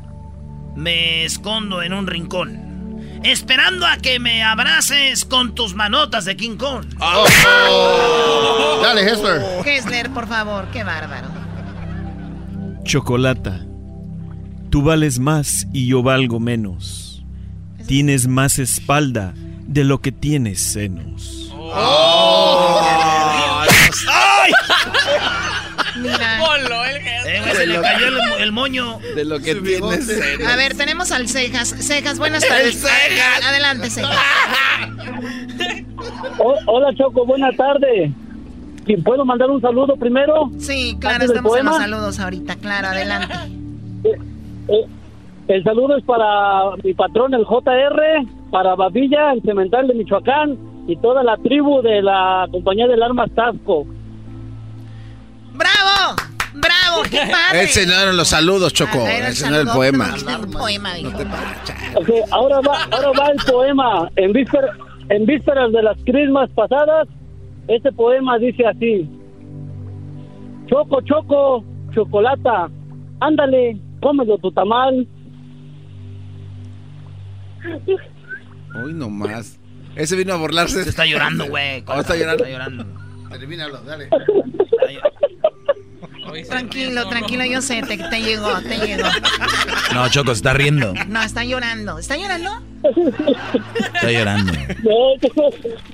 me escondo en un rincón. Esperando a que me abraces con tus manotas de King Kong. Dale, Hessler. Kessler, por favor, qué bárbaro. Chocolata, tú vales más y yo valgo menos. Tienes más espalda de lo que tienes senos. ¡Ay! Se le cayó el, el moño. De lo que tienes. A ver, tenemos al Cejas. Cejas, buenas tardes. Cejas. Adelante, Cejas. Oh, hola Choco, buenas tardes. ¿Y ¿Puedo mandar un saludo primero? Sí, claro, estamos en los saludos ahorita, claro, adelante. Eh, el saludo es para mi patrón, el JR, para Babilla, el cemental de Michoacán y toda la tribu de la compañía del Armas Tasco. ¡Bravo! ¡Qué padre! Ese no eran los saludos, Choco. Ah, era el Ese no era el poema. no, un poema, dijo. Ok, ahora va, ahora va el poema. En, vísper- en vísperas de las crismas pasadas, este poema dice así. Choco, choco, chocolata, ándale, cómelo tu tamal. Hoy no más. Ese vino a burlarse. Se está llorando, güey. Oh, está llorando. Está llorando. Termínalo, dale. Tranquilo, tranquilo, yo sé, te, te llegó, te llegó. No, Choco, se está riendo. No, está llorando. ¿Está llorando? Está llorando.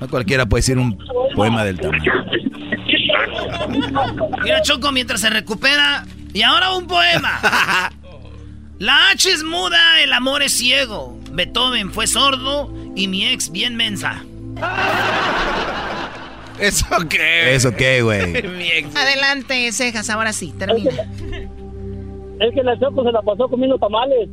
No cualquiera puede decir un poema del tamaño. Mira, Choco, mientras se recupera. Y ahora un poema. La H es muda, el amor es ciego. Beethoven fue sordo y mi ex bien mensa. ¿Eso qué? ¿Eso qué, güey? Adelante, Cejas, ahora sí, termina. Es que la Choco se la pasó comiendo tamales.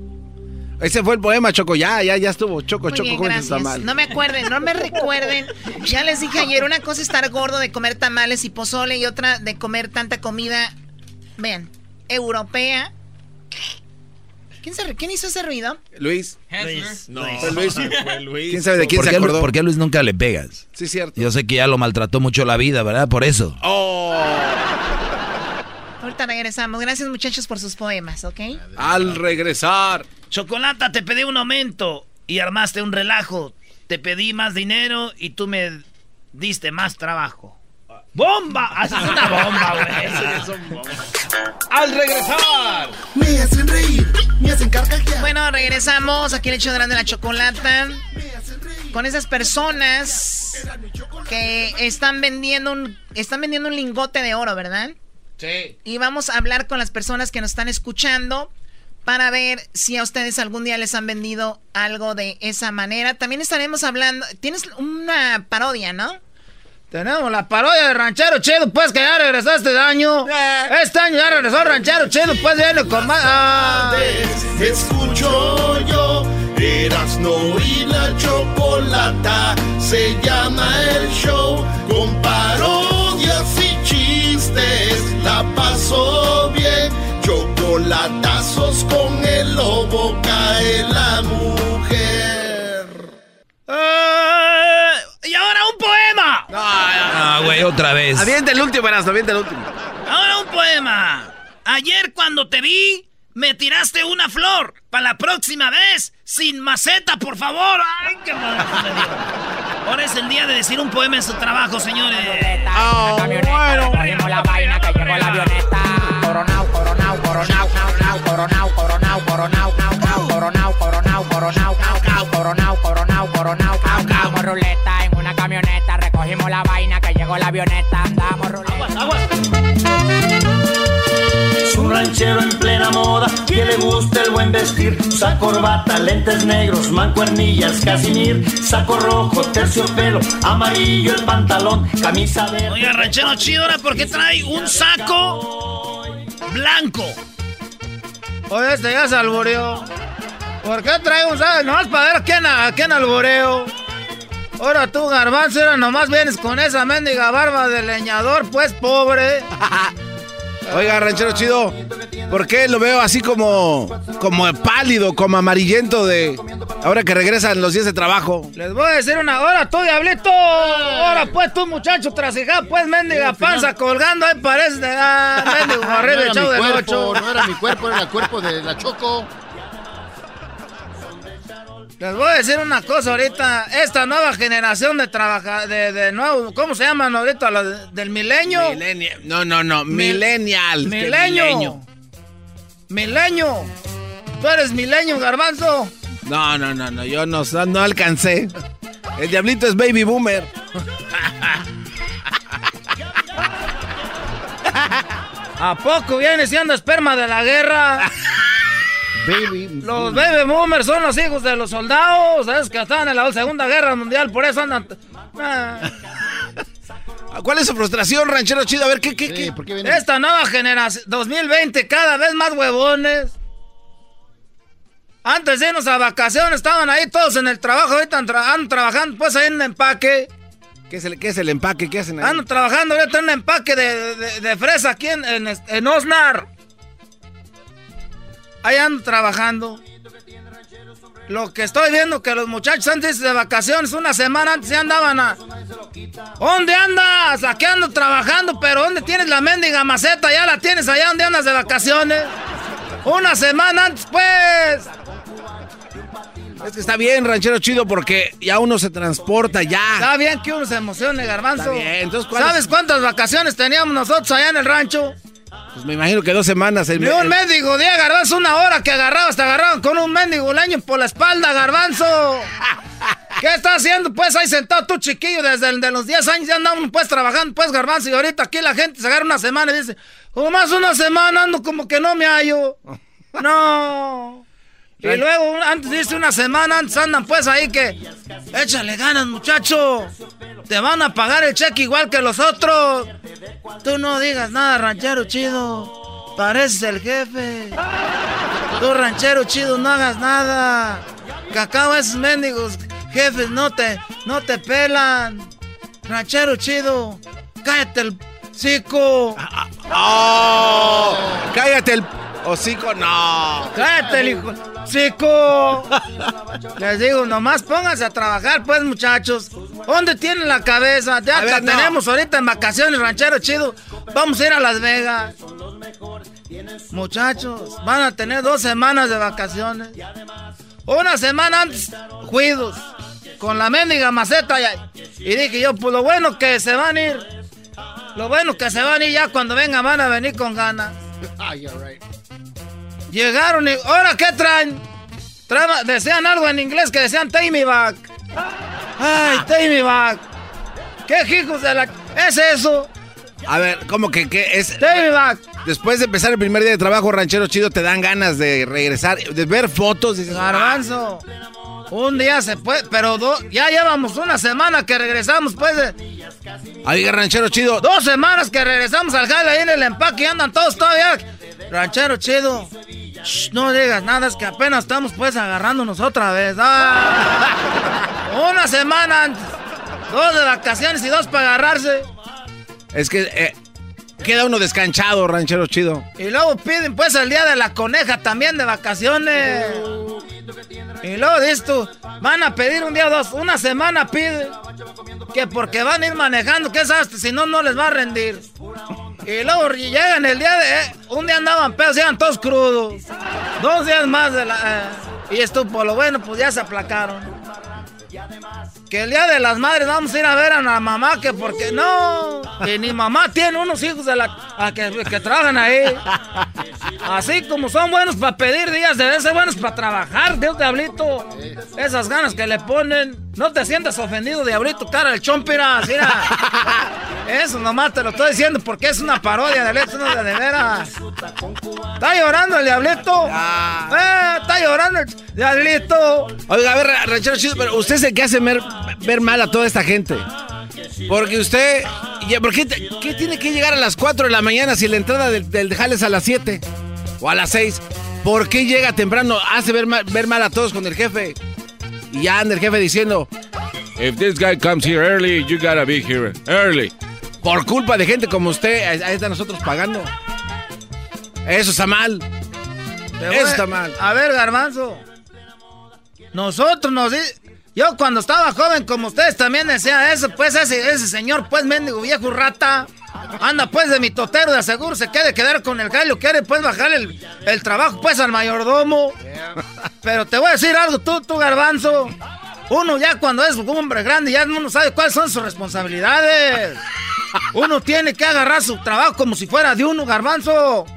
Ese fue el poema, Choco. Ya, ya, ya estuvo. Choco, Muy Choco, bien, ¿cómo gracias. está mal? No me acuerden, no me recuerden. Ya les dije ayer, una cosa es estar gordo de comer tamales y pozole y otra de comer tanta comida, vean, europea. ¿Quién, se, ¿Quién hizo ese ruido? Luis. Luis. No, fue Luis. Fue Luis. ¿Quién sabe de quién ¿Por se qué, acordó? por qué a Luis nunca le pegas? Sí, cierto. Yo sé que ya lo maltrató mucho la vida, ¿verdad? Por eso. Oh. Ahorita regresamos. Gracias muchachos por sus poemas, ¿ok? Al regresar. Chocolata, te pedí un aumento y armaste un relajo. Te pedí más dinero y tú me diste más trabajo. ¡Bomba! Así es una bomba, güey. Al regresar. Me hacen reír, me hacen carcajear. Bueno, regresamos aquí el hecho de la chocolata. Con esas personas que están vendiendo un, están vendiendo un lingote de oro, ¿verdad? Sí. Y vamos a hablar con las personas que nos están escuchando para ver si a ustedes algún día les han vendido algo de esa manera. También estaremos hablando, tienes una parodia, ¿no? Tenemos la parodia de Ranchero Chido, pues que ya regresó este año. Este año ya regresó Ranchero Chido, pues viene con más. Ah. Escucho yo, Erasno y la chocolata. Se llama el show con parodias y chistes. La pasó bien, chocolatazos con el lobo cae la mujer. Eh, y ahora un poema. Ah, güey, otra vez. Avienta el último, Erasmo, avienta el último. Ahora un poema. Ayer cuando te vi, me tiraste una flor. Para la próxima vez, sin maceta, por favor. Ay, qué dio. Ahora es el día de decir un poema en su trabajo, señores. Ah, bueno. Cogimos la vaina que llegó la avioneta. Coronao, coronao, coronao, coronao, coronao, coronao, coronao, coronao, coronao, coronao, coronao, coronao, coronao, coronao, ruleta en una camioneta. Recogimos la vaina que llegó la avioneta. Andamos ruleta. Es un ranchero en plena moda que le gusta el buen vestir. Usa corbata, lentes negros, mancuernillas, casimir, saco rojo, terciopelo, amarillo el pantalón, camisa verde. Oiga, ranchero chido, ahora por qué trae un saco blanco. Oye, este ya se albureó. ¿Por qué trae un saco? Nomás para ver a quién, a quién albureo. Ahora tú, garbanzo, ahora nomás vienes con esa mendiga barba de leñador, pues pobre. Oiga, ranchero chido, ¿por qué lo veo así como, como pálido, como amarillento de ahora que regresan los días de trabajo? Les voy a decir una hora, tú, diablito. Ahora, pues, tú, muchacho, trasijá, pues, mendiga panza colgando ahí parece. Ah, mendigo, No horrible, era chavo del cuerpo, ocho. no era mi cuerpo, era el cuerpo de la Choco. Les voy a decir una cosa ahorita. Esta nueva generación de trabaja de, de nuevo, ¿cómo se llaman ahorita? La de- del milenio. Millennial. No, no, no, millennial. Milenio. Milenio. ¿Tú eres milenio, garbanzo? No, no, no, no, yo no, no alcancé. El diablito es baby boomer. ¿A poco viene siendo esperma de la guerra? Los baby boomers son los hijos de los soldados, ¿sabes? Que estaban en la Segunda Guerra Mundial, por eso andan... Ah. ¿Cuál es su frustración, ranchero chido? A ver, ¿qué, qué, qué? Esta nueva generación, 2020, cada vez más huevones. Antes de irnos a vacaciones, estaban ahí todos en el trabajo, ahorita andan, tra- andan trabajando pues ahí en empaque. ¿Qué es el, qué es el empaque? ¿Qué hacen ahí? Ando trabajando ahorita en un empaque de, de- de fresa aquí en, en, en Osnar. Ahí ando trabajando. Lo que estoy viendo que los muchachos antes de vacaciones, una semana antes ya andaban a... ¿Dónde andas? Aquí ando trabajando, pero ¿dónde tienes la mendiga maceta? Ya la tienes allá donde andas de vacaciones. Una semana antes, pues. Es que está bien, ranchero chido, porque ya uno se transporta ya. Está bien que uno se emocione, garbanzo. Está bien, entonces, ¿cuál ¿Sabes es? cuántas vacaciones teníamos nosotros allá en el rancho? Pues me imagino que dos semanas. el- Ni un el- mendigo día, garbanzo, una hora que agarrabas, te agarraban con un mendigo leño por la espalda, garbanzo. ¿Qué estás haciendo, pues, ahí sentado tú, chiquillo, desde el de los 10 años ya andamos, pues, trabajando, pues, garbanzo, y ahorita aquí la gente se agarra una semana y dice, o más una semana ando como que no me hallo. No. Y luego, antes dice una semana, antes andan, pues, ahí que, échale ganas, muchacho. Te van a pagar el cheque igual que los otros. Tú no digas nada, ranchero chido. Pareces el jefe. Tú, ranchero chido, no hagas nada. Cacao, esos mendigos jefes no te, no te pelan. Ranchero chido, cállate el cico. ¡Oh! ¡Cállate el hocico! ¡No! Cállate el hijo. Cico. Les digo, nomás pónganse a trabajar, pues, muchachos. ¿Dónde tienen la cabeza? Ya A ver, no. tenemos ahorita en vacaciones, ranchero chido. Vamos a ir a Las Vegas. Muchachos, van a tener dos semanas de vacaciones. Una semana antes, cuidos. Con la mendiga maceta. Y, y dije yo, pues lo bueno que se van a ir. Lo bueno que se van y ya cuando vengan van a venir con ganas. Ah, you're right. Llegaron y. ¿Ahora qué traen? Desean algo en inglés que desean take me back. Ay, take me back. ¿Qué hijos de la. ¿Es eso? A ver, ¿cómo que qué es? Take me back. Después de empezar el primer día de trabajo, ranchero chido, te dan ganas de regresar, de ver fotos. Dices, Garbanzo. Un día se puede, pero do- ya llevamos una semana que regresamos, pues. de- Ay, ranchero chido. Dos semanas que regresamos al jale ahí en el empaque y andan todos todavía. Ranchero chido. Shh, no digas nada, es que apenas estamos pues agarrándonos otra vez. Ah. Una semana antes. Dos de vacaciones y dos para agarrarse. Es que eh, queda uno descanchado, ranchero chido. Y luego piden pues el día de la coneja también de vacaciones. Y luego dices tú, van a pedir un día o dos, una semana pide. Que porque van a ir manejando, ¿qué sabes? Si no, no les va a rendir. Y luego llegan el día de... un día andaban pedos, llegan todos crudos. Dos días más de la... eh, y esto, por lo bueno, pues ya se aplacaron. Que el día de las madres vamos a ir a ver a la mamá, que porque no, que ni mamá tiene unos hijos a que, que trabajan ahí. Así como son buenos para pedir días, deben ser buenos para trabajar, Dios diablito. Esas ganas que le ponen. No te sientas ofendido, diablito, cara del chompira. mira. Eso nomás te lo estoy diciendo porque es una parodia de letra, no de, de veras. Está llorando el diablito. Eh, está llorando el diablito. Oiga, a ver, ra- ranchero chido, pero usted es el que hace ver, ver mal a toda esta gente. Porque usted. ¿Por qué, qué tiene que llegar a las 4 de la mañana si la entrada del, del jale es a las 7? O a las 6. ¿Por qué llega temprano? Hace ver mal, ver mal a todos con el jefe. Y ya anda el jefe diciendo: If this guy comes here early, you gotta be here early. Por culpa de gente como usted, ahí ahí está nosotros pagando. Eso está mal. Eso está mal. A ver, Garbanzo. Nosotros nos Yo cuando estaba joven, como ustedes también decían eso, pues ese, ese señor, pues mendigo viejo rata, anda pues de mi totero, de seguro se quiere quedar con el gallo, quiere pues bajar el, el trabajo pues al mayordomo. Pero te voy a decir algo, tú, tú, Garbanzo. Uno ya cuando es un hombre grande, ya uno sabe cuáles son sus responsabilidades. Uno tiene que agarrar su trabajo como si fuera de uno, Garbanzo.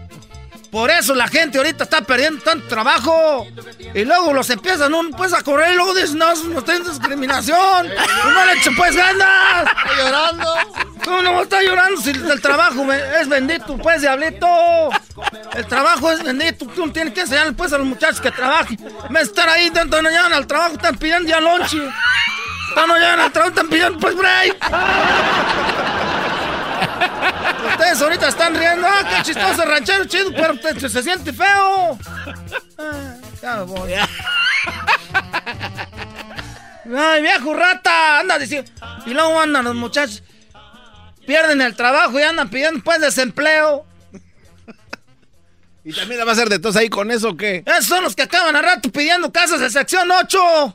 Por eso la gente ahorita está perdiendo tanto trabajo. Y luego los empiezan un, pues a correr y luego dicen, no, no tiene discriminación. No le echen pues ganas. Está llorando. ¿Cómo no está llorando si el trabajo me- es bendito, pues, diablito? El trabajo es bendito. Tú tienes que enseñarle pues a los muchachos que trabajen. De estar ahí, tanto no llegan al trabajo, están pidiendo ya lonche. Están no llegan al trabajo, están pidiendo pues break. Ustedes ahorita están riendo. ¡Ah, qué chistoso ranchero chido! Pero te- se siente feo. Ah, ya me voy. ¡Ay, viejo rata! Anda diciendo. Y luego andan los muchachos. Pierden el trabajo y andan pidiendo pues desempleo. ¿Y también la va a hacer de tos ahí con eso o qué? Esos son los que acaban a rato pidiendo casas de sección 8.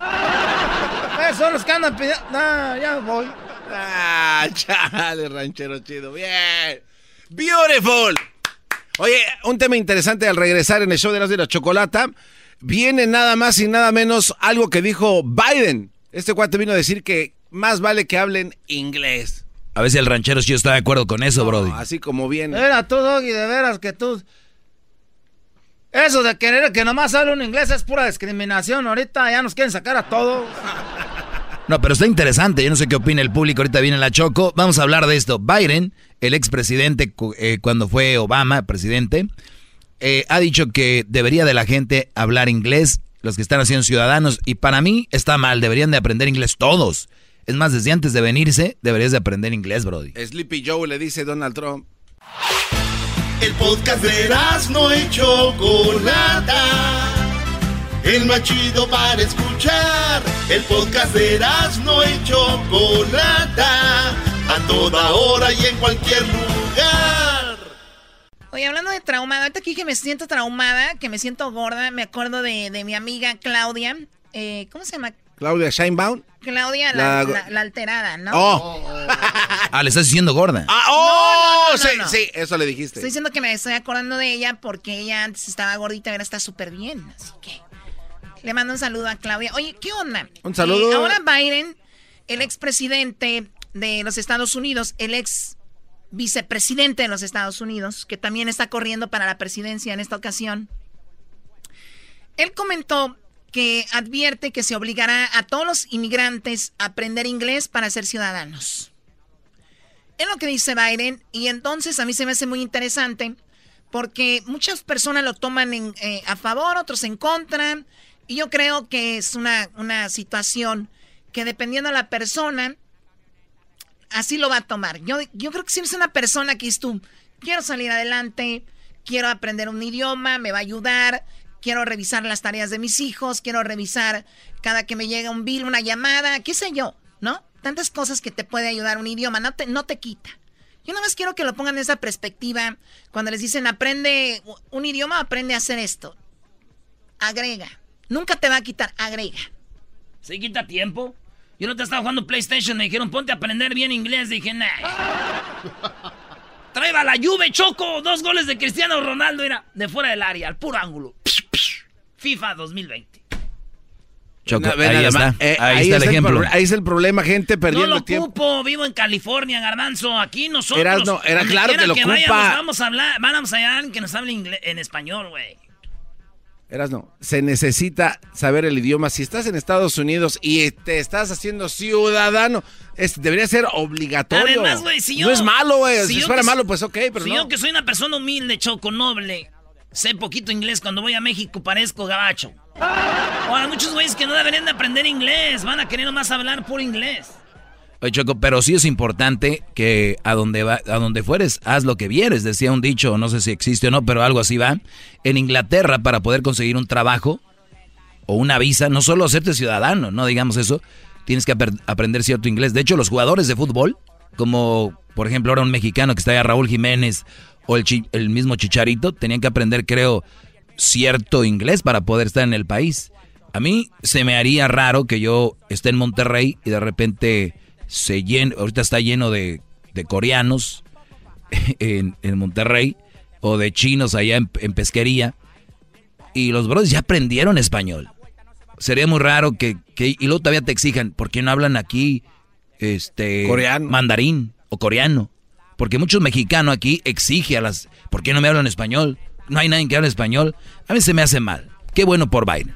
Esos son los que andan pidiendo. Ah, ya me voy. Ah, chale, ranchero chido. Bien. Beautiful. Oye, un tema interesante al regresar en el show de las de la chocolata. Viene nada más y nada menos algo que dijo Biden. Este cuate vino a decir que más vale que hablen inglés. A ver si el ranchero sí está de acuerdo con eso, Brody. Así como viene. Era tú, Doggy, de veras que tú. Eso de querer que nomás hable un inglés es pura discriminación. Ahorita ya nos quieren sacar a todos. No, pero está interesante. Yo no sé qué opina el público. Ahorita viene la Choco. Vamos a hablar de esto. Biden, el expresidente, eh, cuando fue Obama presidente, eh, ha dicho que debería de la gente hablar inglés, los que están haciendo ciudadanos. Y para mí está mal. Deberían de aprender inglés todos. Es más, desde antes de venirse, deberías de aprender inglés, Brody. Sleepy Joe le dice Donald Trump. El podcast de no y Chocolata. El más chido para escuchar. El podcast de no y Chocolata. A toda hora y en cualquier lugar. Oye, hablando de traumada, ahorita aquí que me siento traumada, que me siento gorda, me acuerdo de, de mi amiga Claudia. Eh, ¿Cómo se llama? Claudia Scheinbaum. Claudia, la, La- la- la alterada, ¿no? Oh. Ah, le estás diciendo gorda. Ah, oh, No, no, no, sí, no. sí, eso le dijiste. Estoy diciendo que me estoy acordando de ella porque ella antes estaba gordita y ahora está súper bien. Así que le mando un saludo a Claudia. Oye, ¿qué onda? Un saludo. Eh, ahora Biden, el expresidente de los Estados Unidos, el ex vicepresidente de los Estados Unidos, que también está corriendo para la presidencia en esta ocasión. Él comentó que advierte que se obligará a todos los inmigrantes a aprender inglés para ser ciudadanos. Es lo que dice Biden y entonces a mí se me hace muy interesante porque muchas personas lo toman eh, a favor, otros en contra y yo creo que es una, una situación que dependiendo de la persona, así lo va a tomar. Yo, yo creo que si eres una persona que es tú, quiero salir adelante, quiero aprender un idioma, me va a ayudar, quiero revisar las tareas de mis hijos, quiero revisar cada que me llega un bill, una llamada, qué sé yo, ¿no? Tantas cosas que te puede ayudar un idioma, no te, no te quita. Yo nada más quiero que lo pongan en esa perspectiva. Cuando les dicen aprende un idioma, aprende a hacer esto. Agrega. Nunca te va a quitar, agrega. ¿Se quita tiempo? Yo no te estaba jugando PlayStation, me dijeron ponte a aprender bien inglés. Dije, nah. Traeba la Juve, Choco. Dos goles de Cristiano Ronaldo, era de fuera del área, al puro ángulo. FIFA 2020. Choco, ahí, está. Eh, ahí, está el ejemplo. ahí es el problema, gente perdiendo no lo tiempo. ocupo, vivo en California, Garbanzo. Aquí nosotros. Era, no, era claro que lo ocupa. vamos a hablar, vamos a hablar que nos hable en español, güey. Eras no, se necesita saber el idioma. Si estás en Estados Unidos y te estás haciendo ciudadano, debería ser obligatorio. Además, güey, si yo, no es malo, güey. Si, fuera malo, pues ok, pero si no. yo que soy una persona humilde, choco, noble, sé poquito inglés, cuando voy a México parezco gabacho. Ahora, muchos güeyes que no deberían de aprender inglés, van a querer más hablar por inglés. Oye, Choco, pero sí es importante que a donde, va, a donde fueres, haz lo que vieres. Decía un dicho, no sé si existe o no, pero algo así va. En Inglaterra, para poder conseguir un trabajo o una visa, no solo hacerte ciudadano, no digamos eso, tienes que aprender cierto inglés. De hecho, los jugadores de fútbol, como por ejemplo ahora un mexicano que está allá, Raúl Jiménez, o el, el mismo Chicharito, tenían que aprender, creo, cierto inglés para poder estar en el país. A mí se me haría raro que yo esté en Monterrey y de repente se llene, ahorita está lleno de, coreanos en, Monterrey o de chinos allá en, pesquería y los brothers ya aprendieron español. Sería muy raro que, y luego todavía te exijan, ¿por qué no hablan aquí este coreano. mandarín o coreano? Porque muchos mexicanos aquí exigen a las, ¿por qué no me hablan español? No hay nadie que hable español. A mí se me hace mal. Qué bueno por Biden.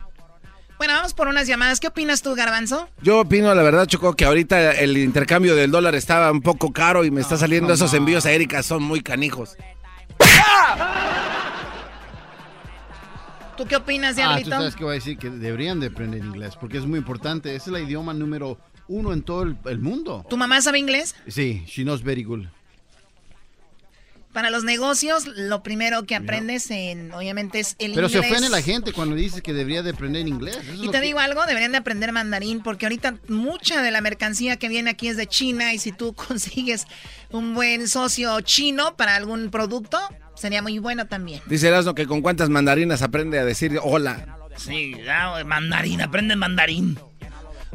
Bueno, vamos por unas llamadas. ¿Qué opinas tú, Garbanzo? Yo opino, la verdad, Choco, que ahorita el intercambio del dólar estaba un poco caro y me está saliendo esos envíos a Erika, son muy canijos. ¿Tú qué opinas, Diablito? Ah, tú sabes que voy a decir que deberían de aprender inglés porque es muy importante. Es el idioma número uno en todo el, el mundo. ¿Tu mamá sabe inglés? Sí, she knows very good. Para los negocios, lo primero que aprendes, en, obviamente, es el Pero inglés. Pero se ofende la gente cuando dices que debería de aprender inglés. y te digo algo, deberían de aprender mandarín, porque ahorita mucha de la mercancía que viene aquí es de China, y si tú consigues un buen socio chino para algún producto, sería muy bueno también. Dice Erasmo que con cuántas mandarinas aprende a decir hola. Sí, mandarín, aprende mandarín.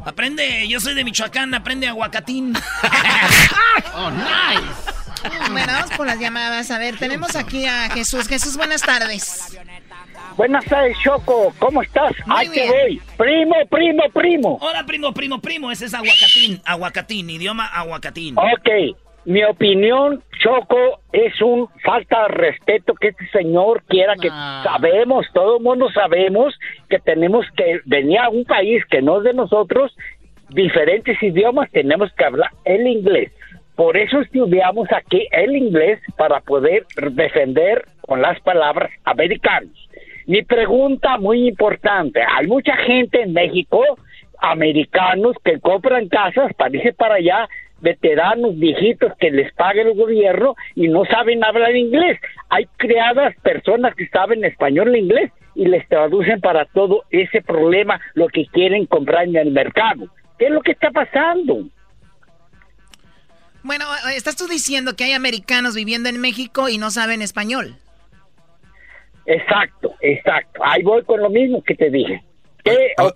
Aprende, yo soy de Michoacán, aprende aguacatín. oh, nice. Bueno, vamos con las llamadas. A ver, tenemos aquí a Jesús. Jesús, buenas tardes. Buenas tardes, Choco. ¿Cómo estás? Muy bien. Primo, primo, primo. Hola, primo, primo, primo. Ese es aguacatín. Aguacatín, idioma aguacatín. Ok. Mi opinión, Choco, es un falta de respeto que este señor quiera que sabemos, todo el mundo sabemos que tenemos que venir a un país que no es de nosotros, diferentes idiomas, tenemos que hablar el inglés. Por eso estudiamos aquí el inglés para poder defender con las palabras americanos. Mi pregunta muy importante, hay mucha gente en México, americanos, que compran casas para irse para allá, veteranos, viejitos que les paga el gobierno y no saben hablar inglés. Hay creadas personas que saben español e inglés y les traducen para todo ese problema lo que quieren comprar en el mercado. ¿Qué es lo que está pasando? Bueno, estás tú diciendo que hay americanos viviendo en México y no saben español. Exacto, exacto. Ahí voy con lo mismo que te dije.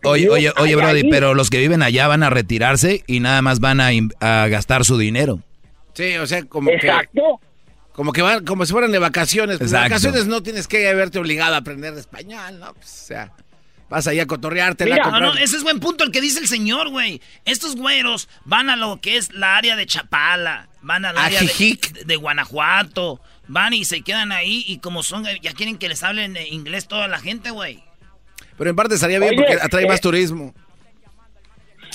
oye, oye, oye, Brody, pero los que viven allá van a retirarse y nada más van a, gastar su dinero. Sí, o sea, como Exacto. como que van, como si fueran de vacaciones. Pues de vacaciones no tienes que haberte obligado a aprender español, ¿no? Pues, o sea, Vas ahí a cotorrearte. no, no, ese es buen punto el que dice el señor, güey. Estos güeros van a lo que es la área de Chapala, van al área de, de, Guanajuato, van y se quedan ahí y como son, ya quieren que les hablen inglés toda la gente, güey. Pero en parte estaría bien porque atrae más eh, turismo.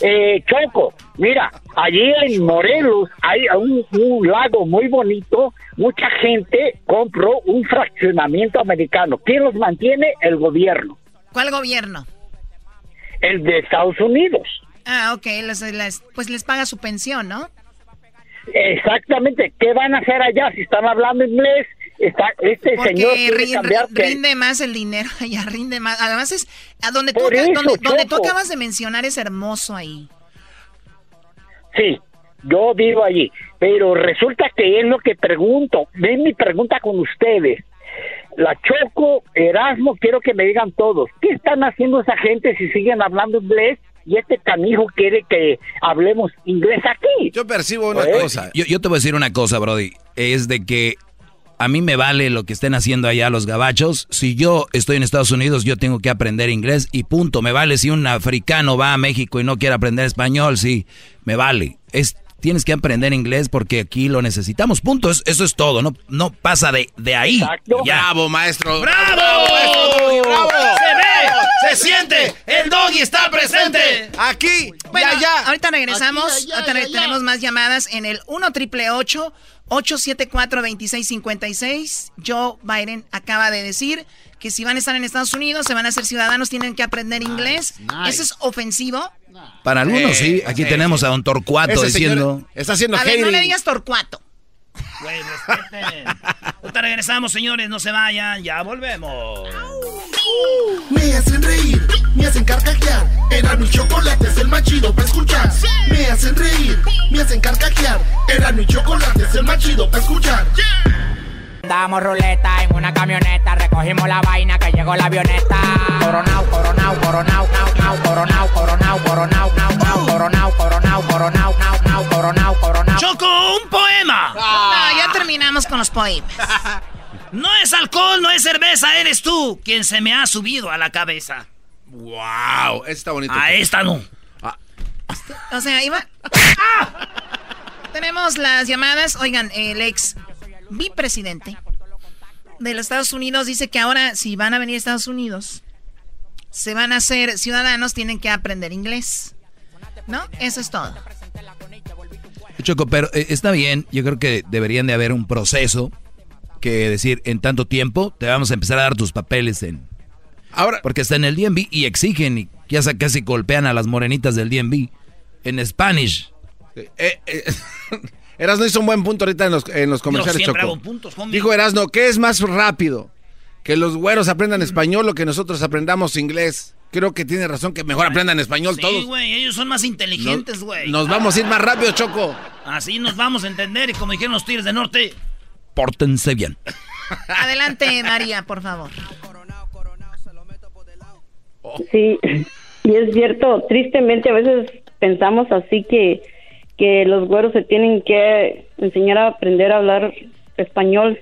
Eh, Choco, mira, allí en Morelos hay un, un, lago muy bonito. Mucha gente compró un fraccionamiento americano. ¿Quién los mantiene? El gobierno. ¿Cuál gobierno? El de Estados Unidos. Ah, ok, pues les paga su pensión, ¿no? Exactamente. ¿Qué van a hacer allá si están hablando inglés? Está, este señor rinde más el dinero allá, rinde más. Además es a donde tú, donde, donde tú acabas de mencionar es hermoso ahí. Sí, yo vivo allí, pero resulta que es lo que pregunto. Ven mi pregunta con ustedes la Choco, Erasmo, quiero que me digan todos, ¿qué están haciendo esa gente si siguen hablando inglés? Y este canijo quiere que hablemos inglés aquí. Yo percibo una pues, cosa. Yo, yo te voy a decir una cosa, Brody. Es de que a mí me vale lo que estén haciendo allá los gabachos. Si yo estoy en Estados Unidos, yo tengo que aprender inglés y punto. Me vale si un africano va a México y no quiere aprender español, sí, me vale. Es tienes que aprender inglés porque aquí lo necesitamos. Punto. Eso, es todo. No, no pasa de, de ahí. Bravo, maestro. ¡Bravo! ¡Bravo! ¡Bravo! Se ve, se siente. El doggy está presente. Aquí. Bueno, ya, ahorita regresamos. ahorita tenemos más llamadas en el 1 triple 874 2656. Joe Biden acaba de decir que si van a estar en Estados Unidos, se van a ser ciudadanos, tienen que aprender inglés. ¿Eso es ofensivo? Para algunos sí. Aquí tenemos a don Torcuato diciendo. está haciendo A ver, no le digas Torcuato. Güey, respeten. Ahorita regresamos, señores. No se vayan. Ya volvemos. Me hacen reír, me hacen carcajear. Era mi chocolate, es el más chido para escuchar. Me hacen reír, me hacen carcajear. Era mi chocolate, es el más chido para escuchar. Damos ruleta en una camioneta, recogimos la vaina que llegó la avioneta. Coronao, coronao, coronao, coronao, coronao, coronao, coronao, coronao, coronao, coronao, coronao, coronao, coronao. Choco, un poema. No, ya terminamos con los poemas. No es alcohol, no es cerveza, eres tú quien se me ha subido a la cabeza. Wow, está bonito. A esta no. O sea, iba. Tenemos las llamadas. Oigan, el ex presidente de los Estados Unidos dice que ahora si van a venir a Estados Unidos, se van a ser ciudadanos, tienen que aprender inglés. ¿No? Eso es todo. Choco, pero eh, está bien, yo creo que deberían de haber un proceso que decir, en tanto tiempo te vamos a empezar a dar tus papeles en... Ahora, porque está en el DMV y exigen y ya casi golpean a las morenitas del DMV en Spanish. Eh, eh, Erasno hizo un buen punto ahorita en los, en los comerciales, Choco. Dijo Erasno, ¿qué es más rápido? ¿Que los güeros aprendan español o que nosotros aprendamos inglés? Creo que tiene razón que mejor aprendan español todos. Sí, güey, ellos son más inteligentes, güey. Nos, vamos a ir más rápido, Choco. Así nos vamos a entender y como dijeron los tigres de norte. Pórtense bien. Adelante, María, por favor. Sí, y es cierto, tristemente a veces pensamos así que que los güeros se tienen que enseñar a aprender a hablar español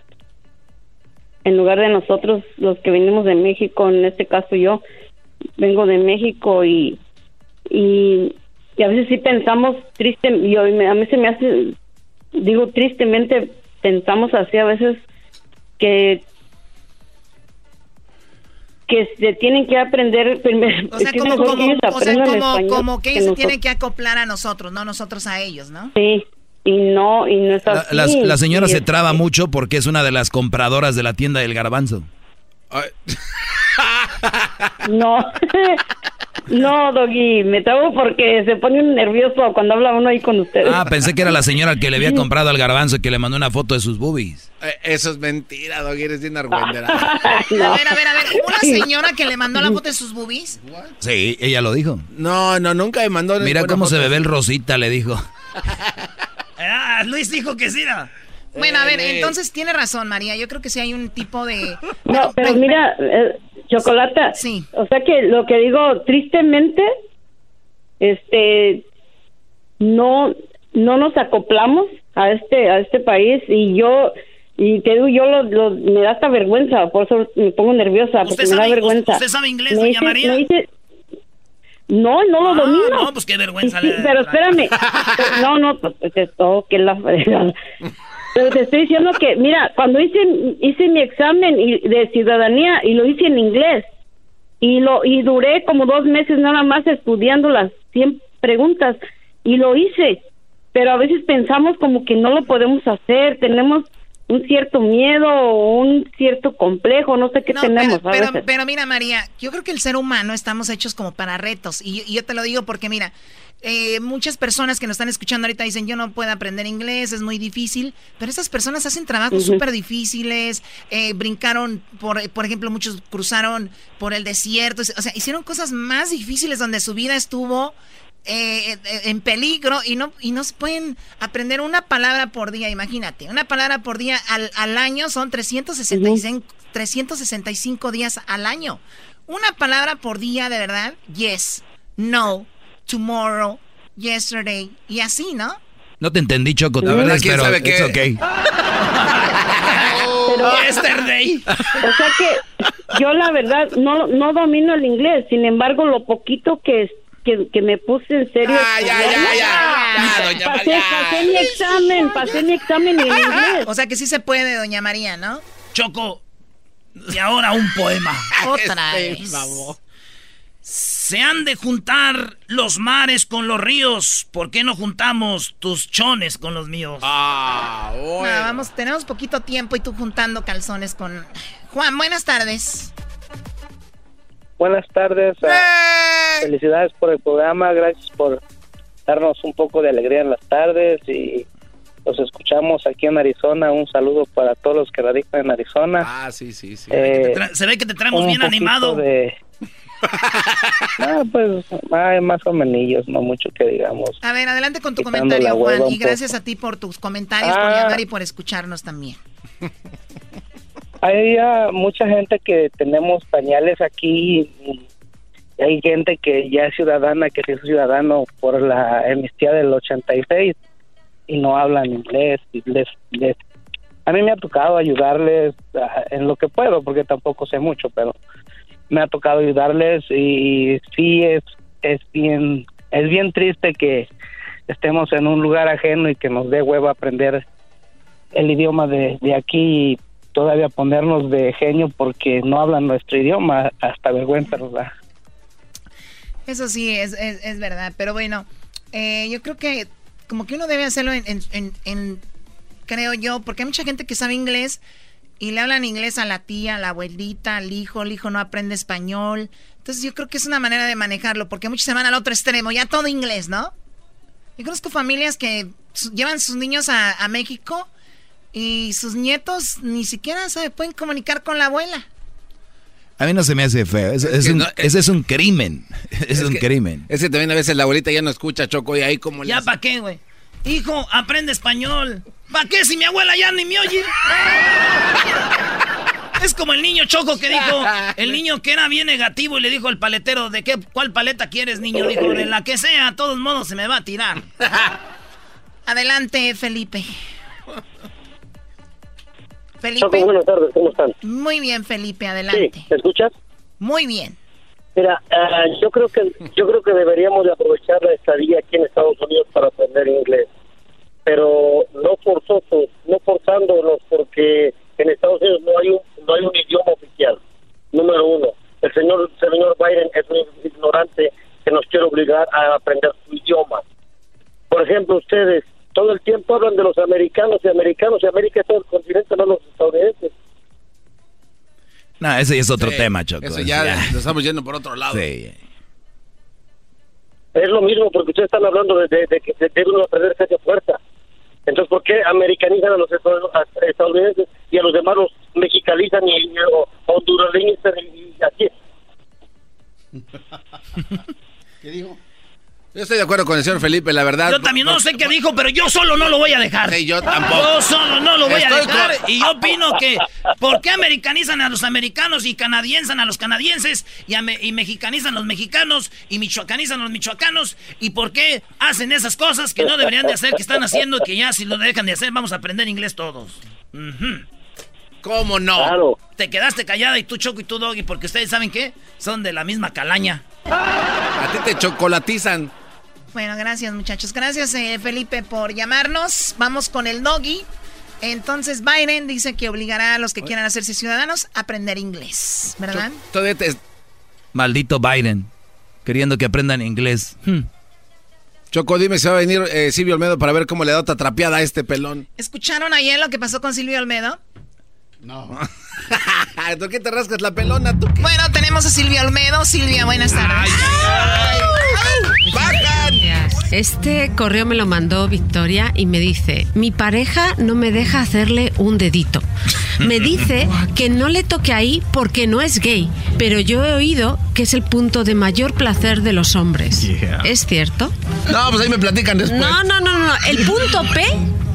en lugar de nosotros los que venimos de México, en este caso yo vengo de México y y, a veces sí pensamos triste y a mí se me hace digo tristemente pensamos así a veces que que se tienen que aprender primero. O sea, como, como, que, o sea, como, como que ellos se tienen que acoplar a nosotros, no nosotros a ellos, ¿no? Sí, y no, y no es así. La, la, señora se traba mucho porque es una de las compradoras de la tienda del garbanzo. no, no, Doggy, me trabo porque se pone nervioso cuando habla uno ahí con ustedes. Ah, pensé que era la señora que le había comprado al garbanzo y que le mandó una foto de sus boobies. Eh, eso es mentira, Doggy, eres bien argüendera. A ver, a ver, a ver, ¿una señora que le mandó la foto de sus boobies? Sí, ella lo dijo. No, no, nunca me mandó. Mira cómo se bebe el rosita, le dijo. ah, Luis dijo que sí, ¿no? Bueno, a ver, entonces tiene razón, María. Yo creo que sí hay un tipo de... No, pero mira, eh, Chocolata. Sí. O sea que lo que digo, tristemente, este, no, no nos acoplamos a este, a este país y yo, Y te digo, yo lo, lo- me da hasta vergüenza, por eso me pongo nerviosa, porque me da vergüenza. ¿Usted sabe inglés, Me doña dice- María? me dice- no, no lo domino. no, pues qué vergüenza Sí, le- Pero espérame. no, no, pues que la. Pero te estoy diciendo que, mira, cuando hice hice mi examen de ciudadanía y lo hice en inglés y lo y duré como dos meses nada más estudiando las 100 preguntas y lo hice, pero a veces pensamos como que no lo podemos hacer, tenemos un cierto miedo o un cierto complejo, no sé qué No, tenemos pero, a pero, veces. pero mira, María, yo creo que el ser humano estamos hechos como para retos. Y, y yo te lo digo porque, mira, eh, muchas personas que nos están escuchando ahorita dicen, yo no puedo aprender inglés, es muy difícil. Pero esas personas hacen trabajos Ujú. súper difíciles, eh, brincaron, por, por ejemplo, muchos cruzaron por el desierto. O sea, hicieron cosas más difíciles donde su vida estuvo eh, eh, en peligro y no y no se pueden aprender una palabra por día, imagínate, una palabra por día al, al año son 365, 365 días al año. Una palabra por día, de verdad, yes, no, tomorrow, yesterday, y así, ¿no? No te entendí, Choco, La verdad, ¿quién pero sabe it's qué? okay. Yesterday. O sea que yo la verdad no no domino el inglés, sin embargo lo poquito que que, que me puse en serio. Ah, ya, ya, ya, ya, doña pasé, María. pasé mi examen, pasé mi examen en inglés. O sea que sí se puede, doña María, ¿no? Choco, y ahora un poema. Otra Este, vez. Se han de juntar los mares con los ríos. ¿Por qué no juntamos tus chones con los míos? Ah, vamos, tenemos poquito tiempo y tú juntando calzones con... Juan, buenas tardes. Buenas tardes. ah, Felicidades por el programa. Gracias por darnos un poco de alegría en las tardes y los escuchamos aquí en Arizona. Un saludo para todos los que radican en Arizona. Ah, sí, sí, sí. Eh, Se ve que te traemos bien animado. De... Ah, pues ay, más o menos, no mucho que digamos. A ver, adelante con tu comentario, Juan. Y gracias a ti por tus comentarios, por Ah. llamar y por escucharnos también. Hay ah, mucha gente que tenemos pañales aquí hay gente que ya es ciudadana, que se ciudadano por la amnistía del 86 y no hablan inglés. Y les, a mí me ha tocado ayudarles ah, en lo que puedo, porque tampoco sé mucho, pero me ha tocado ayudarles y, sí es, es bien es bien triste que estemos en un lugar ajeno y que nos dé hueva aprender el idioma de, de aquí todavía ponernos de genio porque no hablan nuestro idioma, hasta vergüenza nos. Eso sí, es, es, verdad. Pero bueno, eh, yo creo que como que uno debe hacerlo en, creo yo, porque hay mucha gente que sabe inglés y le hablan inglés a la tía, a la abuelita, al hijo, el hijo no aprende español. Entonces yo creo que es una manera de manejarlo, porque muchos se van al otro extremo, ya todo inglés, ¿no? Yo conozco familias que llevan sus niños a México y sus nietos ni siquiera se pueden comunicar con la abuela. A mí no se me hace feo. Es- es un- no- ese es un crimen. Es, un que- crimen. Es que también a veces la abuelita ya no escucha, Choco, y ahí como... ¿Ya para qué, güey? Hijo, aprende español. ¿Para qué si mi abuela ya ni me oye? Es como el niño choco que dijo, el niño que era bien negativo y le dijo al paletero, ¿de qué, cuál paleta quieres, niño? Dijo, de la que sea, a todos modos se me va a tirar. Adelante, Felipe. Felipe. Choco, buenas tardes, ¿cómo están? Muy bien, Felipe, adelante. Sí, ¿me escuchas? Muy bien. Mira, ah, yo creo que yo creo que deberíamos de aprovechar la estadía aquí en Estados Unidos para aprender inglés, pero no forzosos, no forzándonos, porque en Estados Unidos no hay un no hay un idioma oficial. Número uno, el señor el señor Biden es un ignorante que nos quiere obligar a aprender su idioma. Por ejemplo, ustedes todo el tiempo hablan de los americanos y americanos y América es todo el continente, no los estadounidenses. No, ese ya es otro Sí, tema, Choco. Eso Ese ya, lo estamos yendo por otro lado. Sí. Es lo mismo porque ustedes están hablando de, de- de que se debe uno aprender esa fuerza. Entonces, ¿por qué americanizan a los estadounidenses y a los demás los mexicalizan y, y- o hondureños y, y así? ¿Qué dijo? Yo estoy de acuerdo con el señor Felipe, la verdad. Yo también no sé qué dijo, pero yo solo no lo voy a dejar. Sí, yo tampoco. Yo solo no lo voy a dejar. con- Y yo opino que, ¿por qué americanizan a los americanos y canadiensan a los canadienses y, ame- y mexicanizan a los mexicanos y michoacanizan a los michoacanos? ¿Y por qué hacen esas cosas que no deberían de hacer, que están haciendo y que ya si lo dejan de hacer vamos a aprender inglés todos? ¿Cómo no? Claro. Te quedaste callada y tú Choco y tú Doggy porque ustedes saben qué? Son de la misma calaña. A ti te chocolatizan. Bueno, gracias muchachos. Gracias eh, Felipe por llamarnos. Vamos con el doggy. Entonces Biden dice que obligará a los que quieran hacerse ciudadanos a aprender inglés, ¿verdad? Todavía te... Maldito Biden. Queriendo que aprendan inglés. Hmm. Choco, dime si va a venir eh, Silvio Olmedo para ver cómo le da otra trapeada a este pelón. ¿Escucharon ayer lo que pasó con Silvio Olmedo? No. ¿Por qué te rascas la pelona tú? Bueno, tenemos a Silvia Olmedo. Silvia, buenas tardes. Este correo me lo mandó Victoria y me dice, mi pareja no me deja hacerle un dedito. Me dice que no le toque ahí porque no es gay, pero yo he oído que es el punto de mayor placer de los hombres. ¿Es cierto? No, pues ahí me platican después. No, no, no, no. El punto P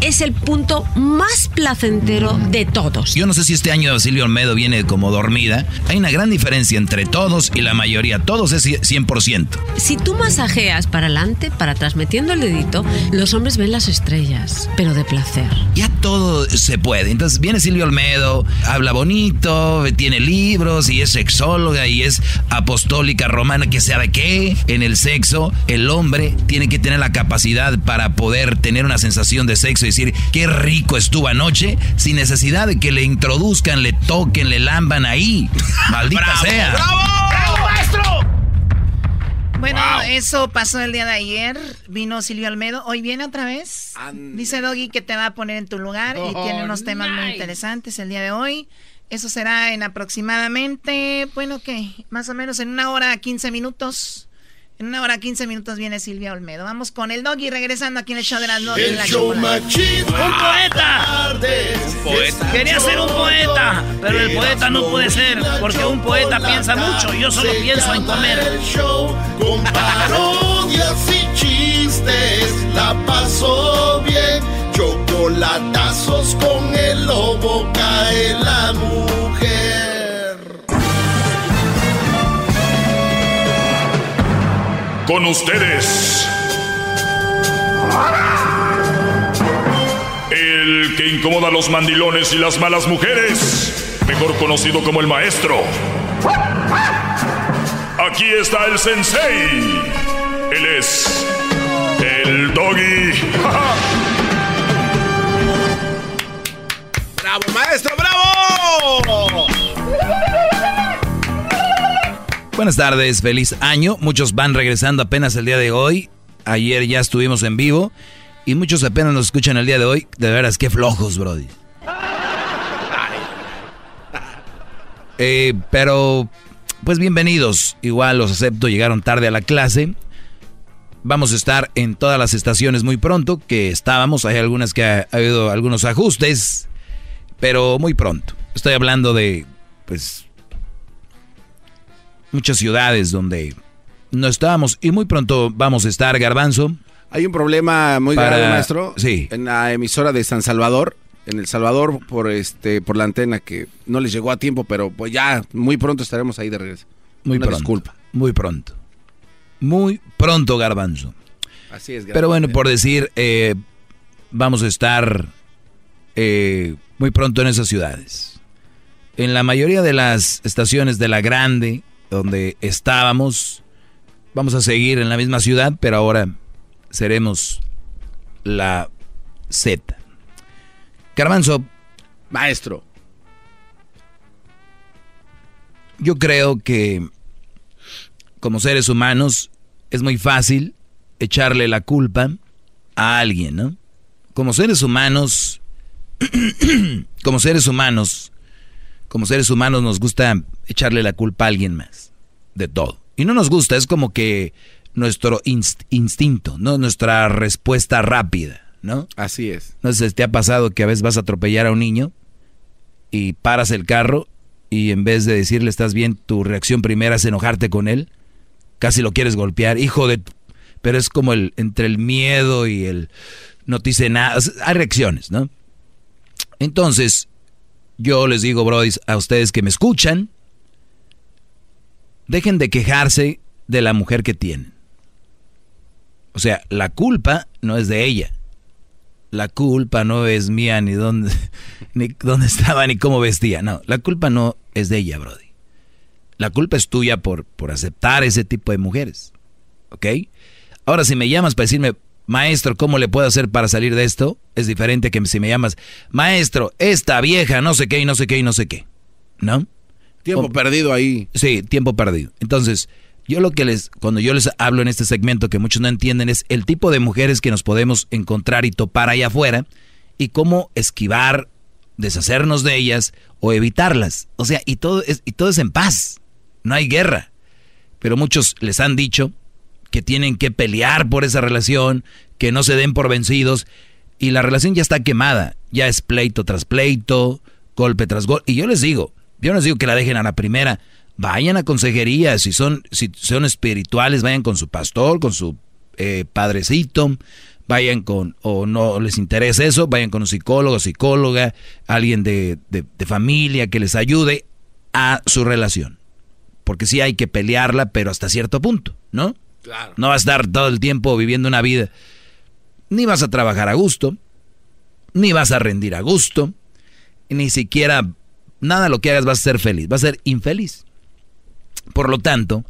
es el punto más placentero de todos. Yo no sé si este año Silvio Olmedo viene como dormida. Hay una gran diferencia entre todos y la mayoría. Todos es 100%. Si tú masajeas para adelante, para atrás, metiendo el dedito, los hombres ven las estrellas, pero de placer. Ya todo se puede. Entonces viene Silvio Olmedo, habla bonito, tiene libros y es sexóloga y es apostólica romana, que sabe qué. En el sexo, el hombre tiene que tener la capacidad para poder tener una sensación de sexo y decir qué rico estuvo anoche, sin necesidad de que le introduzcan, le toquen, le lamban ahí. Maldita sea. maestro! Bueno, eso pasó el día de ayer. Vino Silvio Olmedo. Hoy viene otra vez. Dice Doggy que te va a poner en tu lugar y Oh, tiene unos temas muy interesantes el día de hoy. Eso será en aproximadamente, bueno, ¿qué? Más o menos en una hora 15 minutos. En una hora 15 minutos viene Silvia Olmedo. Vamos con el Doggy regresando aquí en el show de las de El la show chocolate. más chido. ¡Un poeta! poeta. Quería ser un poeta, pero el poeta no puede ser, porque un poeta piensa mucho. Yo solo pienso en comer. el show con parodias y chistes. La pasó bien. Chocolatazos con el lobo cae la mujer. Con ustedes. El que incomoda a los mandilones y las malas mujeres. Mejor conocido como el maestro. Aquí está el sensei. Él es el doggy. ¡Bravo, maestro! ¡Bravo! Buenas tardes, feliz año. Muchos van regresando apenas el día de hoy. Ayer ya estuvimos en vivo y muchos apenas nos escuchan el día de hoy. De veras, qué flojos, Brody. Eh, pero, pues bienvenidos. Igual los acepto, llegaron tarde a la clase. Vamos a estar en todas las estaciones muy pronto, que estábamos. Hay algunas que ha, ha habido algunos ajustes, pero muy pronto. Estoy hablando de, pues, muchas ciudades donde no estábamos y muy pronto vamos a estar, Garbanzo. Hay un problema muy Para- grave, maestro. Sí. En la emisora de San Salvador. En El Salvador, por este, por la antena que no les llegó a tiempo, pero pues ya muy pronto estaremos ahí de regreso. Muy Una pronto. disculpa. Muy pronto. Muy pronto, Garbanzo. Así es, Pero bueno, por decir, eh, vamos a estar eh, muy pronto en esas ciudades. En la mayoría de las estaciones de la grande, donde estábamos, vamos a seguir en la misma ciudad, pero ahora seremos la Z. Garbanzo. Maestro. Yo creo que como seres humanos es muy fácil echarle la culpa a alguien, ¿no? Como seres humanos, como seres humanos, como seres humanos nos gusta echarle la culpa a alguien más, de todo. Y no nos gusta, es como que nuestro inst- instinto, ¿no? Nuestra respuesta rápida, ¿no? Así es. No sé si te ha pasado que a veces vas a atropellar a un niño y paras el carro y en vez de decirle estás bien, tu reacción primera es enojarte con él. Casi lo quieres golpear. Hijo de... tu-". pero es como el entre el miedo y el no te dice nada, hay reacciones, ¿no? Entonces, yo les digo, Brody, a ustedes que me escuchan, dejen de quejarse de la mujer que tienen. O sea, la culpa no es de ella. La culpa no es mía ni dónde, ni dónde estaba ni cómo vestía. No, la culpa no es de ella, Brody. La culpa es tuya por, por aceptar ese tipo de mujeres. ¿Ok? Ahora, si me llamas para decirme, maestro, ¿cómo le puedo hacer para salir de esto? Es diferente que si me llamas, maestro, esta vieja, no sé qué y no sé qué y no sé qué. ¿No? Tiempo perdido ahí. Sí, tiempo perdido. Entonces, yo lo que les, cuando yo les hablo en este segmento que muchos no entienden es el tipo de mujeres que nos podemos encontrar y topar allá afuera y cómo esquivar, deshacernos de ellas o evitarlas. O sea, y todo es, y todo es en paz. No hay guerra. Pero muchos les han dicho que tienen que pelear por esa relación, que no se den por vencidos y la relación ya está quemada, ya es pleito tras pleito, golpe tras golpe. Y yo les digo, yo no les digo que la dejen a la primera, vayan a consejería, si son, si son espirituales, vayan con su pastor, con su eh, padrecito, vayan con, o no les interesa eso, vayan con un psicólogo, psicóloga, alguien de, de, de familia que les ayude a su relación. Porque sí hay que pelearla, pero hasta cierto punto, ¿no? No vas a estar todo el tiempo viviendo una vida. Ni vas a trabajar a gusto, ni vas a rendir a gusto, ni siquiera nada lo que hagas vas a ser feliz, vas a ser infeliz. Por lo tanto,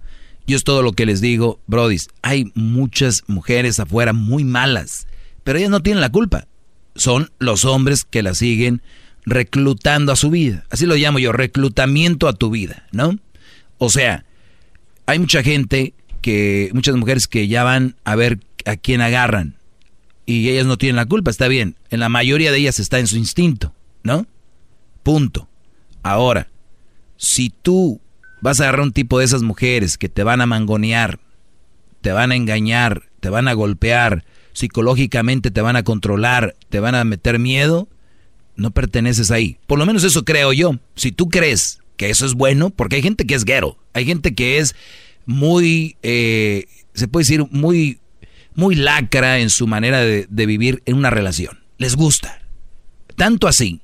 yo es todo lo que les digo, brodis, hay muchas mujeres afuera muy malas, pero ellas no tienen la culpa. Son los hombres que la siguen reclutando a su vida. Así lo llamo yo, reclutamiento a tu vida, ¿no? O sea, hay mucha gente que, muchas mujeres que ya van a ver a quién agarran y ellas no tienen la culpa, está bien. En la mayoría de ellas está en su instinto, ¿no? Punto. Ahora, si tú vas a agarrar un tipo de esas mujeres que te van a mangonear, te van a engañar, te van a golpear, psicológicamente te van a controlar, te van a meter miedo, no perteneces ahí. Por lo menos eso creo yo. Si tú crees que eso es bueno, porque hay gente que es guero, hay gente que es muy, eh, se puede decir, muy, muy lacra en su manera de, de vivir en una relación. Les gusta. Tanto así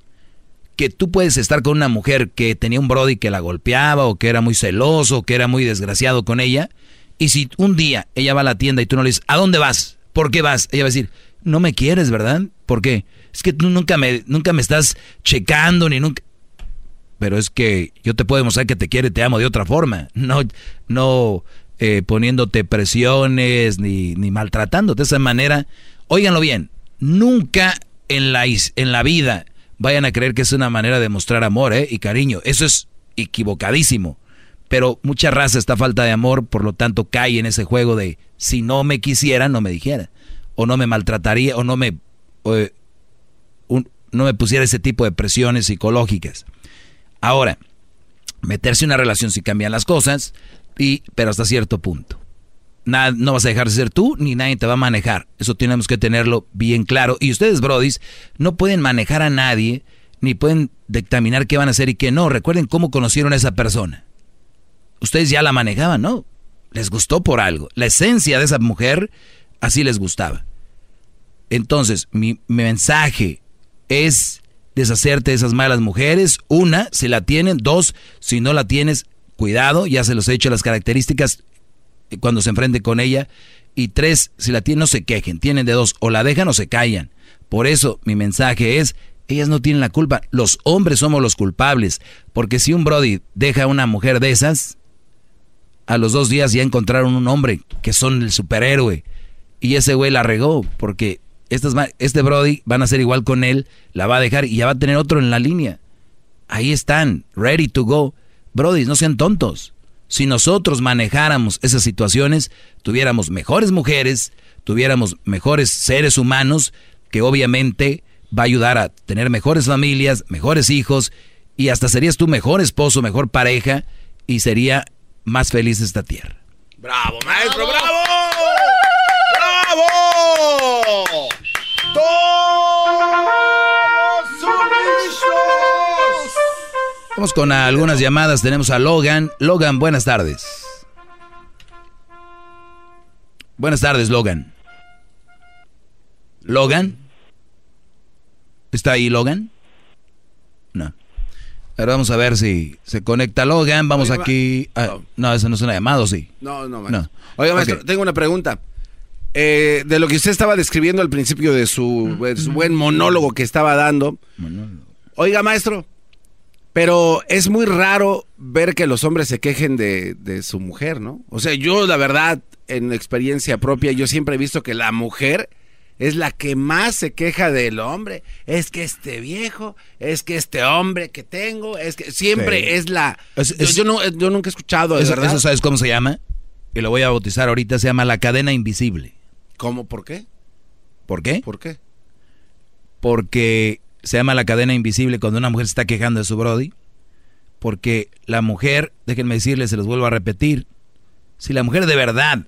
que tú puedes estar con una mujer que tenía un brody que la golpeaba o que era muy celoso o que era muy desgraciado con ella. Y si un día ella va a la tienda y tú no le dices, ¿a dónde vas? ¿Por qué vas? Ella va a decir, no me quieres, ¿verdad? ¿Por qué? Es que tú nunca me, nunca me estás checando ni nunca... Pero es que yo te puedo demostrar que te quiere, te amo de otra forma. No, no eh, poniéndote presiones ni, ni maltratándote de esa manera. Óiganlo bien, nunca en la, en la vida vayan a creer que es una manera de mostrar amor ¿eh? y cariño. Eso es equivocadísimo. Pero mucha raza está falta de amor, por lo tanto cae en ese juego de si no me quisiera, no me dijera. O no me maltrataría, o no me, un, no me pusiera ese tipo de presiones psicológicas. Ahora, meterse en una relación si cambian las cosas, y, pero hasta cierto punto. Nada, no vas a dejar de ser tú, ni nadie te va a manejar. Eso tenemos que tenerlo bien claro. Y ustedes, brodis, no pueden manejar a nadie, ni pueden dictaminar qué van a hacer y qué no. Recuerden cómo conocieron a esa persona. Ustedes ya la manejaban, ¿no? Les gustó por algo. La esencia de esa mujer, así les gustaba. Entonces, mi, mi mensaje es deshacerte de esas malas mujeres. Una, si la tienen. Dos, si no la tienes, cuidado. Ya se los he dicho las características cuando se enfrente con ella. Y tres, si la tienen, no se quejen. Tienen de dos, o la dejan o se callan. Por eso mi mensaje es, ellas no tienen la culpa. Los hombres somos los culpables. Porque si un Brody deja a una mujer de esas, a los dos días ya encontraron un hombre que son el superhéroe. Y ese güey la regó. Porque estas, este Brody van a ser igual con él, la va a dejar y ya va a tener otro en la línea. Ahí están, ready to go. Brody, no sean tontos. Si nosotros manejáramos esas situaciones, tuviéramos mejores mujeres, tuviéramos mejores seres humanos, que obviamente va a ayudar a tener mejores familias, mejores hijos, y hasta serías tu mejor esposo, mejor pareja, y sería más feliz esta tierra. ¡Bravo, maestro! ¡Bravo! ¡Bravo! Vamos con algunas llamadas. Tenemos a Logan. Logan, buenas tardes. Buenas tardes, Logan. ¿Logan? ¿Está ahí Logan? No. Ahora vamos a ver si se conecta Logan. Vamos Oye, aquí. ah, no, eso no es una llamada, ¿o sí? No, no, No. maestro. Oiga, maestro, Ok. tengo una pregunta. Eh, de lo que usted estaba describiendo al principio de su, de su buen monólogo que estaba dando. Oiga, maestro, pero es muy raro ver que los hombres se quejen de, de su mujer, ¿no? O sea, yo la verdad, en experiencia propia, yo siempre he visto que la mujer es la que más se queja del hombre. Es que este viejo, es que este hombre que tengo, es que siempre Sí. es la... Es- yo, es- yo no- yo nunca he escuchado, verdad. eso ¿sabes cómo se llama? Y lo voy a bautizar ahorita. Se llama la cadena invisible. ¿Cómo? ¿Por qué? ¿Por qué? ¿Por qué? Porque se llama la cadena invisible cuando una mujer se está quejando de su Brody. Porque la mujer, déjenme decirles, se los vuelvo a repetir, si la mujer de verdad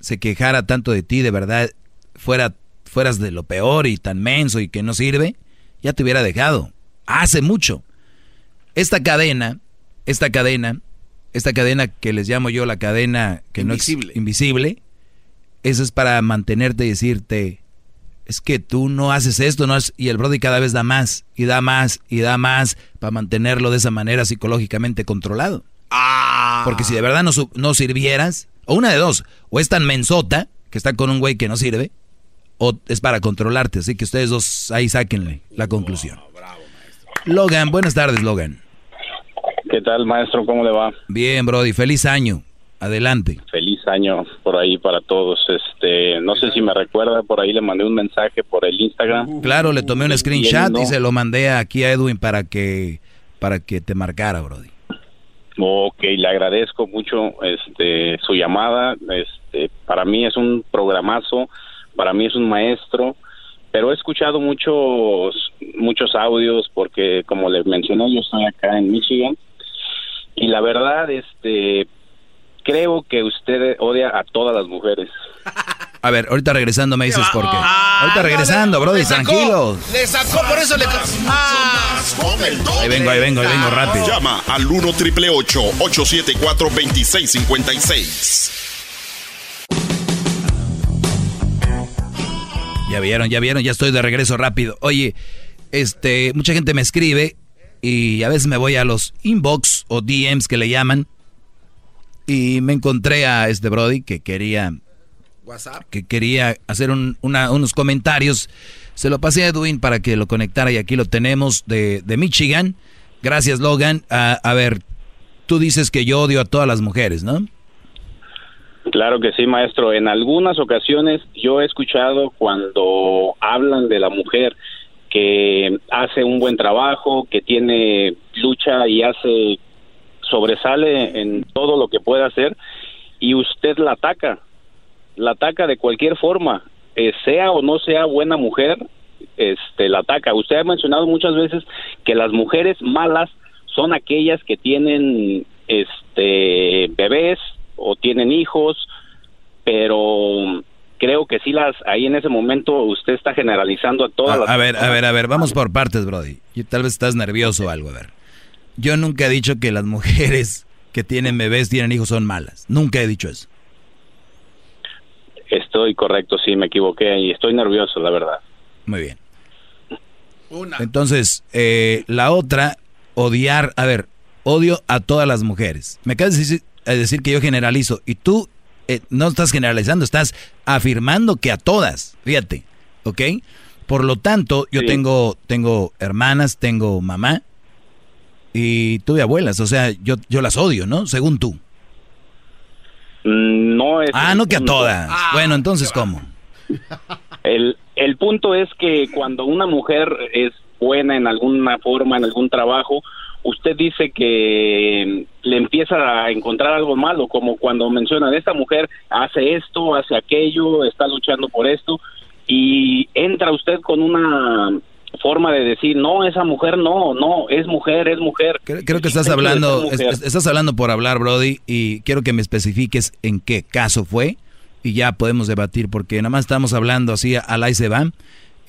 se quejara tanto de ti, de verdad fuera, fueras de lo peor y tan menso y que no sirve, ya te hubiera dejado. Hace mucho. Esta cadena, esta cadena, esta cadena que les llamo yo la cadena que no Invisible. es invisible, eso es para mantenerte y decirte, es que tú no haces esto, no haces-". y el Brody cada vez da más, y da más, y da más, para mantenerlo de esa manera psicológicamente controlado. Porque si de verdad no, su- no sirvieras, o una de dos, o es tan mensota, que está con un güey que no sirve, o es para controlarte, así que ustedes dos ahí sáquenle la conclusión. Logan, buenas tardes, Logan. ¿Qué tal, maestro? ¿Cómo le va? Bien, Brody, feliz año. Adelante. Feliz año por ahí para todos. Este, no sé si me recuerda, por ahí le mandé un mensaje por el Instagram. Claro, le tomé un screenshot no. y se lo mandé aquí a Edwin para que para que te marcara, Brody. Ok, le agradezco mucho este su llamada. Este, para mí es un programazo, para mí es un maestro, pero he escuchado muchos muchos audios porque como le mencioné, yo estoy acá en Michigan y la verdad este creo que usted odia a todas las mujeres. A ver, ahorita regresando me dices por qué. Ah, ahorita regresando, Brody, Le sacó, tranquilo. Le sacó, por eso le... Ah, Ahí vengo, ahí vengo, ahí vengo rápido. Llama al 1 triple 874 2656. Ya vieron, ya vieron, ya estoy de regreso rápido. Oye, este, mucha gente me escribe y a veces me voy a los inbox o DMs que le llaman y me encontré a este Brody que quería WhatsApp. que quería hacer un- una- unos comentarios. Se lo pasé a Edwin para que lo conectara y aquí lo tenemos de, de Michigan. Gracias, Logan. A, a ver, tú dices que yo odio a todas las mujeres, ¿no? Claro que sí, maestro. En algunas ocasiones yo he escuchado cuando hablan de la mujer que hace un buen trabajo, que tiene lucha y hace sobresale en todo lo que puede hacer y usted la ataca, la ataca de cualquier forma, eh, sea o no sea buena mujer, este la ataca. Usted ha mencionado muchas veces que las mujeres malas son aquellas que tienen este bebés o tienen hijos, pero creo que sí las ahí en ese momento usted está generalizando a todas las A, a ver, a ver, a ver, vamos por partes, Brody. Y tal vez estás nervioso o algo, a ver. Yo nunca he dicho que las mujeres que tienen bebés, tienen hijos, son malas. Nunca he dicho eso. Estoy correcto, sí, me equivoqué y estoy nervioso, la verdad. Muy bien. Entonces, eh, la otra, odiar, a ver, odio a todas las mujeres. Me acabas de decir, de decir que yo generalizo y tú eh, no estás generalizando, estás afirmando que a todas, fíjate, ¿ok? Por lo tanto, yo Sí. tengo, tengo hermanas, tengo mamá y tuve abuelas, o sea, yo, yo las odio, ¿no? Según tú. Mm, No es Ah, no que a todas. Bueno, entonces, ¿cómo? El, el punto es que cuando una mujer es buena en alguna forma, en algún trabajo, usted dice que le empieza a encontrar algo malo, como cuando mencionan, esta mujer hace esto, hace aquello, está luchando por esto, y entra usted con una forma de decir, no, esa mujer no, no, es mujer, es mujer. Creo que estás hablando, es- es- estás hablando por hablar, Brody, y quiero que me especifiques en qué caso fue y ya podemos debatir porque nada más estamos hablando así al ahí se va,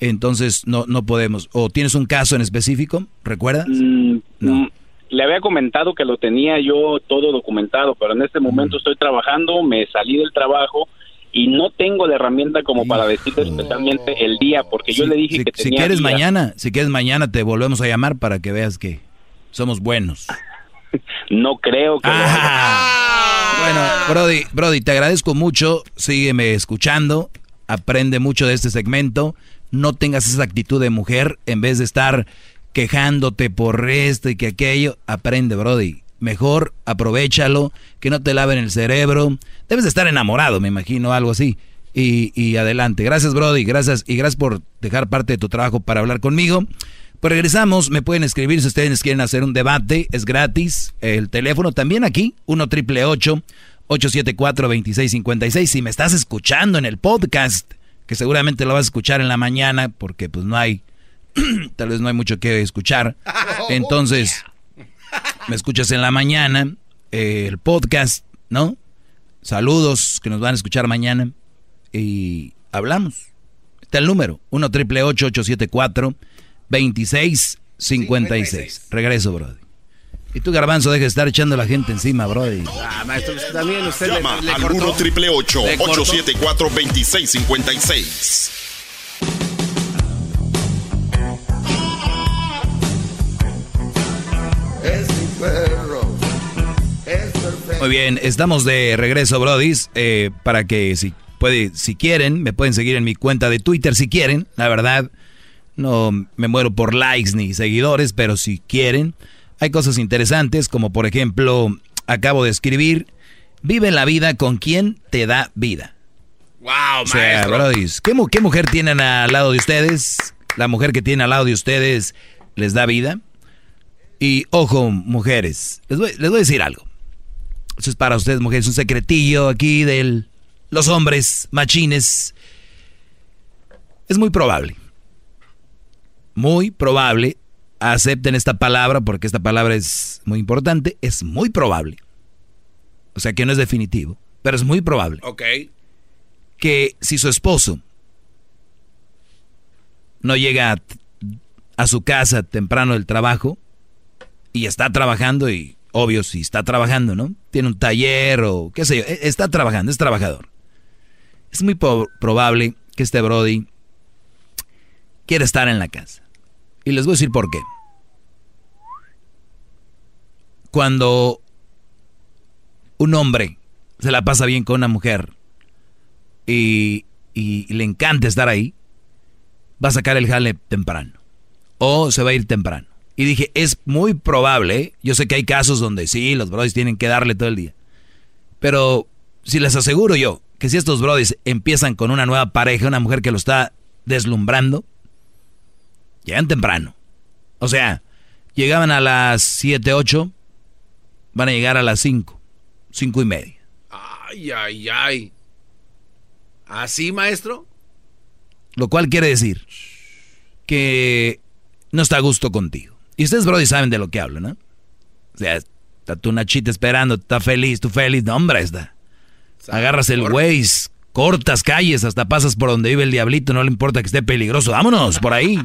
entonces no no podemos. ¿O tienes un caso en específico? ¿Recuerdas? Mm, mm, Le había comentado que lo tenía yo todo documentado, pero en este momento estoy trabajando, me salí del trabajo y no tengo la herramienta como para decirte especialmente el día, porque yo le dije si, que si tenía quieres mañana, si quieres mañana te volvemos a llamar para que veas que somos buenos. No creo que haga. Bueno, Brody, Brody, te agradezco mucho. Sígueme escuchando. Aprende mucho de este segmento. No tengas esa actitud de mujer en vez de estar quejándote por esto y que aquello. Aprende, Brody. Mejor aprovechalo, que no te laven el cerebro. Debes de estar enamorado, me imagino, algo así. Y, y adelante. Gracias, Brody. Gracias. Y gracias por dejar parte de tu trabajo para hablar conmigo. Pues regresamos, me pueden escribir si ustedes quieren hacer un debate, es gratis. El teléfono también aquí, 1 triple 874 2656 Si me estás escuchando en el podcast, que seguramente lo vas a escuchar en la mañana, porque pues no hay, tal vez no hay mucho que escuchar. Entonces, me escuchas en la mañana, eh, el podcast, ¿no? Saludos que nos van a escuchar mañana y hablamos. Está el número, 1 triple 874 2656. Regreso, Brody. Y tú, Garbanzo, deja de estar echando a la gente encima, Brody. Ah, maestro, también usted le, Llama le al cortó. 1 triple Le cortó. 874 2656. Muy bien, estamos de regreso, Brodis, eh, para que si puede, si quieren, me pueden seguir en mi cuenta de Twitter si quieren. La verdad, no me muero por likes ni seguidores, pero si quieren, hay cosas interesantes, como por ejemplo, acabo de escribir, vive la vida con quien te da vida. Wow, O sea, maestro. Brodis, ¿qué, qué mujer tienen al lado de ustedes? La mujer que tiene al lado de ustedes les da vida. Y ojo, mujeres, les voy, les voy a decir algo. Eso es para ustedes, mujeres, un secretillo aquí de los hombres machines. Es muy probable, muy probable, acepten esta palabra porque esta palabra es muy importante, es muy probable. O sea que no es definitivo, pero es muy probable Ok. que si su esposo no llega a, a su casa temprano del trabajo y está trabajando y obvio si está trabajando, ¿no? Tiene un taller o qué sé yo, e- está trabajando, es trabajador. Es muy probable que este Brody quiera estar en la casa. Y les voy a decir por qué. Cuando un hombre se la pasa bien con una mujer y, y le encanta estar ahí, va a sacar el jale temprano. O se va a ir temprano. Y dije, es muy probable, ¿eh? yo sé que hay casos donde sí, los brodis tienen que darle todo el día. Pero si les aseguro yo que si estos brodis empiezan con una nueva pareja, una mujer que lo está deslumbrando, llegan temprano. O sea, llegaban a las 7, 8, van a llegar a las 5, 5 y media. Ay, ay, ay. ¿Así, maestro? Lo cual quiere decir que no está a gusto contigo. Y ustedes, Brody, saben de lo que hablo, ¿no? O sea, está tu Nachita esperando, está feliz, tú feliz. No, hombre, está. Agarras el Waze, cortas calles, hasta pasas por donde vive el diablito, no le importa que esté peligroso. Vámonos, por ahí.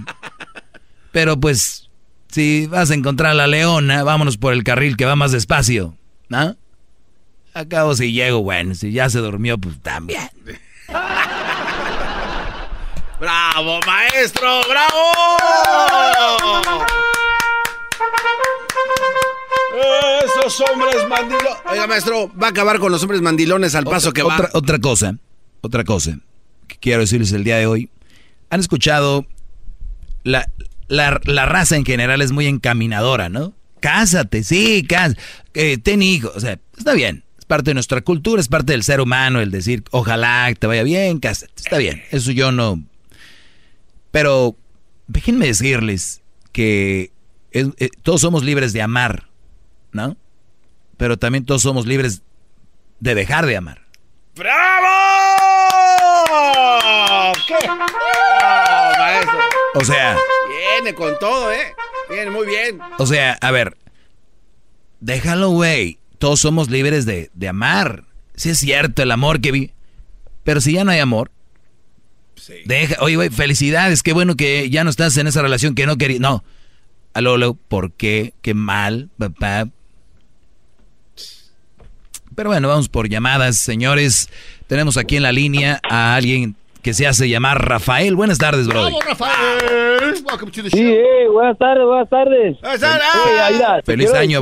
Pero pues, si vas a encontrar a la leona, vámonos por el carril que va más despacio, ¿no? Acabo si llego, bueno, si ya se durmió, pues también. ¡Bravo, maestro! ¡Bravo! Esos hombres mandilones. Oiga, maestro, va a acabar con los hombres mandilones al paso que va. otra, Otra cosa, otra cosa que quiero decirles el día de hoy. ¿Han escuchado? La, la, la raza en general es muy encaminadora, ¿no? Cásate, sí, cásate. Eh, ten hijos. O sea, está bien. Es parte de nuestra cultura, es parte del ser humano el decir, ojalá te vaya bien, cásate. Está bien. Eso yo no. Pero déjenme decirles que es- eh, todos somos libres de amar, ¿no? Pero también todos somos libres de dejar de amar. ¡Bravo! ¿Qué? O sea, Viene con todo, ¿eh? Viene muy bien. o sea, a ver, déjalo, güey. Todos somos libres de, de amar. Sí es cierto, el amor que vi. Pero si ya no hay amor, deja, oye, güey, felicidades, qué bueno que ya no estás en esa relación que no querías. No. Aló, aló, ¿por qué? Qué mal, papá. Pero bueno, vamos por llamadas, señores. Tenemos aquí en la línea a alguien que se hace llamar Rafael. Buenas tardes, bro. Rafael! Welcome to the Sí, eh, buenas tardes, buenas tardes. Buenas tardes. Feliz año, decir